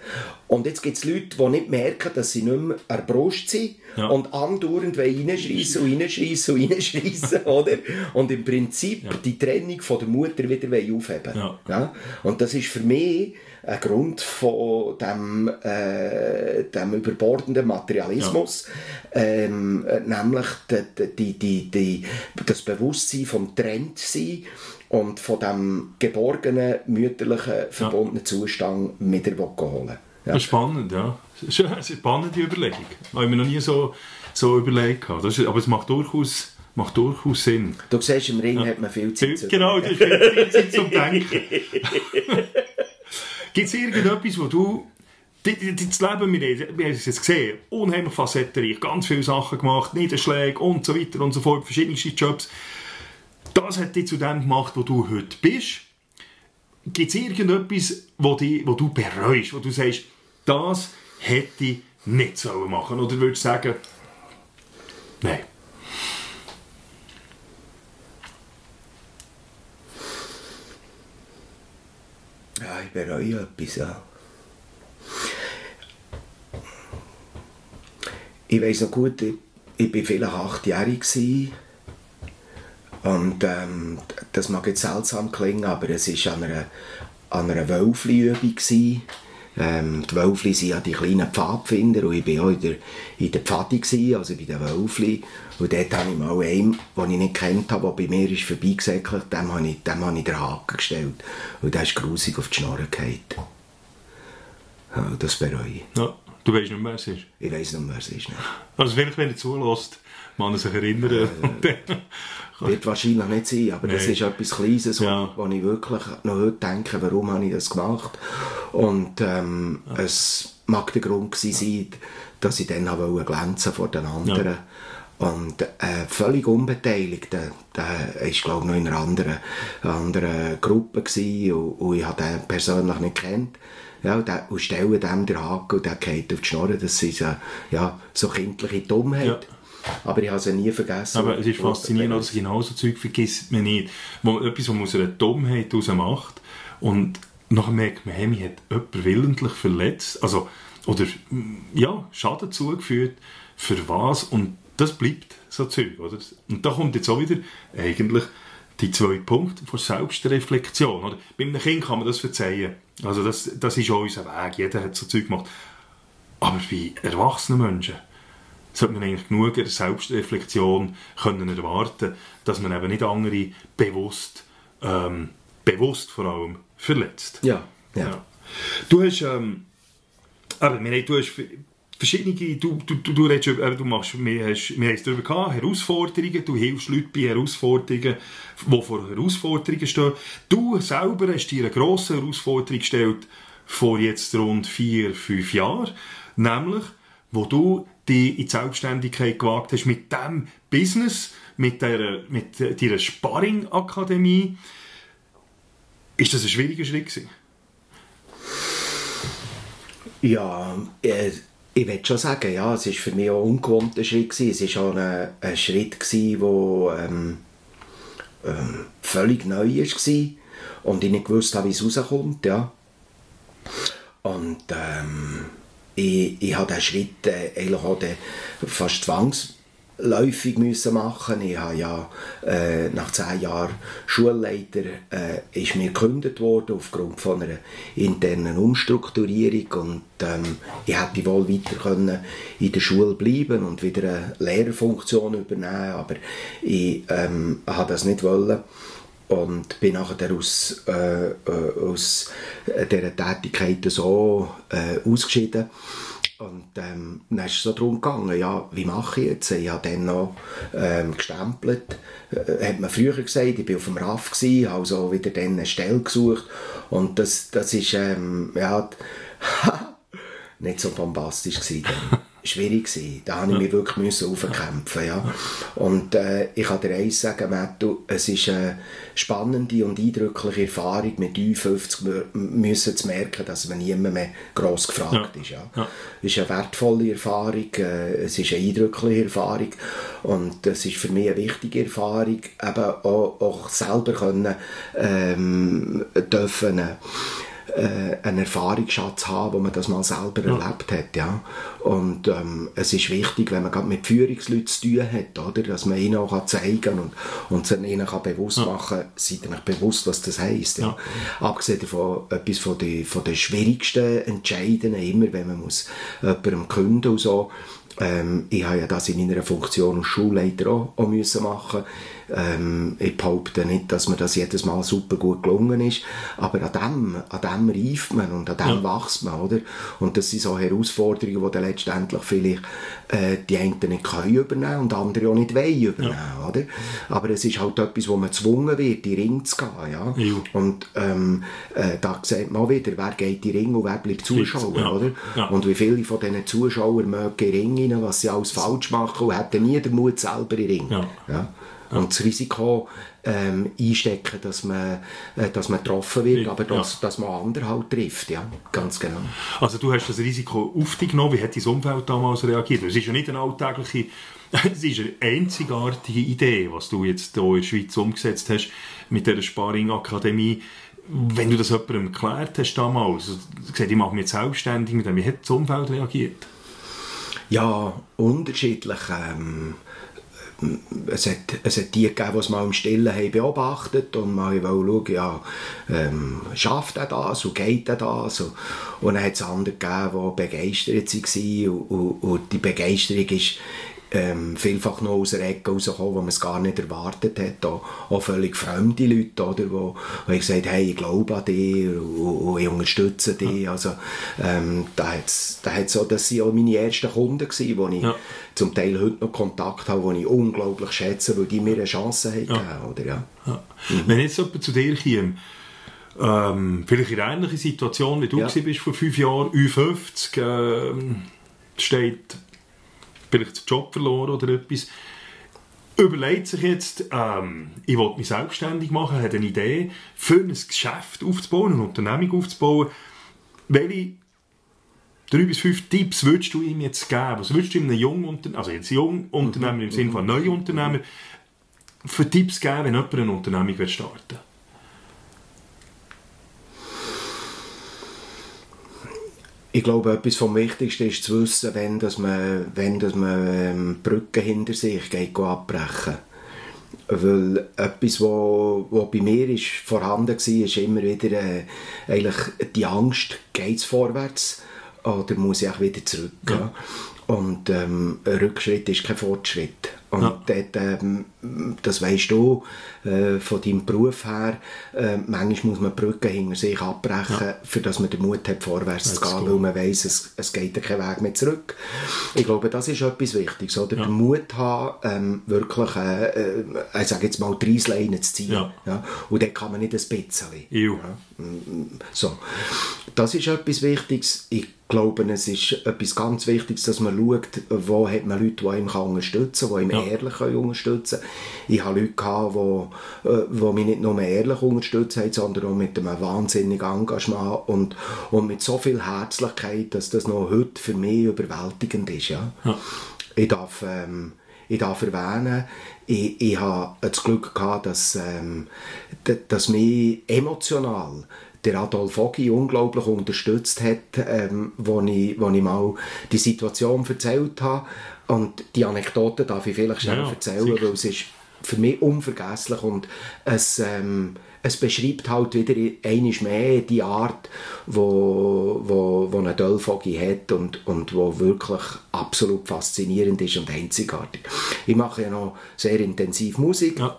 Und jetzt gibt es Leute, die nicht merken, dass sie nicht mehr an der Brust sind Ja. und andauernd reinschreissen und reinschreissen und reinschreissen, [LAUGHS] oder? Und im Prinzip die Trennung von der Mutter wieder aufheben Ja. ja? Und das ist für mich ein Grund von dem, äh, dem überbordenden Materialismus, ähm, äh, nämlich die, die, die, die, das Bewusstsein vom Trendsein und von dem geborgenen, mütterlichen, verbundenen Zustand wieder holen. Ja. Spannend, ja. Das ist eine spannende Überlegung. Habe ich mir noch nie so, so überlegt. Das ist, aber es macht durchaus, macht durchaus Sinn. Du siehst, im Ring hat man viel Zeit. zu- Genau, das ist viel Zeit zum [LAUGHS] Denken. [LAUGHS] Gibt es irgendetwas, wo du... Das Leben, wir wir haben es jetzt gesehen, unheimlich facettenreich, ganz viele Sachen gemacht, Niederschläge und so weiter und so fort, verschiedenste Jobs. Das hat dich zu dem gemacht, wo du heute bist. Gibt es irgendetwas, wo, die, wo du bereust, wo du sagst, das hätte ich nicht sollen machen Oder würdest du sagen, nein. Ja, ich bereue etwas. Ich weiß noch gut, ich, ich war vielleicht achtjährig und ähm, das mag jetzt seltsam klingen, aber es war an einer, an einer Wölfli-Übung. Ähm, die Wölfli sind ja die kleinen Pfadfinder und ich war auch in der, in der Pfadi, gewesen, also bei den Wölfli. Und dort habe ich mal einen, den ich nicht kennt habe, der bei mir ist vorbeigesäckelt, dem habe ich, dem habe ich den Haken gestellt. Und der ist grusig auf die Schnorre gefallen. Ja, das bereue ich. Ja, du weißt nicht mehr, wer es ist. Ich weiss nicht mehr, wer es ist. Nicht. Also vielleicht, wenn er zulässt, man sich erinnern. Dann- Wird wahrscheinlich nicht sein, aber das Nein. ist etwas Kleines, Ja. wo ich wirklich noch heute denke, warum habe ich das gemacht. Und ähm, es mag der Grund gewesen sein, dass ich dann wollte glänzen vor den anderen. Und äh, völlig unbeteiligt, der, der ist glaube ich noch in einer anderen, anderen Gruppe gewesen und, und ich habe den persönlich nicht kennt. Ja, und, der, und stellen dem den Haken und der geht auf die Schnorre, das ist äh, ja, so kindliche Dummheit. Ja. Aber ich habe sie nie vergessen. Aber es ist faszinierend, dass genauso Zeug vergisst man nicht. Wo, etwas, was man aus einer Dummheit heraus macht und nachher merkt man, hey, mich hat jemand willentlich verletzt, also, oder, ja, Schaden zugefügt, für was, und das bleibt so Zeug, oder? Und da kommt jetzt auch wieder eigentlich die zwei Punkte von Selbstreflexion, oder? Bei einem Kind kann man das verzeihen. Also das, das ist auch unser Weg, jeder hat so Zeug gemacht. Aber bei erwachsenen Menschen, sollte man eigentlich genug Selbstreflexion können erwarten, dass man eben nicht andere bewusst, ähm, bewusst vor allem verletzt. Ja, ja. ja. Du hast, ähm, aber, du hast verschiedene, du, du, du, du, redest, äh, du machst, wir, hast, wir haben es darüber gehabt, Herausforderungen, du hilfst Leuten bei Herausforderungen, die vor Herausforderungen stehen. Du selber hast dir eine grosse Herausforderung gestellt vor jetzt rund vier, fünf Jahren, nämlich, wo du die in die Selbstständigkeit gewagt hast mit dem Business, mit deiner, mit deiner Sparring-Akademie. Ist das ein schwieriger Schritt gewesen? Ja, äh, ich würde schon sagen, ja, es war für mich auch ein ungewohnter Schritt. Gewesen. Es war auch ein, ein Schritt, der ähm, ähm, völlig neu war und ich nicht wusste, wie es rauskommt. Ja. Und ähm, ich, ich habe diesen Schritt äh, eigentlich auch fast zwangs läufig müssen machen. Ich habe ja äh, nach zehn Jahren Schulleiter äh, ist mir gekündigt worden aufgrund von einer internen Umstrukturierung und ähm, ich hätte wohl weiter können in der Schule bleiben und wieder eine Lehrerfunktion übernehmen, aber ich ähm, habe das nicht wollen und bin nachher aus, äh, äh aus dieser Tätigkeit so äh, ausgeschieden und ähm, dann ist es so darum gegangen, ja, wie mache ich jetzt? Ich habe dann noch ähm, gestempelt. Äh, hat man früher gesagt, ich war auf dem RAF, gewesen, habe also wieder dann eine Stelle gesucht. Und das, das ähm, ja, [LAUGHS] nicht so bombastisch gewesen. Schwierig gewesen. Da musste ich mich wirklich müssen aufkämpfen. Ja. Und äh, ich kann dir eins sagen, Mattu, es ist eine spannende und eindrückliche Erfahrung, mit 50 müssen zu merken, dass man niemand mehr gross gefragt ja. ist. Ja. ja. Es ist eine wertvolle Erfahrung, äh, es ist eine eindrückliche Erfahrung und es ist für mich eine wichtige Erfahrung, eben auch, auch selber können, ähm, dürfen, äh, einen Erfahrungsschatz haben, wo man das mal selber ja. erlebt hat. Ja. Und ähm, es ist wichtig, wenn man gerade mit Führungsleuten zu tun hat, oder, dass man ihnen auch zeigen kann und, und ihnen kann bewusst ja. machen seid ihr euch bewusst, was das heisst. Ja. ja. Abgesehen davon, etwas von den, von den schwierigsten Entscheidungen, immer wenn man muss jemandem künden und so, ähm, ich habe ja das in meiner Funktion als Schulleiter auch, auch müssen machen ähm, ich behaupte nicht, dass mir das jedes Mal super gut gelungen ist, aber an dem, an dem reift man und an dem ja. wächst man, oder? Und das sind so Herausforderungen, die dann letztendlich vielleicht äh, die einen nicht können übernehmen und andere auch nicht wollen übernehmen, ja. oder? Aber es ist halt etwas, wo man gezwungen wird, in den Ring zu gehen, ja? ja. Und ähm, äh, da sieht man auch wieder, wer geht in den Ring und wer bleibt Zuschauer, oder? Und wie viele von diesen Zuschauern mögen in den Ring rein, was sie alles falsch machen und hätten nie den Mut selber in den Ring. Ja und das Risiko ähm, einstecken, dass man, äh, dass man getroffen wird, aber dass, ja. dass man andere halt trifft, ja, ganz genau. Also du hast das Risiko auf dich genommen, wie hat dein Umfeld damals reagiert? Es ist ja nicht eine alltägliche, [LAUGHS] es ist eine einzigartige Idee, was du jetzt hier in der Schweiz umgesetzt hast mit der Sparring-Akademie. Wenn du das jemandem erklärt hast damals, gesagt, ich mache mich selbstständig mit dem, wie hat das Umfeld reagiert? Ja, unterschiedlich. Ähm, es hat, es hat die gegeben, die es mal im Stillen haben beobachtet und mal schauen, ja, ähm, schafft er das und geht er das? Und, und dann hat es andere gegeben, die begeistert waren und, und, und die Begeisterung ist ähm, vielfach noch aus der Ecke rausgekommen, wo man es gar nicht erwartet hat. Auch, auch völlig fremde Leute, oder, wo, wo ich gesagt hey, ich glaube an dich und, ich unterstütze dich. Also, ähm, da hat's, da hat's auch, das waren auch meine ersten Kunden, gewesen, wo ich ja. zum Teil heute noch Kontakt habe, die ich unglaublich schätze, weil die mir eine Chance haben ja. Oder, ja. ja. Mhm. Wenn jetzt jemand zu dir käme, ähm, vielleicht in einer ähnlichen Situation, wie du ja. bist vor fünf Jahren, U50, ähm, steht vielleicht den Job verloren oder etwas, überlegt sich jetzt, ähm, ich will mich selbstständig machen, hat eine Idee, für ein Geschäft aufzubauen, eine Unternehmung aufzubauen. Welche drei bis fünf Tipps würdest du ihm jetzt geben? Was würdest du ihm einem jungen Unternehmer, also jetzt jungen Unternehmer mhm. im Sinne von neuen Unternehmer, für Tipps geben, wenn jemand eine Unternehmung starten will? Ich glaube, etwas vom Wichtigsten ist zu wissen, wenn, dass man, wenn dass man ähm, Brücken hinter sich geht, abbrechen weil etwas, wo, wo bei mir ist vorhanden war, ist immer wieder äh, eigentlich die Angst, geht es vorwärts oder muss ich auch wieder zurück. Ja. Und ähm, ein Rückschritt ist kein Fortschritt. Und ja. dort, ähm, das weißt du äh, von deinem Beruf her, äh, manchmal muss man die Brücke hinter sich abbrechen, ja. für dass man den Mut hat, vorwärts das zu gehen, weil man weiss, es, es geht keinen Weg mehr zurück. Ich glaube, das ist etwas Wichtiges, oder? Ja. Den Mut haben, ähm, wirklich, äh, äh, ich sage jetzt mal, drei Leinen zu ziehen. Ja. Ja? Und dann kann man nicht ein bisschen. Ja? So. Das ist etwas Wichtiges. Ich glaube, es ist etwas ganz Wichtiges, dass man schaut, wo hat man Leute, die einem unterstützen können, die einem ja. ehrlich unterstützen können. Ich hatte Leute, gehabt, die, äh, die mich nicht nur ehrlich unterstützt haben, sondern auch mit einem wahnsinnigen Engagement und, und mit so viel Herzlichkeit, dass das noch heute für mich überwältigend ist. Ja? ja. Ich darf... Ähm, ich darf erwähnen, ich, ich habe das Glück gehabt, dass, ähm, dass mich emotional der Adolf Ogi unglaublich unterstützt hat, ähm, wo, ich, wo ich mal die Situation erzählt habe. Und die Anekdote darf ich vielleicht schnell ja, erzählen, sicher. weil es ist für mich unvergesslich und es, ähm, es beschreibt halt wieder einmal mehr die Art, wo, wo, wo ein Dölfogi hat und, und wo wirklich absolut faszinierend ist und einzigartig. Ich mache ja noch sehr intensiv Musik. Ja.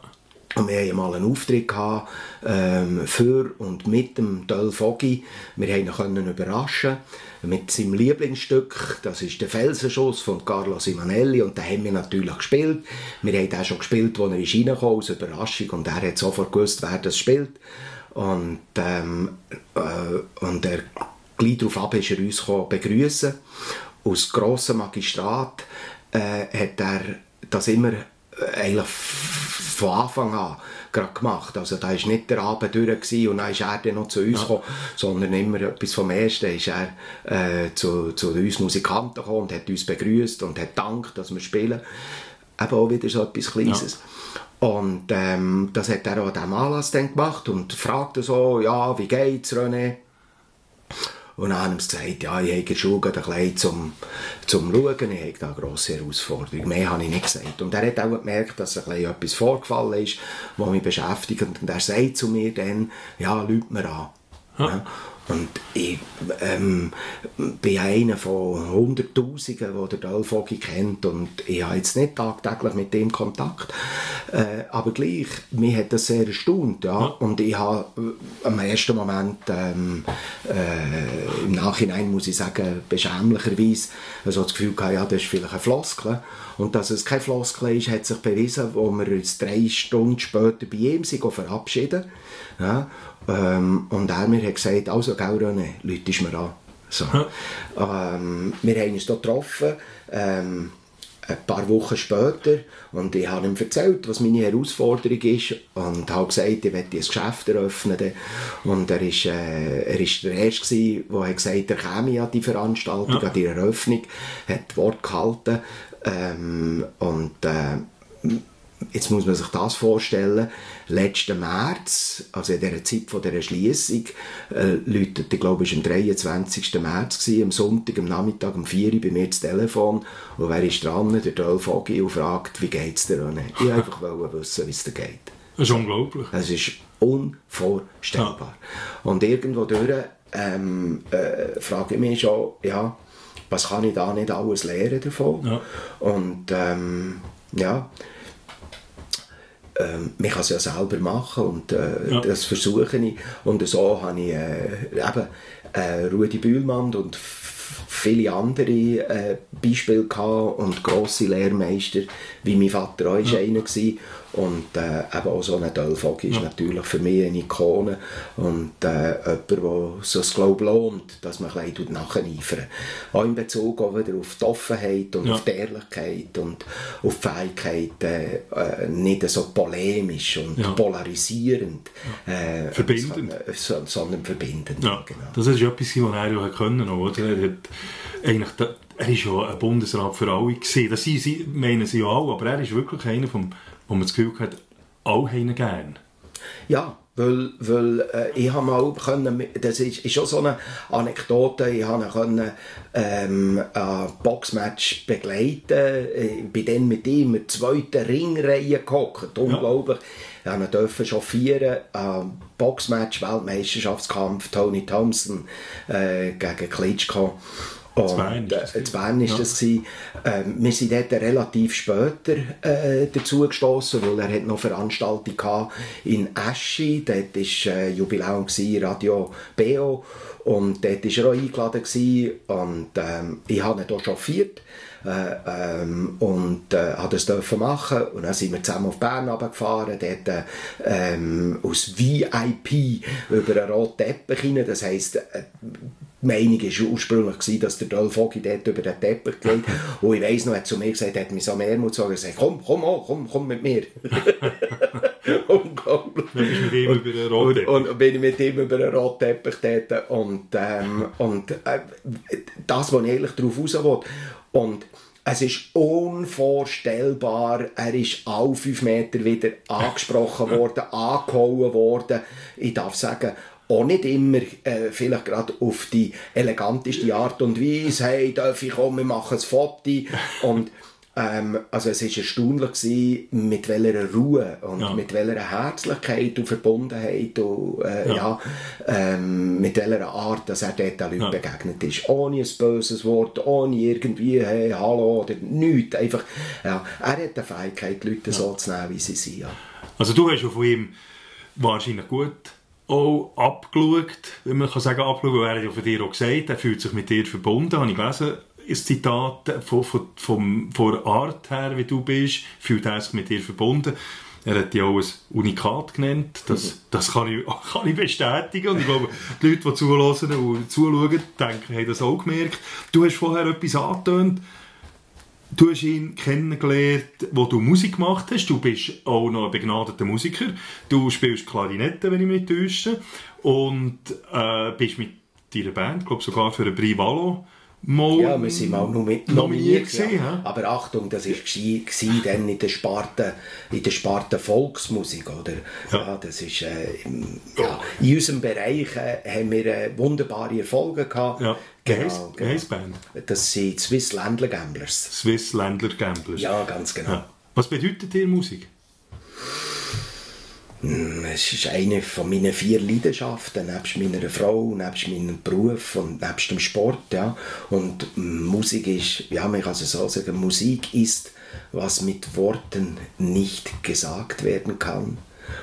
Und wir hatten mal einen Auftritt gehabt, ähm, für und mit dem Döll Foggy. Wir ihn können überraschen mit seinem Lieblingsstück, das ist der Felsenschuss von Carlo Simonelli und den haben wir natürlich gespielt. Wir haben den schon gespielt, als er ist reingekommen als Überraschung und er hat sofort gewusst, wer das spielt. Und, ähm, äh, und er gleich darauf ab ist er uns begrüßen. Aus grossem Magistrat äh, hat er das immer eigentlich von Anfang an gerade gemacht. Also da war nicht der Abend durch und dann ist er dann noch zu uns ja. gekommen, sondern immer etwas vom Ersten ist er äh, zu, zu uns Musikanten gekommen und hat uns begrüßt und hat dankt, dass wir spielen. Eben auch wieder so etwas Kleines. Ja. Und ähm, das hat er auch an diesem Anlass dann gemacht und fragte so, ja, wie geht's, René? Und dann haben sie gesagt, ja, ich habe schon ein bisschen zum, zum Schauen, ich habe da eine grosse Herausforderung. Mehr habe ich nicht gesagt. Und er hat auch gemerkt, dass ein bisschen etwas vorgefallen ist, was mich beschäftigt. Und er sagt zu mir dann, ja, lügt mir an. Ja. Und ich ähm, bin einer von Hunderttausenden, die der Dalfogi kennt und ich habe jetzt nicht tagtäglich mit dem Kontakt. Äh, aber gleich, mich hat das sehr erstaunt. Ja? Und ich habe äh, am ersten Moment, ähm, äh, im Nachhinein muss ich sagen, beschämlicherweise also das Gefühl gehabt, ja, das ist vielleicht ein Floskel. Und dass es kein Floskel ist, hat sich bewiesen, wo wir uns drei Stunden später bei ihm verabschieden. Ja? Ähm, und er mir hat gesagt, also gell René, Leute mir an. So. ähm, wir haben uns hier getroffen, ähm, ein paar Wochen später und ich habe ihm erzählt, was meine Herausforderung ist und habe gesagt, ich werde ein Geschäft eröffnen und er ist, äh, er ist der Erste der gesagt hat, er käme an die Veranstaltung, ja. an die Eröffnung, hat Wort gehalten ähm, und äh, jetzt muss man sich das vorstellen, letzten März, also in dieser Zeit von dieser Schliessung, äh, läutet, ich glaube, es war am 23. März, gewesen, am Sonntag, am Nachmittag, um 4 Uhr bei mir das Telefon und wer ist dran? Der Döll Fogi und fragt, wie geht es dir? Ich wollte einfach wissen, wie es dir geht. Das ist unglaublich. Es ist unvorstellbar. Ja. Und irgendwo durch ähm, äh, frage ich mich schon, ja, was kann ich da nicht alles lernen davon? Ja. Und ähm, ja, ähm, man kann es ja selber machen und äh, ja. das versuche ich. Und so habe ich äh, eben äh, Rudi Bühlmann und viele andere äh, Beispiele gehabt und grosse Lehrmeister, wie mein Vater auch ja. einer war. Und äh, eben auch so ein Dölfog ist ja. natürlich für mich eine Ikone und äh, jemand, der so das Glaube lohnt, dass man ein bisschen nacheifern Auch in Bezug auch wieder auf die Offenheit und ja. auf die Ehrlichkeit und auf die Fähigkeit, äh, nicht so polemisch und ja. polarisierend, äh, verbindend. Sondern, sondern verbindend. Ja. Genau. Das ist etwas, was er ja können, oder? Er hat eigentlich er war ja ein Bundesrat für alle. Gewesen. Das sie, meinen sie ja auch, aber er ist wirklich einer, vom, wo man das Gefühl hat, alle haben ihn gern. Ja, weil, weil äh, ich habe mal können, das ist, ist schon so eine Anekdote, ich habe können, ähm, ein Boxmatch begleiten, ich bin dann mit ihm in der zweiten Ringreihe gehockt, unglaublich. Ja. Ich durfte chauffieren, ein Boxmatch, Weltmeisterschaftskampf, Tony Thompson äh, gegen Klitschko. Und, Bern äh, Bern ist ja. das gewesen. Ähm, wir sind dort relativ später äh, dazu gestoßen, weil er hat noch Veranstaltung hatte in Eschi. Dort war äh, Jubiläum gewesen, Radio BO und dort war er auch eingeladen gewesen. und ähm, ich habe ihn hier chauffiert. Äh, ähm, und äh, hat das dürfen machen und dann sind wir zusammen auf Bern gefahren, dort ähm, aus VIP über einen roten Teppich rein, das heisst, äh, die Meinung war ursprünglich, dass der Dolph Foggy dort über den Teppich geht. [LAUGHS] Und ich weiss noch, er hat zu mir gesagt, er hat mich so Mehrmut gesagt, er sagt, komm, komm, oh, komm, komm mit mir. Unglaublich. Dann bist du mit ihm über den Rotteppich. Und, und bin ich mit ihm über den Rotteppich dort. Und, ähm, und äh, das, was ich eigentlich darauf raus will. Und es ist unvorstellbar, er ist alle fünf Meter wieder angesprochen worden, [LAUGHS] angehauen worden. Ich darf sagen, auch nicht immer äh, vielleicht gerade auf die eleganteste Art und Weise, hey, darf ich kommen, wir machen ein Foto und ähm, also es war erstaunlich, gewesen, mit welcher Ruhe und ja. mit welcher Herzlichkeit und Verbundenheit und äh, ja. ja ähm, mit welcher Art, dass er dort den Leuten ja. begegnet ist. Ohne ein böses Wort, ohne irgendwie hey, Hallo oder nichts. Einfach, ja, er hat die Fähigkeit, die Leute so zu nehmen, wie sie sind. Ja. Also du hast ja von ihm wahrscheinlich gut auch abgeschaut, wenn man kann sagen abgeschaut, er hat ja von dir auch gesagt, er fühlt sich mit dir verbunden, habe ich gelesen, ein Zitat von, von, von, von der Art her, wie du bist, fühlt er sich mit dir verbunden. Er hat ja auch ein Unikat genannt. Das, mhm. das kann, ich, [LAUGHS] kann ich bestätigen. Und ich glaube, die Leute, die zuhören und zuschauen, denken, haben das auch gemerkt. Du hast vorher etwas angetönt. Du hast ihn kennengelernt, wo du Musik gemacht hast. Du bist auch noch ein begnadeter Musiker. Du spielst Klarinette, wenn ich mich täusche. Und äh, bist mit deiner Band, glaube sogar für ein Prix Valo Mal ja, wir sind mal nominiert, nominiert ja. Aber Achtung, das war dann in der Sparte, in der Sparte Volksmusik, oder? Ja. ja das ist, äh, ja, in unserem Bereich äh, haben wir äh, wunderbare Erfolge gehabt. Ja. Genau, genau. Band? Das sind Swiss Ländler Gamblers. Swiss Ländler Gamblers. Ja, ganz genau. Ja. Was bedeutet dir Musik? Hm, es ist eine von meinen vier Leidenschaften, nebst meiner Frau, nebst meinem Beruf und nebst dem Sport. Ja. Und Musik ist, ja, man kann es so sagen, Musik ist, was mit Worten nicht gesagt werden kann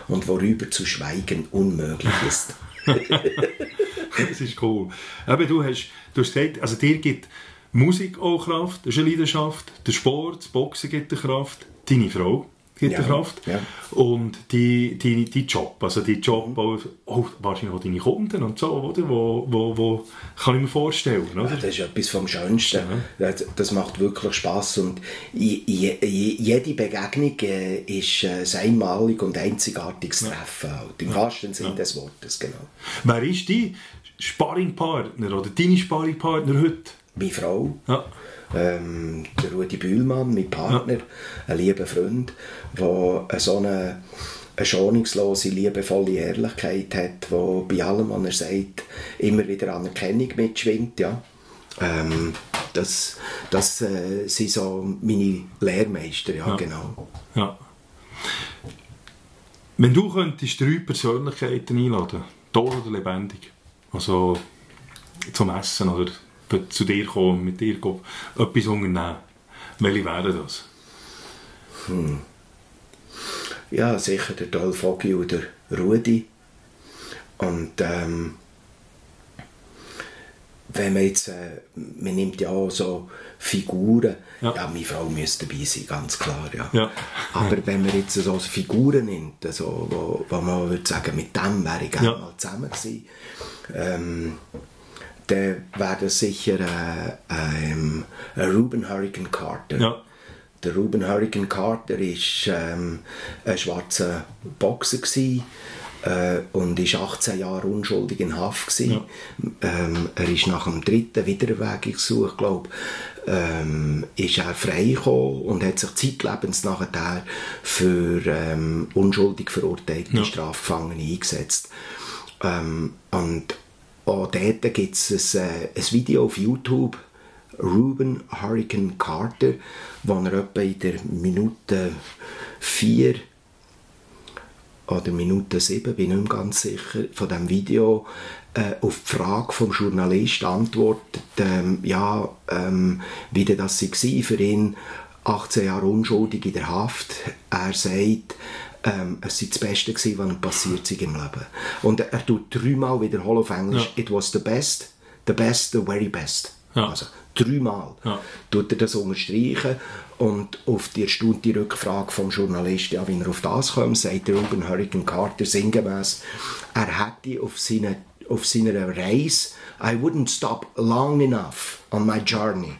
und worüber zu schweigen unmöglich ist. [LAUGHS] das ist cool. Aber du hast, du hast gesagt, also dir gibt Musik auch Kraft, das ist eine Leidenschaft, der Sport, das Boxen gibt dir Kraft, deine Frau gibt ja, Kraft. Ja. Und die, die, die Job, also die Job, auch, auch wahrscheinlich auch deine Kunden und so, oder? Wo, wo, wo kann ich mir vorstellen, oder? Ja, das ist etwas vom Schönsten. Ja. Das, macht wirklich Spass und je, jede Begegnung äh, ist äh, ein einmalig und einzigartiges Treffen, halt, im wahrsten Sinne des Wortes, genau. Wer ist dein Sparringpartner oder deine Sparringpartner heute? Meine Frau. Ja ähm, der Rudi Bühlmann, mein Partner, ein lieber Freund, der so eine, eine schonungslose, liebevolle Ehrlichkeit hat, wo bei allem, was er sagt, immer wieder Anerkennung mitschwingt. Ja. Ähm, das das äh, sind so meine Lehrmeister, ja, ja. genau. Ja. Wenn du könntest drei Persönlichkeiten einladen, tot oder lebendig, also zum Essen oder zu dir kommen, mit dir gehen, etwas unternehmen. Welche wären das? Hm. Ja, sicher der Dolph Foggy oder Rudi. Und ähm, wenn man jetzt, äh, man nimmt ja auch so Figuren, ja. ja, meine Frau müsste dabei sein, ganz klar, ja. ja. Aber wenn man jetzt so Figuren nimmt, also, wo, wo man würde sagen, mit dem wäre ich gerne ja. mal zusammen gewesen, ähm, dann wäre das sicher äh, ein, ein Ruben Hurricane Carter. Ja. Der Ruben Hurricane Carter war ähm, ein schwarzer Boxer gewesen, äh, und ist 18 Jahre unschuldig in Haft Ja. Ähm, er ist nach dem dritten Wiedererwägungsgesuch, glaube ähm, ist er freigekommen und hat sich zeitlebens nachher für ähm, unschuldig verurteilte ja. Strafgefangene eingesetzt. Ähm, und auch dort gibt es ein, äh, ein Video auf YouTube, Ruben Hurricane Carter, wo er etwa in der Minute 4 oder Minute 7, bin ich nicht ganz sicher, von dem Video äh, auf die Frage vom Journalist antwortet, ähm, ja, ähm, wie denn das war für ihn, 18 Jahre unschuldig in der Haft. Er sagt, ähm, es sei das Beste gewesen, was ihm passiert ist im Leben. Und er tut dreimal wiederholen auf Englisch, Ja. it was the best, the best, the very best. Ja. Also dreimal Ja. tut er das unterstreichen und auf die erstaunte Rückfrage vom Journalisten, ja, wie er auf das kommt, sagt der Ruben Hurricane Carter sinngemäß, er hätte auf, seine, auf seiner Reise I wouldn't stop long enough on my journey.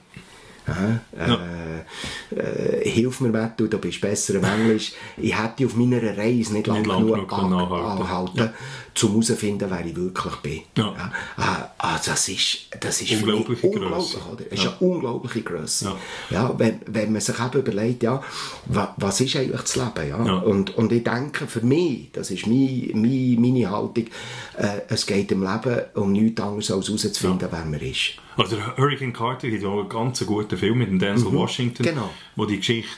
Äh, äh, hilf mir, Matthew, du bist besser im Englisch. Ich hätte auf meiner Reise nicht lange lang genug genug können an- anhalten. anhalten, um herauszufinden, wer ich wirklich bin. Ja. Äh, also das ist, das ist Unglaubliche unglaublich, Grösse. oder? Es ist eine unglaubliche Größe. Ja. Ja. wenn, wenn man sich eben überlegt, ja, wa, was ist eigentlich das Leben? Ja? Ja. Und, und ich denke, für mich, das ist mein, mein, meine Haltung, äh, es geht im Leben um nichts anderes als herauszufinden, wer man ist. Also Hurricane Carter hat ja auch einen ganz guten Film mit dem Denzel Washington, Genau. wo die Geschichte,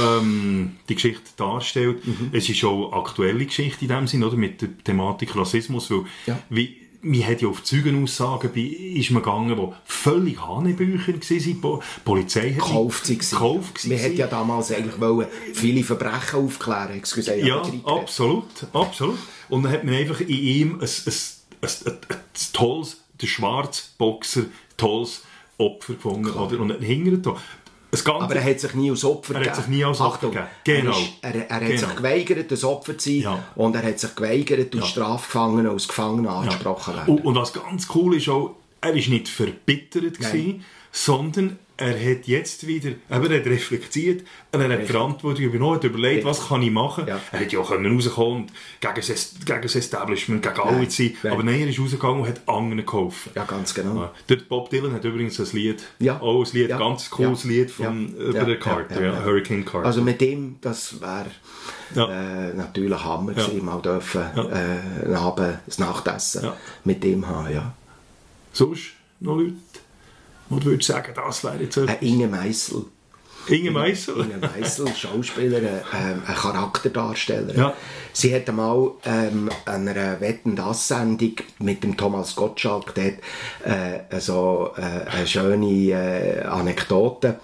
ähm, die Geschichte darstellt. Mhm. Es ist auch eine aktuelle Geschichte in dem Sinn, oder, mit der Thematik Rassismus, weil Ja. wie, man hat ja auf Zeugenaussagen bei, ist man gegangen, die völlig Hanebücher waren. Die Po- Polizei hat Gekauft sie. gekauft Man hätte ja damals eigentlich wollen, viele Verbrechen aufklären excuse, Ja, absolut, absolut. Und dann hat man einfach in ihm ein, ein, ein, ein, tolles, der schwarze Boxer, tolles Opfer gefunden. Oder? Und hinterher da. Aber er hat sich nie als Opfer Er hat gegeben. sich nie als Opfer gegeben. Genau. Er, ist, er, er hat Genau. sich geweigert, ein Opfer zu sein Ja. und er hat sich geweigert, als Strafgefangener, als Gefangener angesprochen zu werden. und, und was ganz cool ist auch, er ist nicht verbittert gewesen, sondern er hat jetzt wieder, eben, er hat reflektiert, er hat Verantwortung übernommen, hat überlegt, was kann ich machen. Ja. Er hätte ja können rauskommen und gegen das, Est- gegen das Establishment, gegen alle sein. Nein. Aber nein, er ist rausgegangen und hat anderen geholfen. Ja, ganz genau. Ja. Der Bob Dylan hat übrigens ein Lied, Ja. auch ein Lied, Ja. ganz cooles Ja. Lied von Ja. über Ja. den Carter, Ja. ja, Ja. Ja. Hurricane Carter. Also mit dem, das wäre Ja. äh, natürlich ein Hammer Ja. gewesen, mal dürfen Ja. äh, einen Abend, das Nachtessen Ja. mit dem haben, ja. Sonst noch Leute, wo du würdest sagen, das wäre jetzt Äh, Inge Meissel. Inge Meissel. Inge Meissel, Schauspielerin, ähm, eine Charakterdarstellerin. Ja. Sie hat einmal ähm, an einer Wetten das Sendung mit dem Thomas Gottschalk dort, äh, so äh, eine schöne äh, Anekdote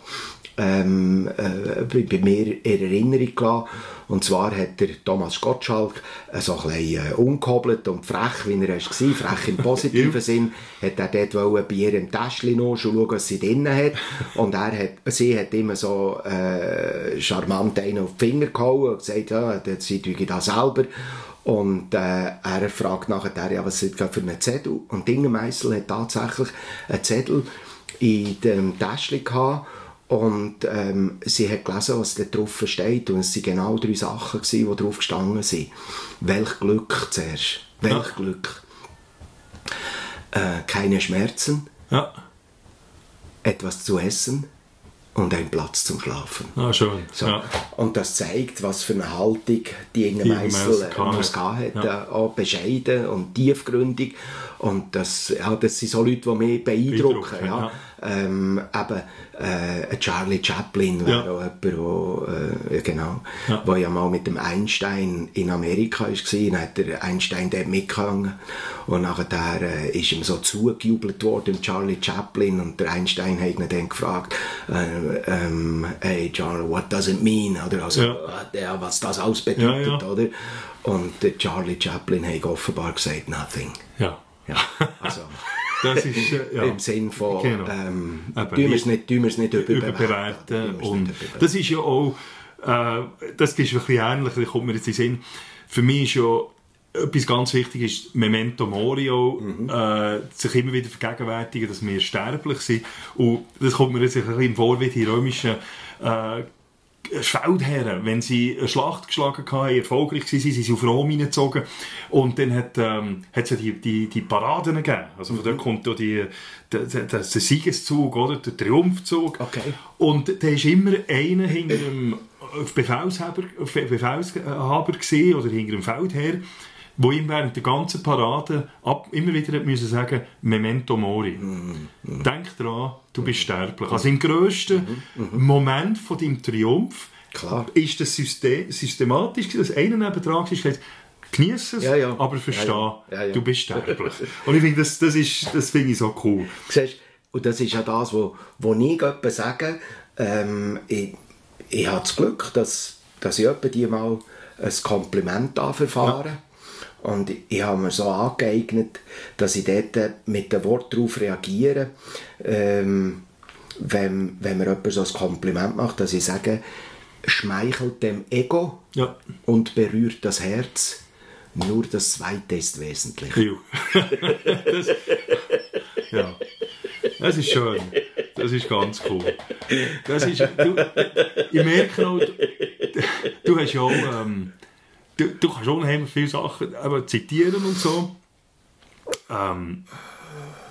ähm, äh, bei, bei mir in Erinnerung gelassen. Und zwar hat der Thomas Gottschalk äh, so ein bisschen äh, ungehobelt und frech, wie er war, frech im [LAUGHS] positiven Sinn, hat er dort wollen bei ihr im Täschchen noch schon schauen, was sie drinnen hat. Und er hat, sie hat immer so äh, charmant einen auf die Finger gehauen und gesagt, ja, sie tue das selber. Und äh, er fragt nachher, ja, was ist das für ein Zettel? Und Inge Meissel hat tatsächlich einen Zettel in dem Täschchen gehabt und ähm, sie hat gelesen, was da drauf steht. Und es waren genau drei Sachen, gewesen, die drauf gestanden sind. Welch Glück zuerst. Welch Ja. Glück. Äh, keine Schmerzen, Ja, etwas zu essen und ein Platz zum Schlafen. ah, schön. So. Ja. Und das zeigt, was für eine Haltung die Inge Meissel muss hat. gehabt hat. Ja. Äh, auch bescheiden und tiefgründig. Und das, ja, das sind so Leute, die mich beeindrucken. Beeindrucken, Ja. Ähm, eben, äh, ein Charlie Chaplin Ja. auch jemand, der, äh, genau, Ja. wo ja mal mit dem Einstein in Amerika war. Dann hat der Einstein dort mitgehangen. Und nachher äh, ist ihm so zugejubelt worden, Charlie Chaplin. Und der Einstein hat ihn dann gefragt, äh, ähm, hey Charlie, what does it mean? Oder also, Ja. äh, was das alles bedeutet, ja. oder? Und der Charlie Chaplin hat offenbar gesagt, nothing. ja. Ja, also [LAUGHS] Das ist, äh, ja. im Sinn von, Genau. ähm, tun wir es nicht, überbewerten. Und das ist ja auch, äh, das ist ein bisschen ähnlich, da kommt mir jetzt in den Sinn. Für mich ist ja etwas ganz wichtig ist Memento Mori auch, Mhm. äh, sich immer wieder vergegenwärtigen, dass wir sterblich sind. Und das kommt mir jetzt ein bisschen vor wie die römischen äh, Feldherren, wenn sie eine Schlacht geschlagen haben, erfolgreich waren, sind sie auf Rom hineingezogen und dann hat ähm, es ja die, die, die Paraden gegeben. Also von dort kommt ja die, der, der, der Siegeszug, oder? der Triumphzug. Okay. Und da ist immer einer hinter dem Befehlshaber, Befehlshaber gesehen oder hinter dem Feldherr, wo ihm während der ganzen Parade ab, immer wieder hat müssen sagen Memento Mori. Denk dran, du bist sterblich. Also im grössten Moment von deinem Triumph Klar. ist das System, systematisch, dass einer nebenan ist, gesagt, genieß es, Ja, ja. aber versteh, Ja, du bist sterblich. Und ich finde, das, das, ist, das finde ich so cool. Siehst, und das ist ja das, wo, wo ich jemandem sage, ähm, ich, ich habe das Glück, dass, dass ich jemandem mal ein Kompliment anverfahren Und ich habe mir so angeeignet, dass ich dort mit dem Wort darauf reagiere, ähm, wenn, wenn mir jemand so ein Kompliment macht, dass ich sage, schmeichelt dem Ego Ja. und berührt das Herz. Nur das Zweite ist wesentlich. [LAUGHS] Das, ja. Das ist schön. Das ist ganz cool. Das ist, du, ich merke auch, du, du hast ja auch, ähm, du, du kannst unheimlich viele Sachen eben zitieren und so. Ähm,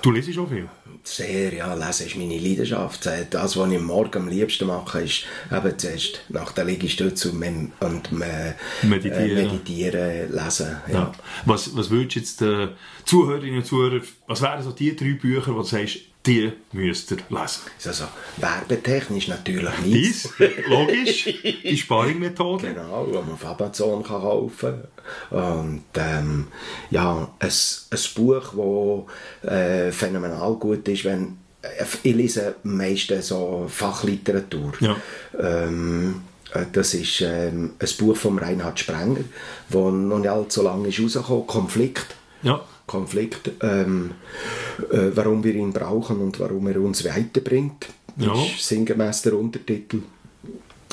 du liest auch viel. Sehr, ja, Lesen ist meine Leidenschaft. Äh, Das, was ich am Morgen am liebsten mache, ist eben zuerst nach der Liegestütze und, mem- und äh, Meditieren. Äh, meditieren, lesen. Ja. Ja. Was, was würdest du jetzt den Zuhörerinnen und Zuhörern, was wären so die drei Bücher, wo du sagst, die müsst ihr lesen? Also, werbetechnisch natürlich nichts. Dies, logisch, die Sparringmethode. Genau, die man auf Amazon kann kaufen kann. Und ähm, ja, ein, ein Buch, das äh, phänomenal gut ist, wenn äh, ich lese meistens so Fachliteratur. Ja. Ähm, äh, das ist ähm, ein Buch von Reinhard Sprenger, das noch nicht allzu lange ist rausgekommen, «Konflikt». Ja. Konflikt, ähm, äh, warum wir ihn brauchen und warum er uns weiterbringt. Ja. Ist sinngemäß der Untertitel.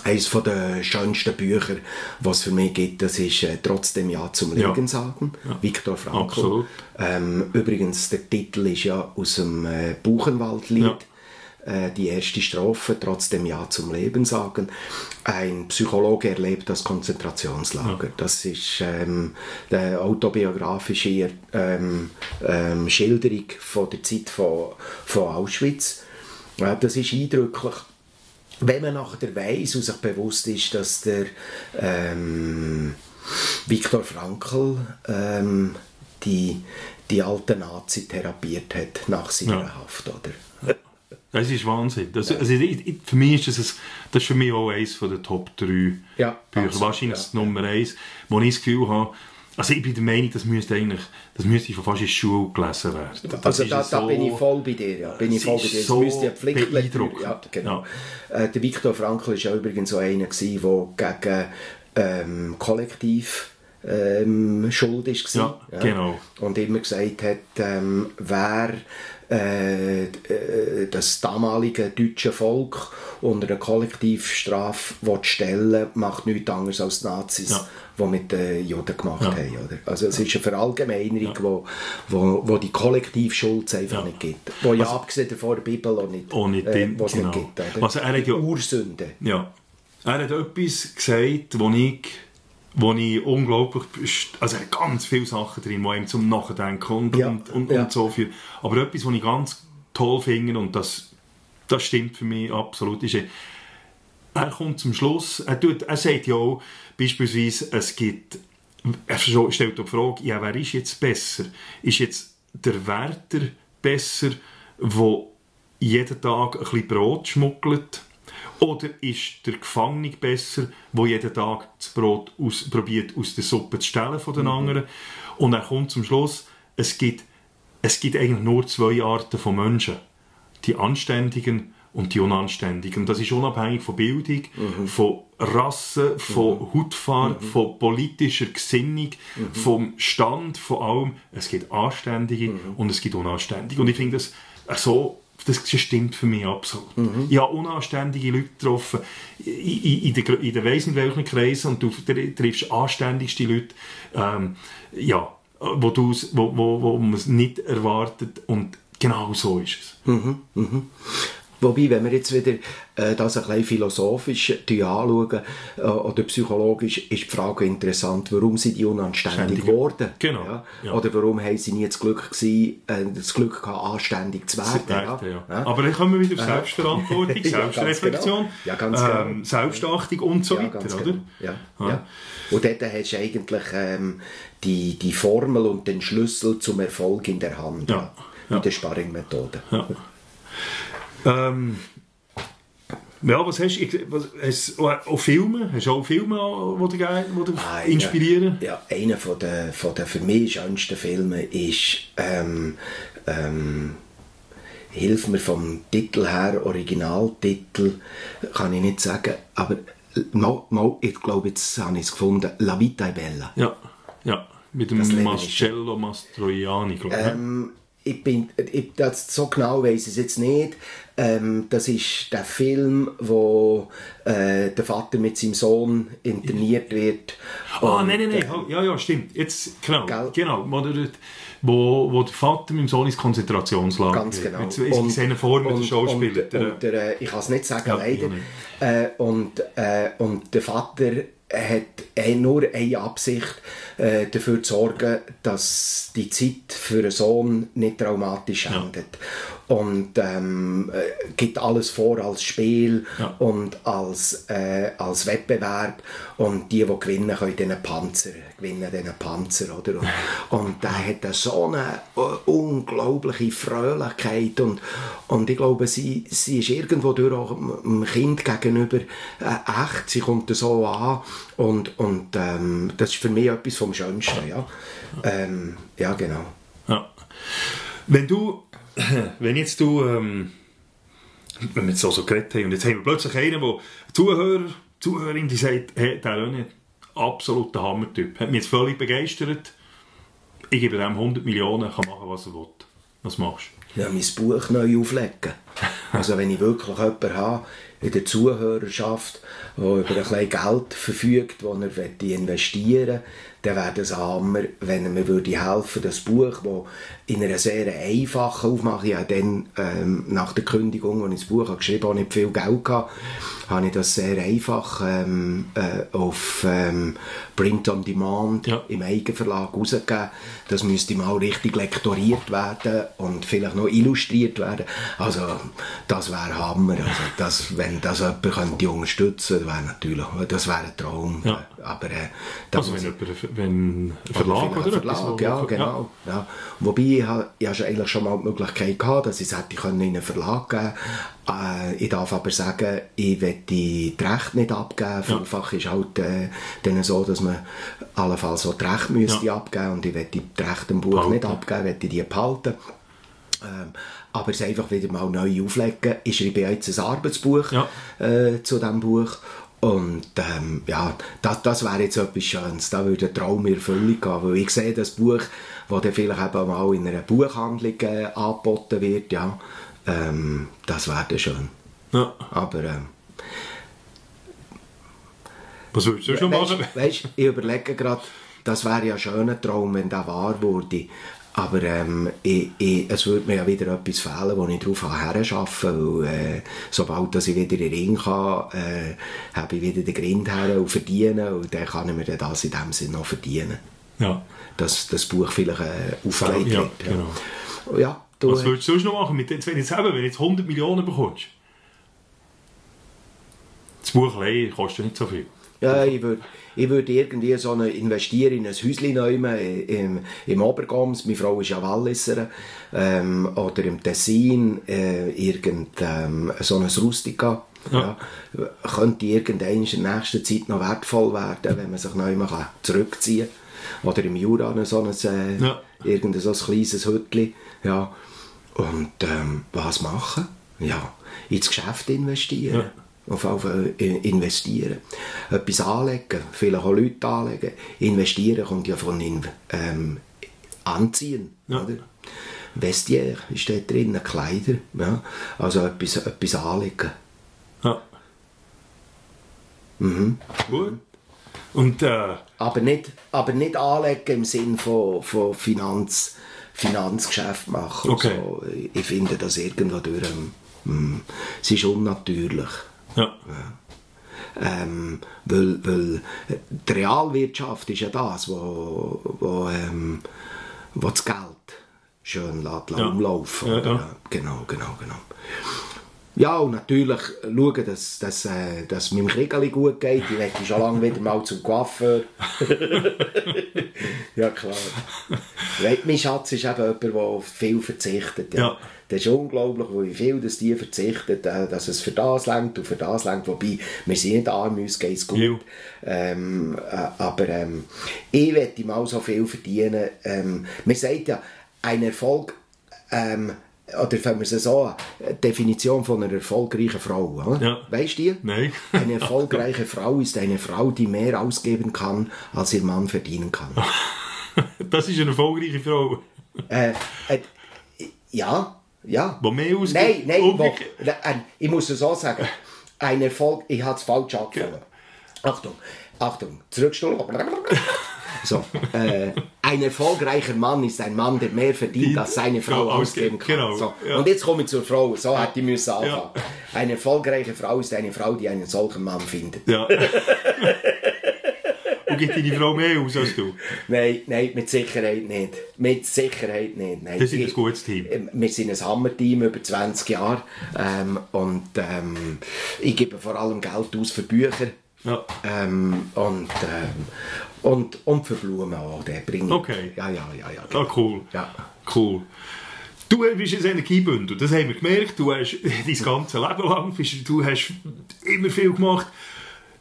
Eines der schönsten Bücher, was es für mich gibt, das ist äh, «Trotzdem Ja zum Ja. Leben sagen», Viktor Frankl. Ähm, übrigens, der Titel ist ja aus dem äh, Buchenwaldlied. Ja. Äh, die erste Strophe, «Trotzdem Ja zum Leben sagen». Ein Psychologe erlebt das Konzentrationslager. Das ist ähm, die autobiografische ähm, ähm, Schilderung von der Zeit von, von Auschwitz. Ja, das ist eindrücklich wenn man nachher weiss und sich bewusst ist, dass der ähm, Viktor Frankl ähm, die, die alte Nazi therapiert hat nach seiner Ja. Haft, oder? Das ist Wahnsinn. Das, also, ich, ich, für mich ist das, ein, das ist für mich auch eines von der Top 3 Ja, Bücher. absolut, Wahrscheinlich ja, das Nummer 1, wo ich das Gefühl habe, also ich bin der Meinung, das müsste eigentlich, das müsste schon fast in der Schule gelesen werden. Das Also da, da so- bin ich voll bei dir, ja. Bin ich voll bei dir. Es so müsste ja Pflichtlektüre- beeindruckend. Ja, genau. Äh, der Viktor Frankl war ja übrigens so einer, der gegen ähm, Kollektiv ähm, schuld war. Ja, genau. Und immer gesagt hat, ähm, wer äh, äh, das damalige deutsche Volk unter eine Kollektivstrafe stellen macht nichts anderes als die Nazis, Ja. die mit den Juden gemacht Ja. haben. Oder? Also es ist eine Verallgemeinerung, wo, wo, wo die Kollektivschuld einfach Ja. nicht gibt. Wo ja abgesehen davon der Bibel auch nicht, Auch nicht äh, genau. nicht gibt. Oder? Also er hat ja- Ursünde. Ja. Er hat etwas gesagt, wo ich, wo ich unglaublich... Also er hat ganz viele Sachen drin, die einem zum Nachdenken und, Ja, und, und, ja. und so viel. Aber etwas, was ich ganz toll finde, und das, das stimmt für mich absolut, ist, er kommt zum Schluss, er, tut, er sagt ja auch, beispielsweise, es gibt, er stellt die Frage, ja, wer ist jetzt besser? Ist jetzt der Wärter besser, der jeden Tag ein bisschen Brot schmuggelt? Oder ist der Gefangene besser, der jeden Tag das Brot aus, probiert aus der Suppe zu stellen von den anderen? Und er kommt zum Schluss, es gibt, es gibt eigentlich nur zwei Arten von Menschen. Die Anständigen und die Unanständigen. Das ist unabhängig von Bildung, von Rasse, von Hautfarbe, von politischer Gesinnung, vom Stand, von allem. Es gibt Anständige und es gibt Unanständige. Und ich finde das so, das stimmt für mich absolut. Ich habe unanständige Leute getroffen in, in, in, den, in den weiss nicht welchen Kreisen und du triffst anständigste Leute, ähm, ja, wo, du, wo, wo, wo man es nicht erwartet und genau so ist es. Wobei, wenn wir jetzt wieder äh, das ein bisschen philosophisch die anschauen äh, oder psychologisch, ist die Frage interessant, warum sind die unanständig Ständig. geworden? Genau, Ja? ja. Oder warum haben sie nie das Glück, gewesen, äh, das Glück gehabt, anständig zu werden? Werte, ja. Aber dann kommen wir wieder auf Selbstverantwortung, [LAUGHS] Ja, ganz Selbstreflexion, genau. Genau. ähm, Selbstachtung und so weiter, oder? genau. Ja. Und dort hast du eigentlich ähm, die, die Formel und den Schlüssel zum Erfolg in der Hand. Ja, Mit der Sparringmethode. Ähm, Ja, was hast du? Was, hast auch Filme? Hast du auch Filme, die dich, die Ah, inspirieren? Ja, ja, einer von der, von der für mich schönsten Filme ist ähm, ähm, Hilf mir vom Titel her, Originaltitel, kann ich nicht sagen, aber mal, mal, ich glaube, jetzt habe ich es gefunden, La Vita è Bella. Ja, ja. Mit dem Marcello Mastroianni, glaube ich. Ähm, ich bin, ich, das, so genau weiß ich es jetzt nicht. Ähm, das ist der Film, wo äh, der Vater mit seinem Sohn interniert wird. Ah, Und, nein, nein, nein. äh, Ja, ja, stimmt. Jetzt, genau. Gell? genau wo, der, wo, der Vater mit dem Sohn ins Konzentrationslager Ganz genau. Jetzt, ich sehe ihn vor mit dem Schauspieler. Und, der- und der, äh, ich kann es nicht sagen, Ja, leider. nicht. Äh, und, äh, und der Vater hat nur eine Absicht, äh, dafür zu sorgen, dass die Zeit für einen Sohn nicht traumatisch endet. Und ähm, äh, gibt alles vor als Spiel Ja. und als, äh, als Wettbewerb. Und die, die gewinnen, können diesen Panzer gewinnen, diesen Panzer. Oder? Und, [LAUGHS] und der hat eine so eine äh, unglaubliche Fröhlichkeit. Und, und ich glaube, sie, sie ist irgendwo durch auch dem Kind gegenüber äh, echt. Sie kommt so an. Und, und ähm, das ist für mich etwas vom Schönsten. Ja, ähm, ja genau. Ja. Wenn du, [COUGHS] wenn jetzt du, ähm, wenn wir jetzt so, so geredet haben und jetzt haben wir plötzlich einen, der Zuhörer, Zuhörerin, die sagt, hey, der René, absoluter Hammertyp, hat mich jetzt völlig begeistert, ich gebe dem 100 Millionen, kann machen, was er will. Was machst ja, mein Buch neu auflegen. [LAUGHS] Also wenn ich wirklich jemanden habe in der Zuhörerschaft, der über ein bisschen Geld verfügt, das er investieren möchte, dann wäre das ein Hammer, wenn er mir würde helfen das Buch, das in einer sehr einfachen Aufmachung, ich habe dann ähm, nach der Kündigung, als ich das Buch habe geschrieben habe, nicht viel Geld gehabt, habe ich das sehr einfach ähm, äh, auf ähm, Print on Demand Ja. im Eigenverlag rausgegeben. Das müsste mal richtig lektoriert werden und vielleicht noch illustriert werden. Also das wäre Hammer. Also das, wenn das jemand könnte unterstützen wäre natürlich, das wäre ein Traum. Ja. Aber äh, Also wenn jemand, wenn ein Verlag oder etwas, Verlag, wo- ja, genau. Ja. Wobei, ich habe, ich habe schon eigentlich schon mal die Möglichkeit gehabt, dass ich es hätte können in einen Verlag geben äh, Ich darf aber sagen, ich will die Rechte nicht abgeben. Vielfach ist halt äh, dann so, dass man allenfalls so die Rechte müsste Ja. abgeben und ich will die Rechte im Buch Behalten. nicht abgeben, will die behalten. Ähm, aber es einfach wieder mal neu auflegen. Ich schreibe jetzt ein Arbeitsbuch Ja. äh, zu diesem Buch. Und ähm, ja, das, das wäre jetzt etwas Schönes. Da würde ein Traum Erfüllung gehen. Weil ich sehe das Buch, das dann vielleicht eben mal in einer Buchhandlung äh, angeboten wird, ja, ähm, das wäre dann schön. Ja. Aber ähm, Was würdest du schon machen? weißt, weißt, ich überlege gerade, das wäre ja ein schöner Traum, wenn der wahr würde. Aber ähm, ich, ich, es würde mir ja wieder etwas fehlen, wo ich darauf herarbeiten kann. Weil, äh, sobald dass ich wieder in den Ring kann, äh, habe ich wieder den Grind her und verdienen. Und dann kann ich mir das in dem Sinne noch verdienen. Ja. Dass das Buch vielleicht äh, aufgelegt Ja, wird. genau. Ja, du, Was würdest du sonst noch machen? Mit, jetzt, wenn, jetzt, eben, wenn du jetzt 100 Millionen bekommst? Das Buch allein kostet nicht so viel. Ja, ich würde ich würd irgendwie so eine, investieren in ein Häuschen neu im, im Obergams. Meine Frau ist ja Walliser. Ähm, oder im Tessin äh, irgend ähm, so ein Rustica. Ja. Könnte irgendwann in der nächsten Zeit noch wertvoll werden, wenn man sich neu mal kann zurückziehen kann. Oder im Jura so ein, äh, Ja. irgendein so ein kleines Hütchen. Ja. Und ähm, was machen? Ja, ins Geschäft investieren. Ja. Auf Fall äh, investieren. Etwas anlegen, vielleicht auch Leute anlegen. Investieren kommt ja von ähm, Anziehen. Ja. Oder? Vestiaire ist dort drin, Kleider. Ja. Also etwas, etwas anlegen. Ja. Mhm. Gut. Und äh, Aber nicht, aber nicht anlegen im Sinn von, von Finanz, Finanzgeschäft machen. Okay. So. Ich finde das irgendwo durch. Ähm, es ist unnatürlich. Ja. Ähm, weil, weil die Realwirtschaft ist ja das, wo, wo, ähm, wo das Geld schön lässt, Ja. umlaufen Ja, ja. Genau, genau, genau. Ja, und natürlich schauen, dass, dass, äh, dass meinem Kriegeli gut geht. Ich möchte schon lange wieder mal zum Coiffeur. [LAUGHS] ja, klar. Weißt, mein Schatz ist eben jemand, der viel verzichtet. Ja. Ja. Das ist unglaublich, wie viel das die verzichtet, äh, dass es für das längt und für das längt. Wobei, wir sind nicht arm, uns geht es gut. Ähm, äh, aber ähm, ich möchte mal so viel verdienen. Ähm, man sagt ja, ein Erfolg, ähm, oder fangen wir es so an, Definition von einer erfolgreichen Frau. Oder? Ja. Weißt du die? Nein. Eine erfolgreiche Frau ist eine Frau, die mehr ausgeben kann, als ihr Mann verdienen kann. [LAUGHS] Das ist eine erfolgreiche Frau. äh, äh, ja, ja. Die mehr ausgibt. Nein, nein, wo, äh, ich muss es so sagen. Ein Erfolg, ich habe es falsch angefangen. Achtung, Achtung, zurückstuhl. So, äh, ein erfolgreicher Mann ist ein Mann, der mehr verdient, als seine Frau Genau, ausgeben kann. genau, so. ja. Und jetzt komme ich zur Frau, so hätte ich müssen anfangen. Ja. Eine erfolgreiche Frau ist eine Frau, die einen solchen Mann findet. Ja. [LAUGHS] Und gibt deine Frau mehr aus als du? Nein, nein, mit Sicherheit nicht. Mit Sicherheit nicht. Nein, Das ist ein gutes Team. Ähm, Wir sind ein Hammerteam über 20 Jahre ähm, und ähm, ich gebe vor allem Geld aus für Bücher Ja. ähm, und, ähm, und, und für Blumen auch. Den bringe ich. Okay. Ja, ja, ja. ja, Ah, cool. Ja. Cool. Du bist ein Energiebündel, das haben wir gemerkt. Du hast [LAUGHS] dein ganze Leben lang, du hast immer viel gemacht,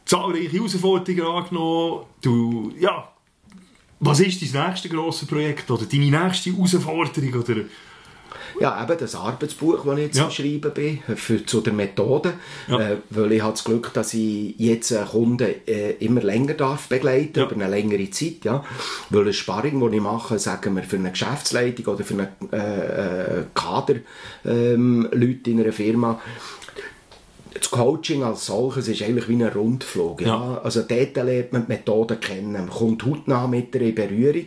zahlreiche Herausforderungen angenommen. Du, ja, was ist dein nächstes grosses Projekt oder deine nächste Herausforderung? Oder? Ja, eben das Arbeitsbuch, das ich jetzt Ja. am Schreiben bin, für, zu der Methode. Ja. Äh, weil ich habe das Glück, dass ich jetzt einen Kunden äh, immer länger darf begleiten Ja. über eine längere Zeit. Ja. Weil ein Sparring, das ich mache, sagen wir, für eine Geschäftsleitung oder für eine äh, äh, Kader ähm, Leute in einer Firma, das Coaching als solches ist eigentlich wie ein Rundflug. Ja? Ja. Also dort lernt man die Methoden kennen, man kommt hautnah mit in Berührung.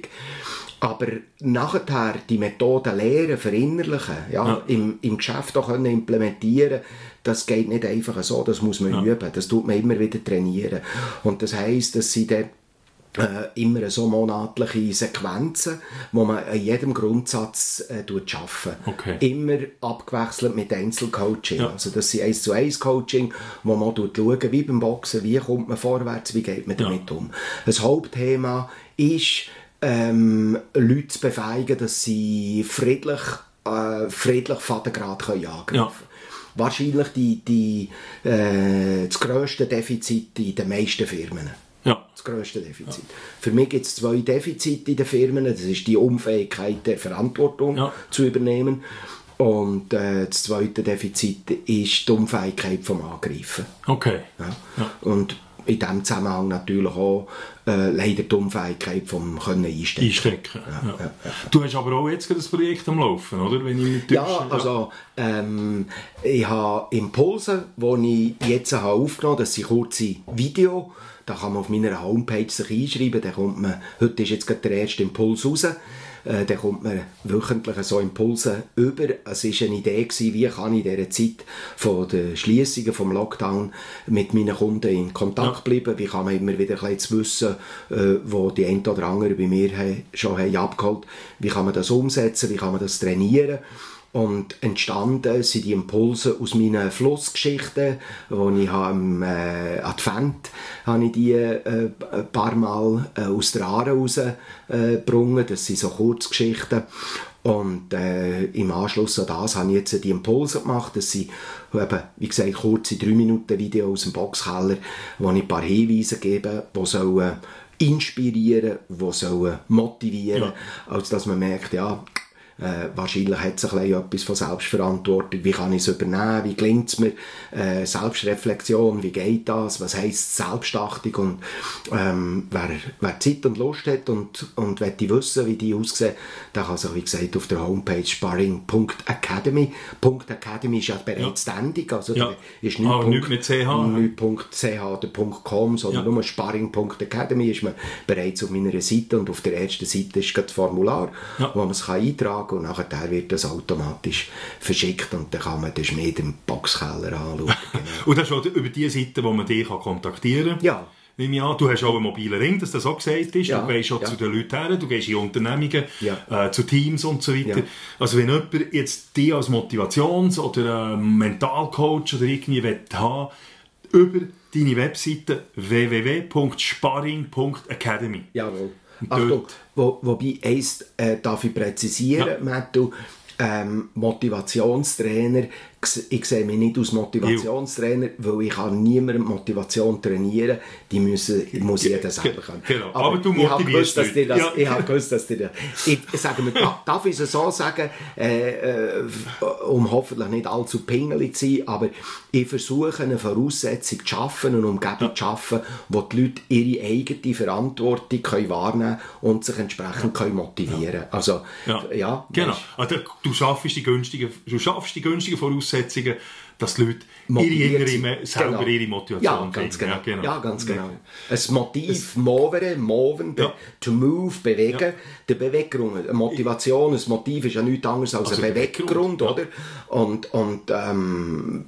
Aber nachher die Methoden lernen, verinnerlichen, ja, Ja. Im, im Geschäft auch können implementieren, das geht nicht einfach so, das muss man üben, das tut man immer wieder trainieren. Und das heisst, dass sie dann äh, immer so monatliche Sequenzen, wo man an jedem Grundsatz äh, tut arbeiten. Okay. Immer abgewechselt mit Einzelcoaching. Ja. Also das sind 1 zu 1 Coaching, wo man schaut, wie beim Boxen, wie kommt man vorwärts, wie geht man Ja. damit um. Das Hauptthema ist, ähm, Leute zu befähigen, dass sie friedlich, äh, friedlich Vatergrad können angreifen Ja. Wahrscheinlich die, die, äh, das grösste Defizit in den meisten Firmen Ja. das grösste Defizit. Für mich gibt es zwei Defizite in den Firmen. Das ist die Unfähigkeit der Verantwortung Ja. zu übernehmen. Und äh, das zweite Defizit ist die Unfähigkeit vom Angreifen. Okay. Ja. Ja. Und in diesem Zusammenhang natürlich auch äh, leider die Unfähigkeit vom Können einstecken. Einstecken. Ja, Du hast aber auch jetzt gerade ein Projekt am Laufen, oder? Wenn ich mich Ja, also ähm, ich habe Impulse, die ich jetzt habe aufgenommen habe, das sind kurze Videos. Da kann man auf meiner Homepage sich einschreiben. Da kommt man, heute ist jetzt gerade der erste Impuls raus. Äh, da kommt man wöchentlich so Impulse über. Es war eine Idee, gewesen, wie kann ich in dieser Zeit von der Schliessungen, vom Lockdown mit meinen Kunden in Kontakt bleiben. Wie kann man immer wieder ein bisschen wissen, äh, wo die ein oder andere bei mir he, schon haben abgeholt Wie kann man das umsetzen? Wie kann man das trainieren? Und entstanden sind die Impulse aus meinen Flussgeschichten, wo ich im äh, Advent habe ich die äh, ein paar Mal äh, aus der Aare rausgebrungen. Äh, das sind so Kurzgeschichten. Und äh, im Anschluss an das habe ich jetzt die Impulse gemacht. Das sind eben, wie gesagt, kurze 3 Minuten Video aus dem Boxkeller, wo ich ein paar Hinweise gebe, die sollen inspirieren, die sollen motivieren, als dass man merkt, ja, äh, wahrscheinlich hat es ein bisschen etwas von Selbstverantwortung. Wie kann ich es übernehmen? Wie gelingt es mir? Äh, Selbstreflexion, wie geht das? Was heisst Selbstachtung? Und ähm, wer, wer Zeit und Lust hat und, und möchte wissen, wie die aussehen, der kann sich, wie gesagt, auf der Homepage sparring.academy. .academy ist ja bereits ständig. Also Ja. ist nicht, nicht mit CH. nicht .ch oder .com, sondern Ja. nur sparring.academy ist man bereits auf meiner Seite und auf der ersten Seite ist das Formular, Ja. wo man es kann eintragen kann und nachher wird das automatisch verschickt und dann kann man den Schmied im Boxkeller anschauen. [LAUGHS] Genau. Und das ist über die Seite, wo man dich kontaktieren kann. Ja. Nehme ich an, du hast auch einen mobilen Ring, dass das auch gesagt ist. Ja, Du gehst auch ja. zu den Leuten her, du gehst in Unternehmungen, Ja. äh, zu Teams und so weiter. Also wenn jemand jetzt dich als Motivations- oder äh, Mentalcoach oder irgendwie will haben über deine Webseite www.sparring.academy. Jawohl. Achtung, wo, wobei, eins äh, darf ich präzisieren, ja. Matthew, ähm, Motivationstrainer, ich sehe mich nicht als Motivationstrainer, weil ich kann niemandem Motivation trainieren Die müssen, muss jeder selber können. Genau. Aber, Aber du ich habe gewusst, dass dir das, ja. ich habe gewusst, dass dir das, ich, sage mir, darf ich es so sagen, äh, äh, um hoffentlich nicht allzu pingelig zu sein, aber ich versuche eine Voraussetzung zu schaffen, eine Umgebung ja. zu schaffen, wo die Leute ihre eigene Verantwortung können wahrnehmen und sich entsprechend können motivieren können. Also, ja. genau. Also, du schaffst die günstige, du schaffst die günstige Voraussetzung Voraussetzungen, dass die Leute ihre innere, selber genau. ihre Motivation ja, ganz genau. Ja, genau. Ja, ganz genau. Ein Motiv, movere, moven, ja. to move, bewegen, ja. der Beweggrund. Eine Motivation, ein Motiv ist ja nichts anderes als also ein Beweggrund, oder? Und, und ähm,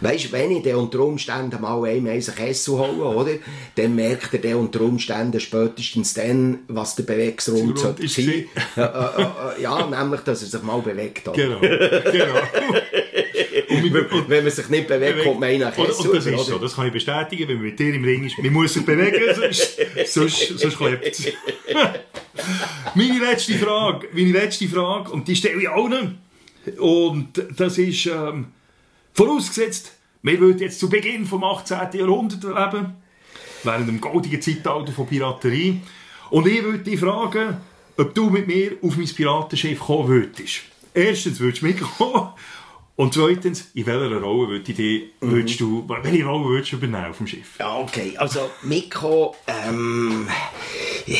weißt, wenn ich dann unter Umständen mal einem einen Kessel hole, oder? Dann merkt er dann unter Umständen spätestens dann, was der Beweggrund sollte sein. Äh, äh, äh, ja, nämlich, dass er sich mal bewegt. Oder? Genau, genau. [LAUGHS] und, wenn man sich nicht bewegt, kommt man einer Kessel. Und, das ist so, das kann ich bestätigen, wenn man mit dir im Ring ist. Man muss sich bewegen, sonst, sonst, sonst klebt es. [LAUGHS] meine letzte Frage, meine letzte Frage, und die stelle ich allen. Und das ist, ähm, vorausgesetzt, wir würden jetzt zu Beginn vom 18. Jahrhundert leben, während dem goldigen Zeitalter von Piraterie. Und ich würde dich fragen, ob du mit mir auf mein Piratenschiff kommen würdest. Erstens würdest du mitkommen und zweitens, in welcher Rolle würdest du, würdest du, welche Rolle würdest du übernehmen auf dem Schiff? Ja, okay. Also, Mikro, ähm, yeah.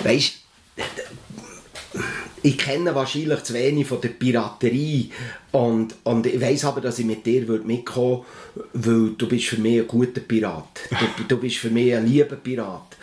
weißt ich kenne wahrscheinlich zu wenig von der Piraterie und, und ich weiß aber, dass ich mit dir mitkommen würde, weil du bist für mich ein guter Pirat. Du, du bist für mich ein lieber Pirat.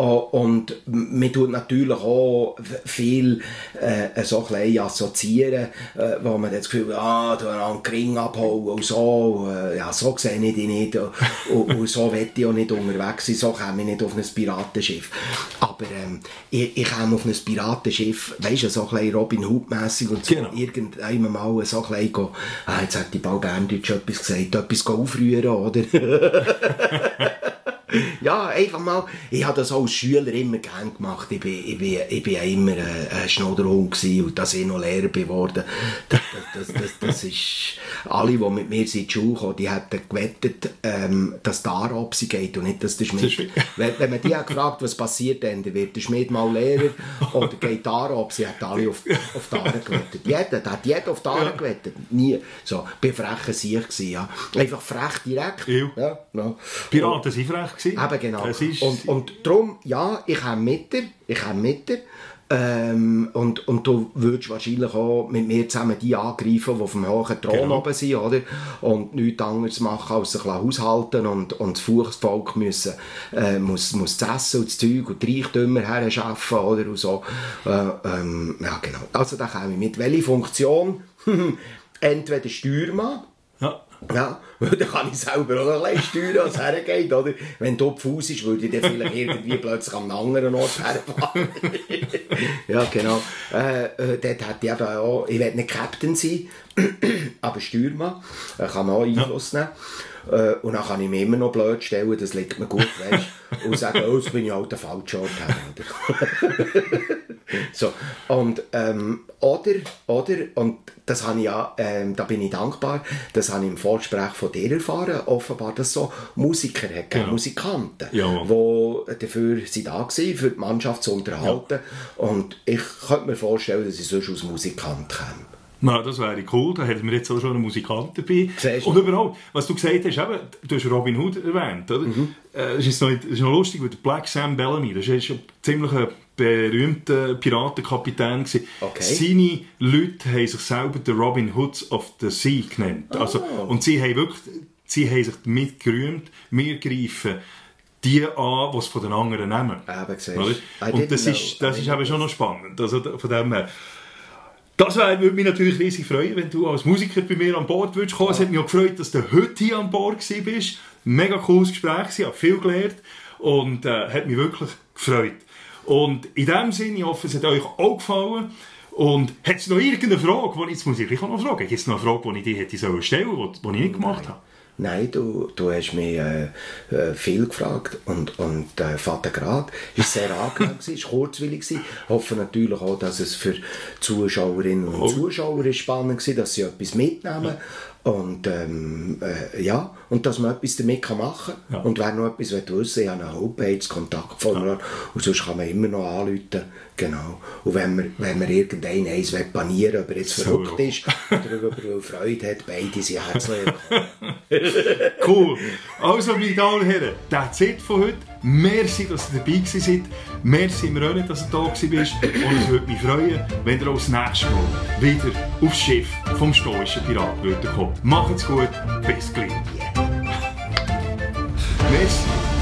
Oh, und man tut natürlich auch viel äh, so ein assoziieren, äh, wo man das Gefühl hat, ah, du einen Ring abholen und so, äh, ja, so sehe ich dich nicht [LAUGHS] und, und so will ich auch nicht unterwegs sein, so komme ich nicht auf ein Piratenschiff. Aber ähm, ich, ich komme auf ein Piratenschiff, weißt du, so ein Robin Hood-mässig und so, genau. irgendwann mal so ein bisschen, go, ah, jetzt hat die Ball Berndeutsch etwas gesagt, etwas aufrühren, oder? [LAUGHS] [LAUGHS] ja, einfach mal, ich habe das als Schüler immer gern gemacht. Ich bin, ich bin, ich bin ja immer ein Schnodderhund gewesen und dass ich noch Lehrer geworden. Das, das, das, das, ist, alle, die mit mir in die Schule kommen, die hätten gewettet, ähm, dass Arab sie geht und nicht, dass der Schmied. wenn, man die hat gefragt, was passiert dann, dann wird der Schmied mal Lehrer oder geht Arab, sie hat alle auf, auf die Aare gewettet. Jeder, hat jeder auf die Aare ja. gewettet. Nie. So, bin frecher Sieg gewesen, ja. Einfach frech direkt. Ja, ja. Piraten sind frech gewesen. Eben genau. Und, und darum, ja, ich habe mit dir, ich habe mit dir. Ähm, und, und du würdest wahrscheinlich auch mit mir zusammen die angreifen, die auf dem hohen Thron genau. oben sind, oder? Und nichts anderes machen, als sich haushalten und, und das Fuchsvolk müssen, äh, muss, muss das Essen und das Zeug und die Reichtümer her schaffen, oder? Und so. Äh, ähm, ja, genau. Also da komme ich mit. Welche Funktion? [LAUGHS] Entweder Steuermann, ja. Ja, dann kann ich selber auch ein steuern, was [LAUGHS] hergeht, oder? Wenn du Fuß ist, würde ich dann vielleicht irgendwie plötzlich an einem anderen Ort herfahren. [LAUGHS] ja, genau. Äh, äh, dort hätte ich eben auch, ich will nicht Captain sein, [CLEARS THROAT] aber Steuermann. Ich kann auch Einfluss ja. nehmen. Äh, und dann kann ich mir immer noch blöd stellen, das liegt mir gut, weißt und sagen, oh, jetzt bin ich halt der falsche Ort so, und, ähm, oder, oder, und das habe ich ja, ähm, da bin ich dankbar, das habe ich im Vorgespräch von dir erfahren, offenbar, dass so Musiker hat, ja. Musikanten, ja. die dafür sind da waren, für die Mannschaft zu unterhalten. Ja. Und ich könnte mir vorstellen, dass ich sonst als Musikant komme. Na, das wäre cool, da hätten wir jetzt auch schon einen Musikant dabei. Und überhaupt, was du gesagt hast, eben, du hast Robin Hood erwähnt, oder? Mhm. Äh, das, ist noch, das ist noch lustig, weil der Black Sam Bellamy, das ist schon ziemlich ein berühmter Piratenkapitän gewesen. Okay. Seine Leute haben sich selber den Robin Hoods of the Sea genannt. Oh. Also, und sie haben wirklich, sie haben sich damit gerühmt, wir greifen die an, die es von den anderen nehmen. Eben, Und das ist, das ist eben schon noch spannend. Also, von dem her, das würde mich natürlich riesig freuen, wenn du als Musiker bei mir an Bord würdest kommen. Ja. Es hat mich auch gefreut, dass du heute hier an Bord bist. Mega cooles Gespräch, ich habe viel gelernt und äh, hat mich wirklich gefreut. Und in dem Sinne, ich hoffe, es hat euch auch gefallen. Und hat es noch irgendeine Frage, die ich, jetzt muss ich noch fragen, gibt es noch eine Frage, die ich dir hätte stellen sollen, die, die ich nicht gemacht habe? Nein, du, du hast mich äh, äh, viel gefragt und, und äh, Vater Grad war sehr angenehm, war kurzwillig. Ich hoffe natürlich auch, dass es für Zuschauerinnen und. Zuschauer spannend war, dass sie etwas mitnehmen. Und ähm, äh, ja, und dass man etwas damit machen kann. Ja. Und wer noch etwas wissen will, ich habe eine Homepage, Kontaktformular, ja. und sonst kann man immer noch anrufen. Genau. Und wenn man, wenn man irgendeinen eins panieren will, ob er jetzt so. verrückt ist oder ob er Freude hat, beide sind herzlich [LAUGHS] Cool. Also, meine Damen und Herren, das ist von heute. Merci, dass ihr dabei seid. Merci, René, dass du da warst. Und es würde mich freuen, wenn ihr auch das nächste Mal wieder aufs Schiff vom stoischen Piraten kommt. Macht's gut, bis gleich. mês?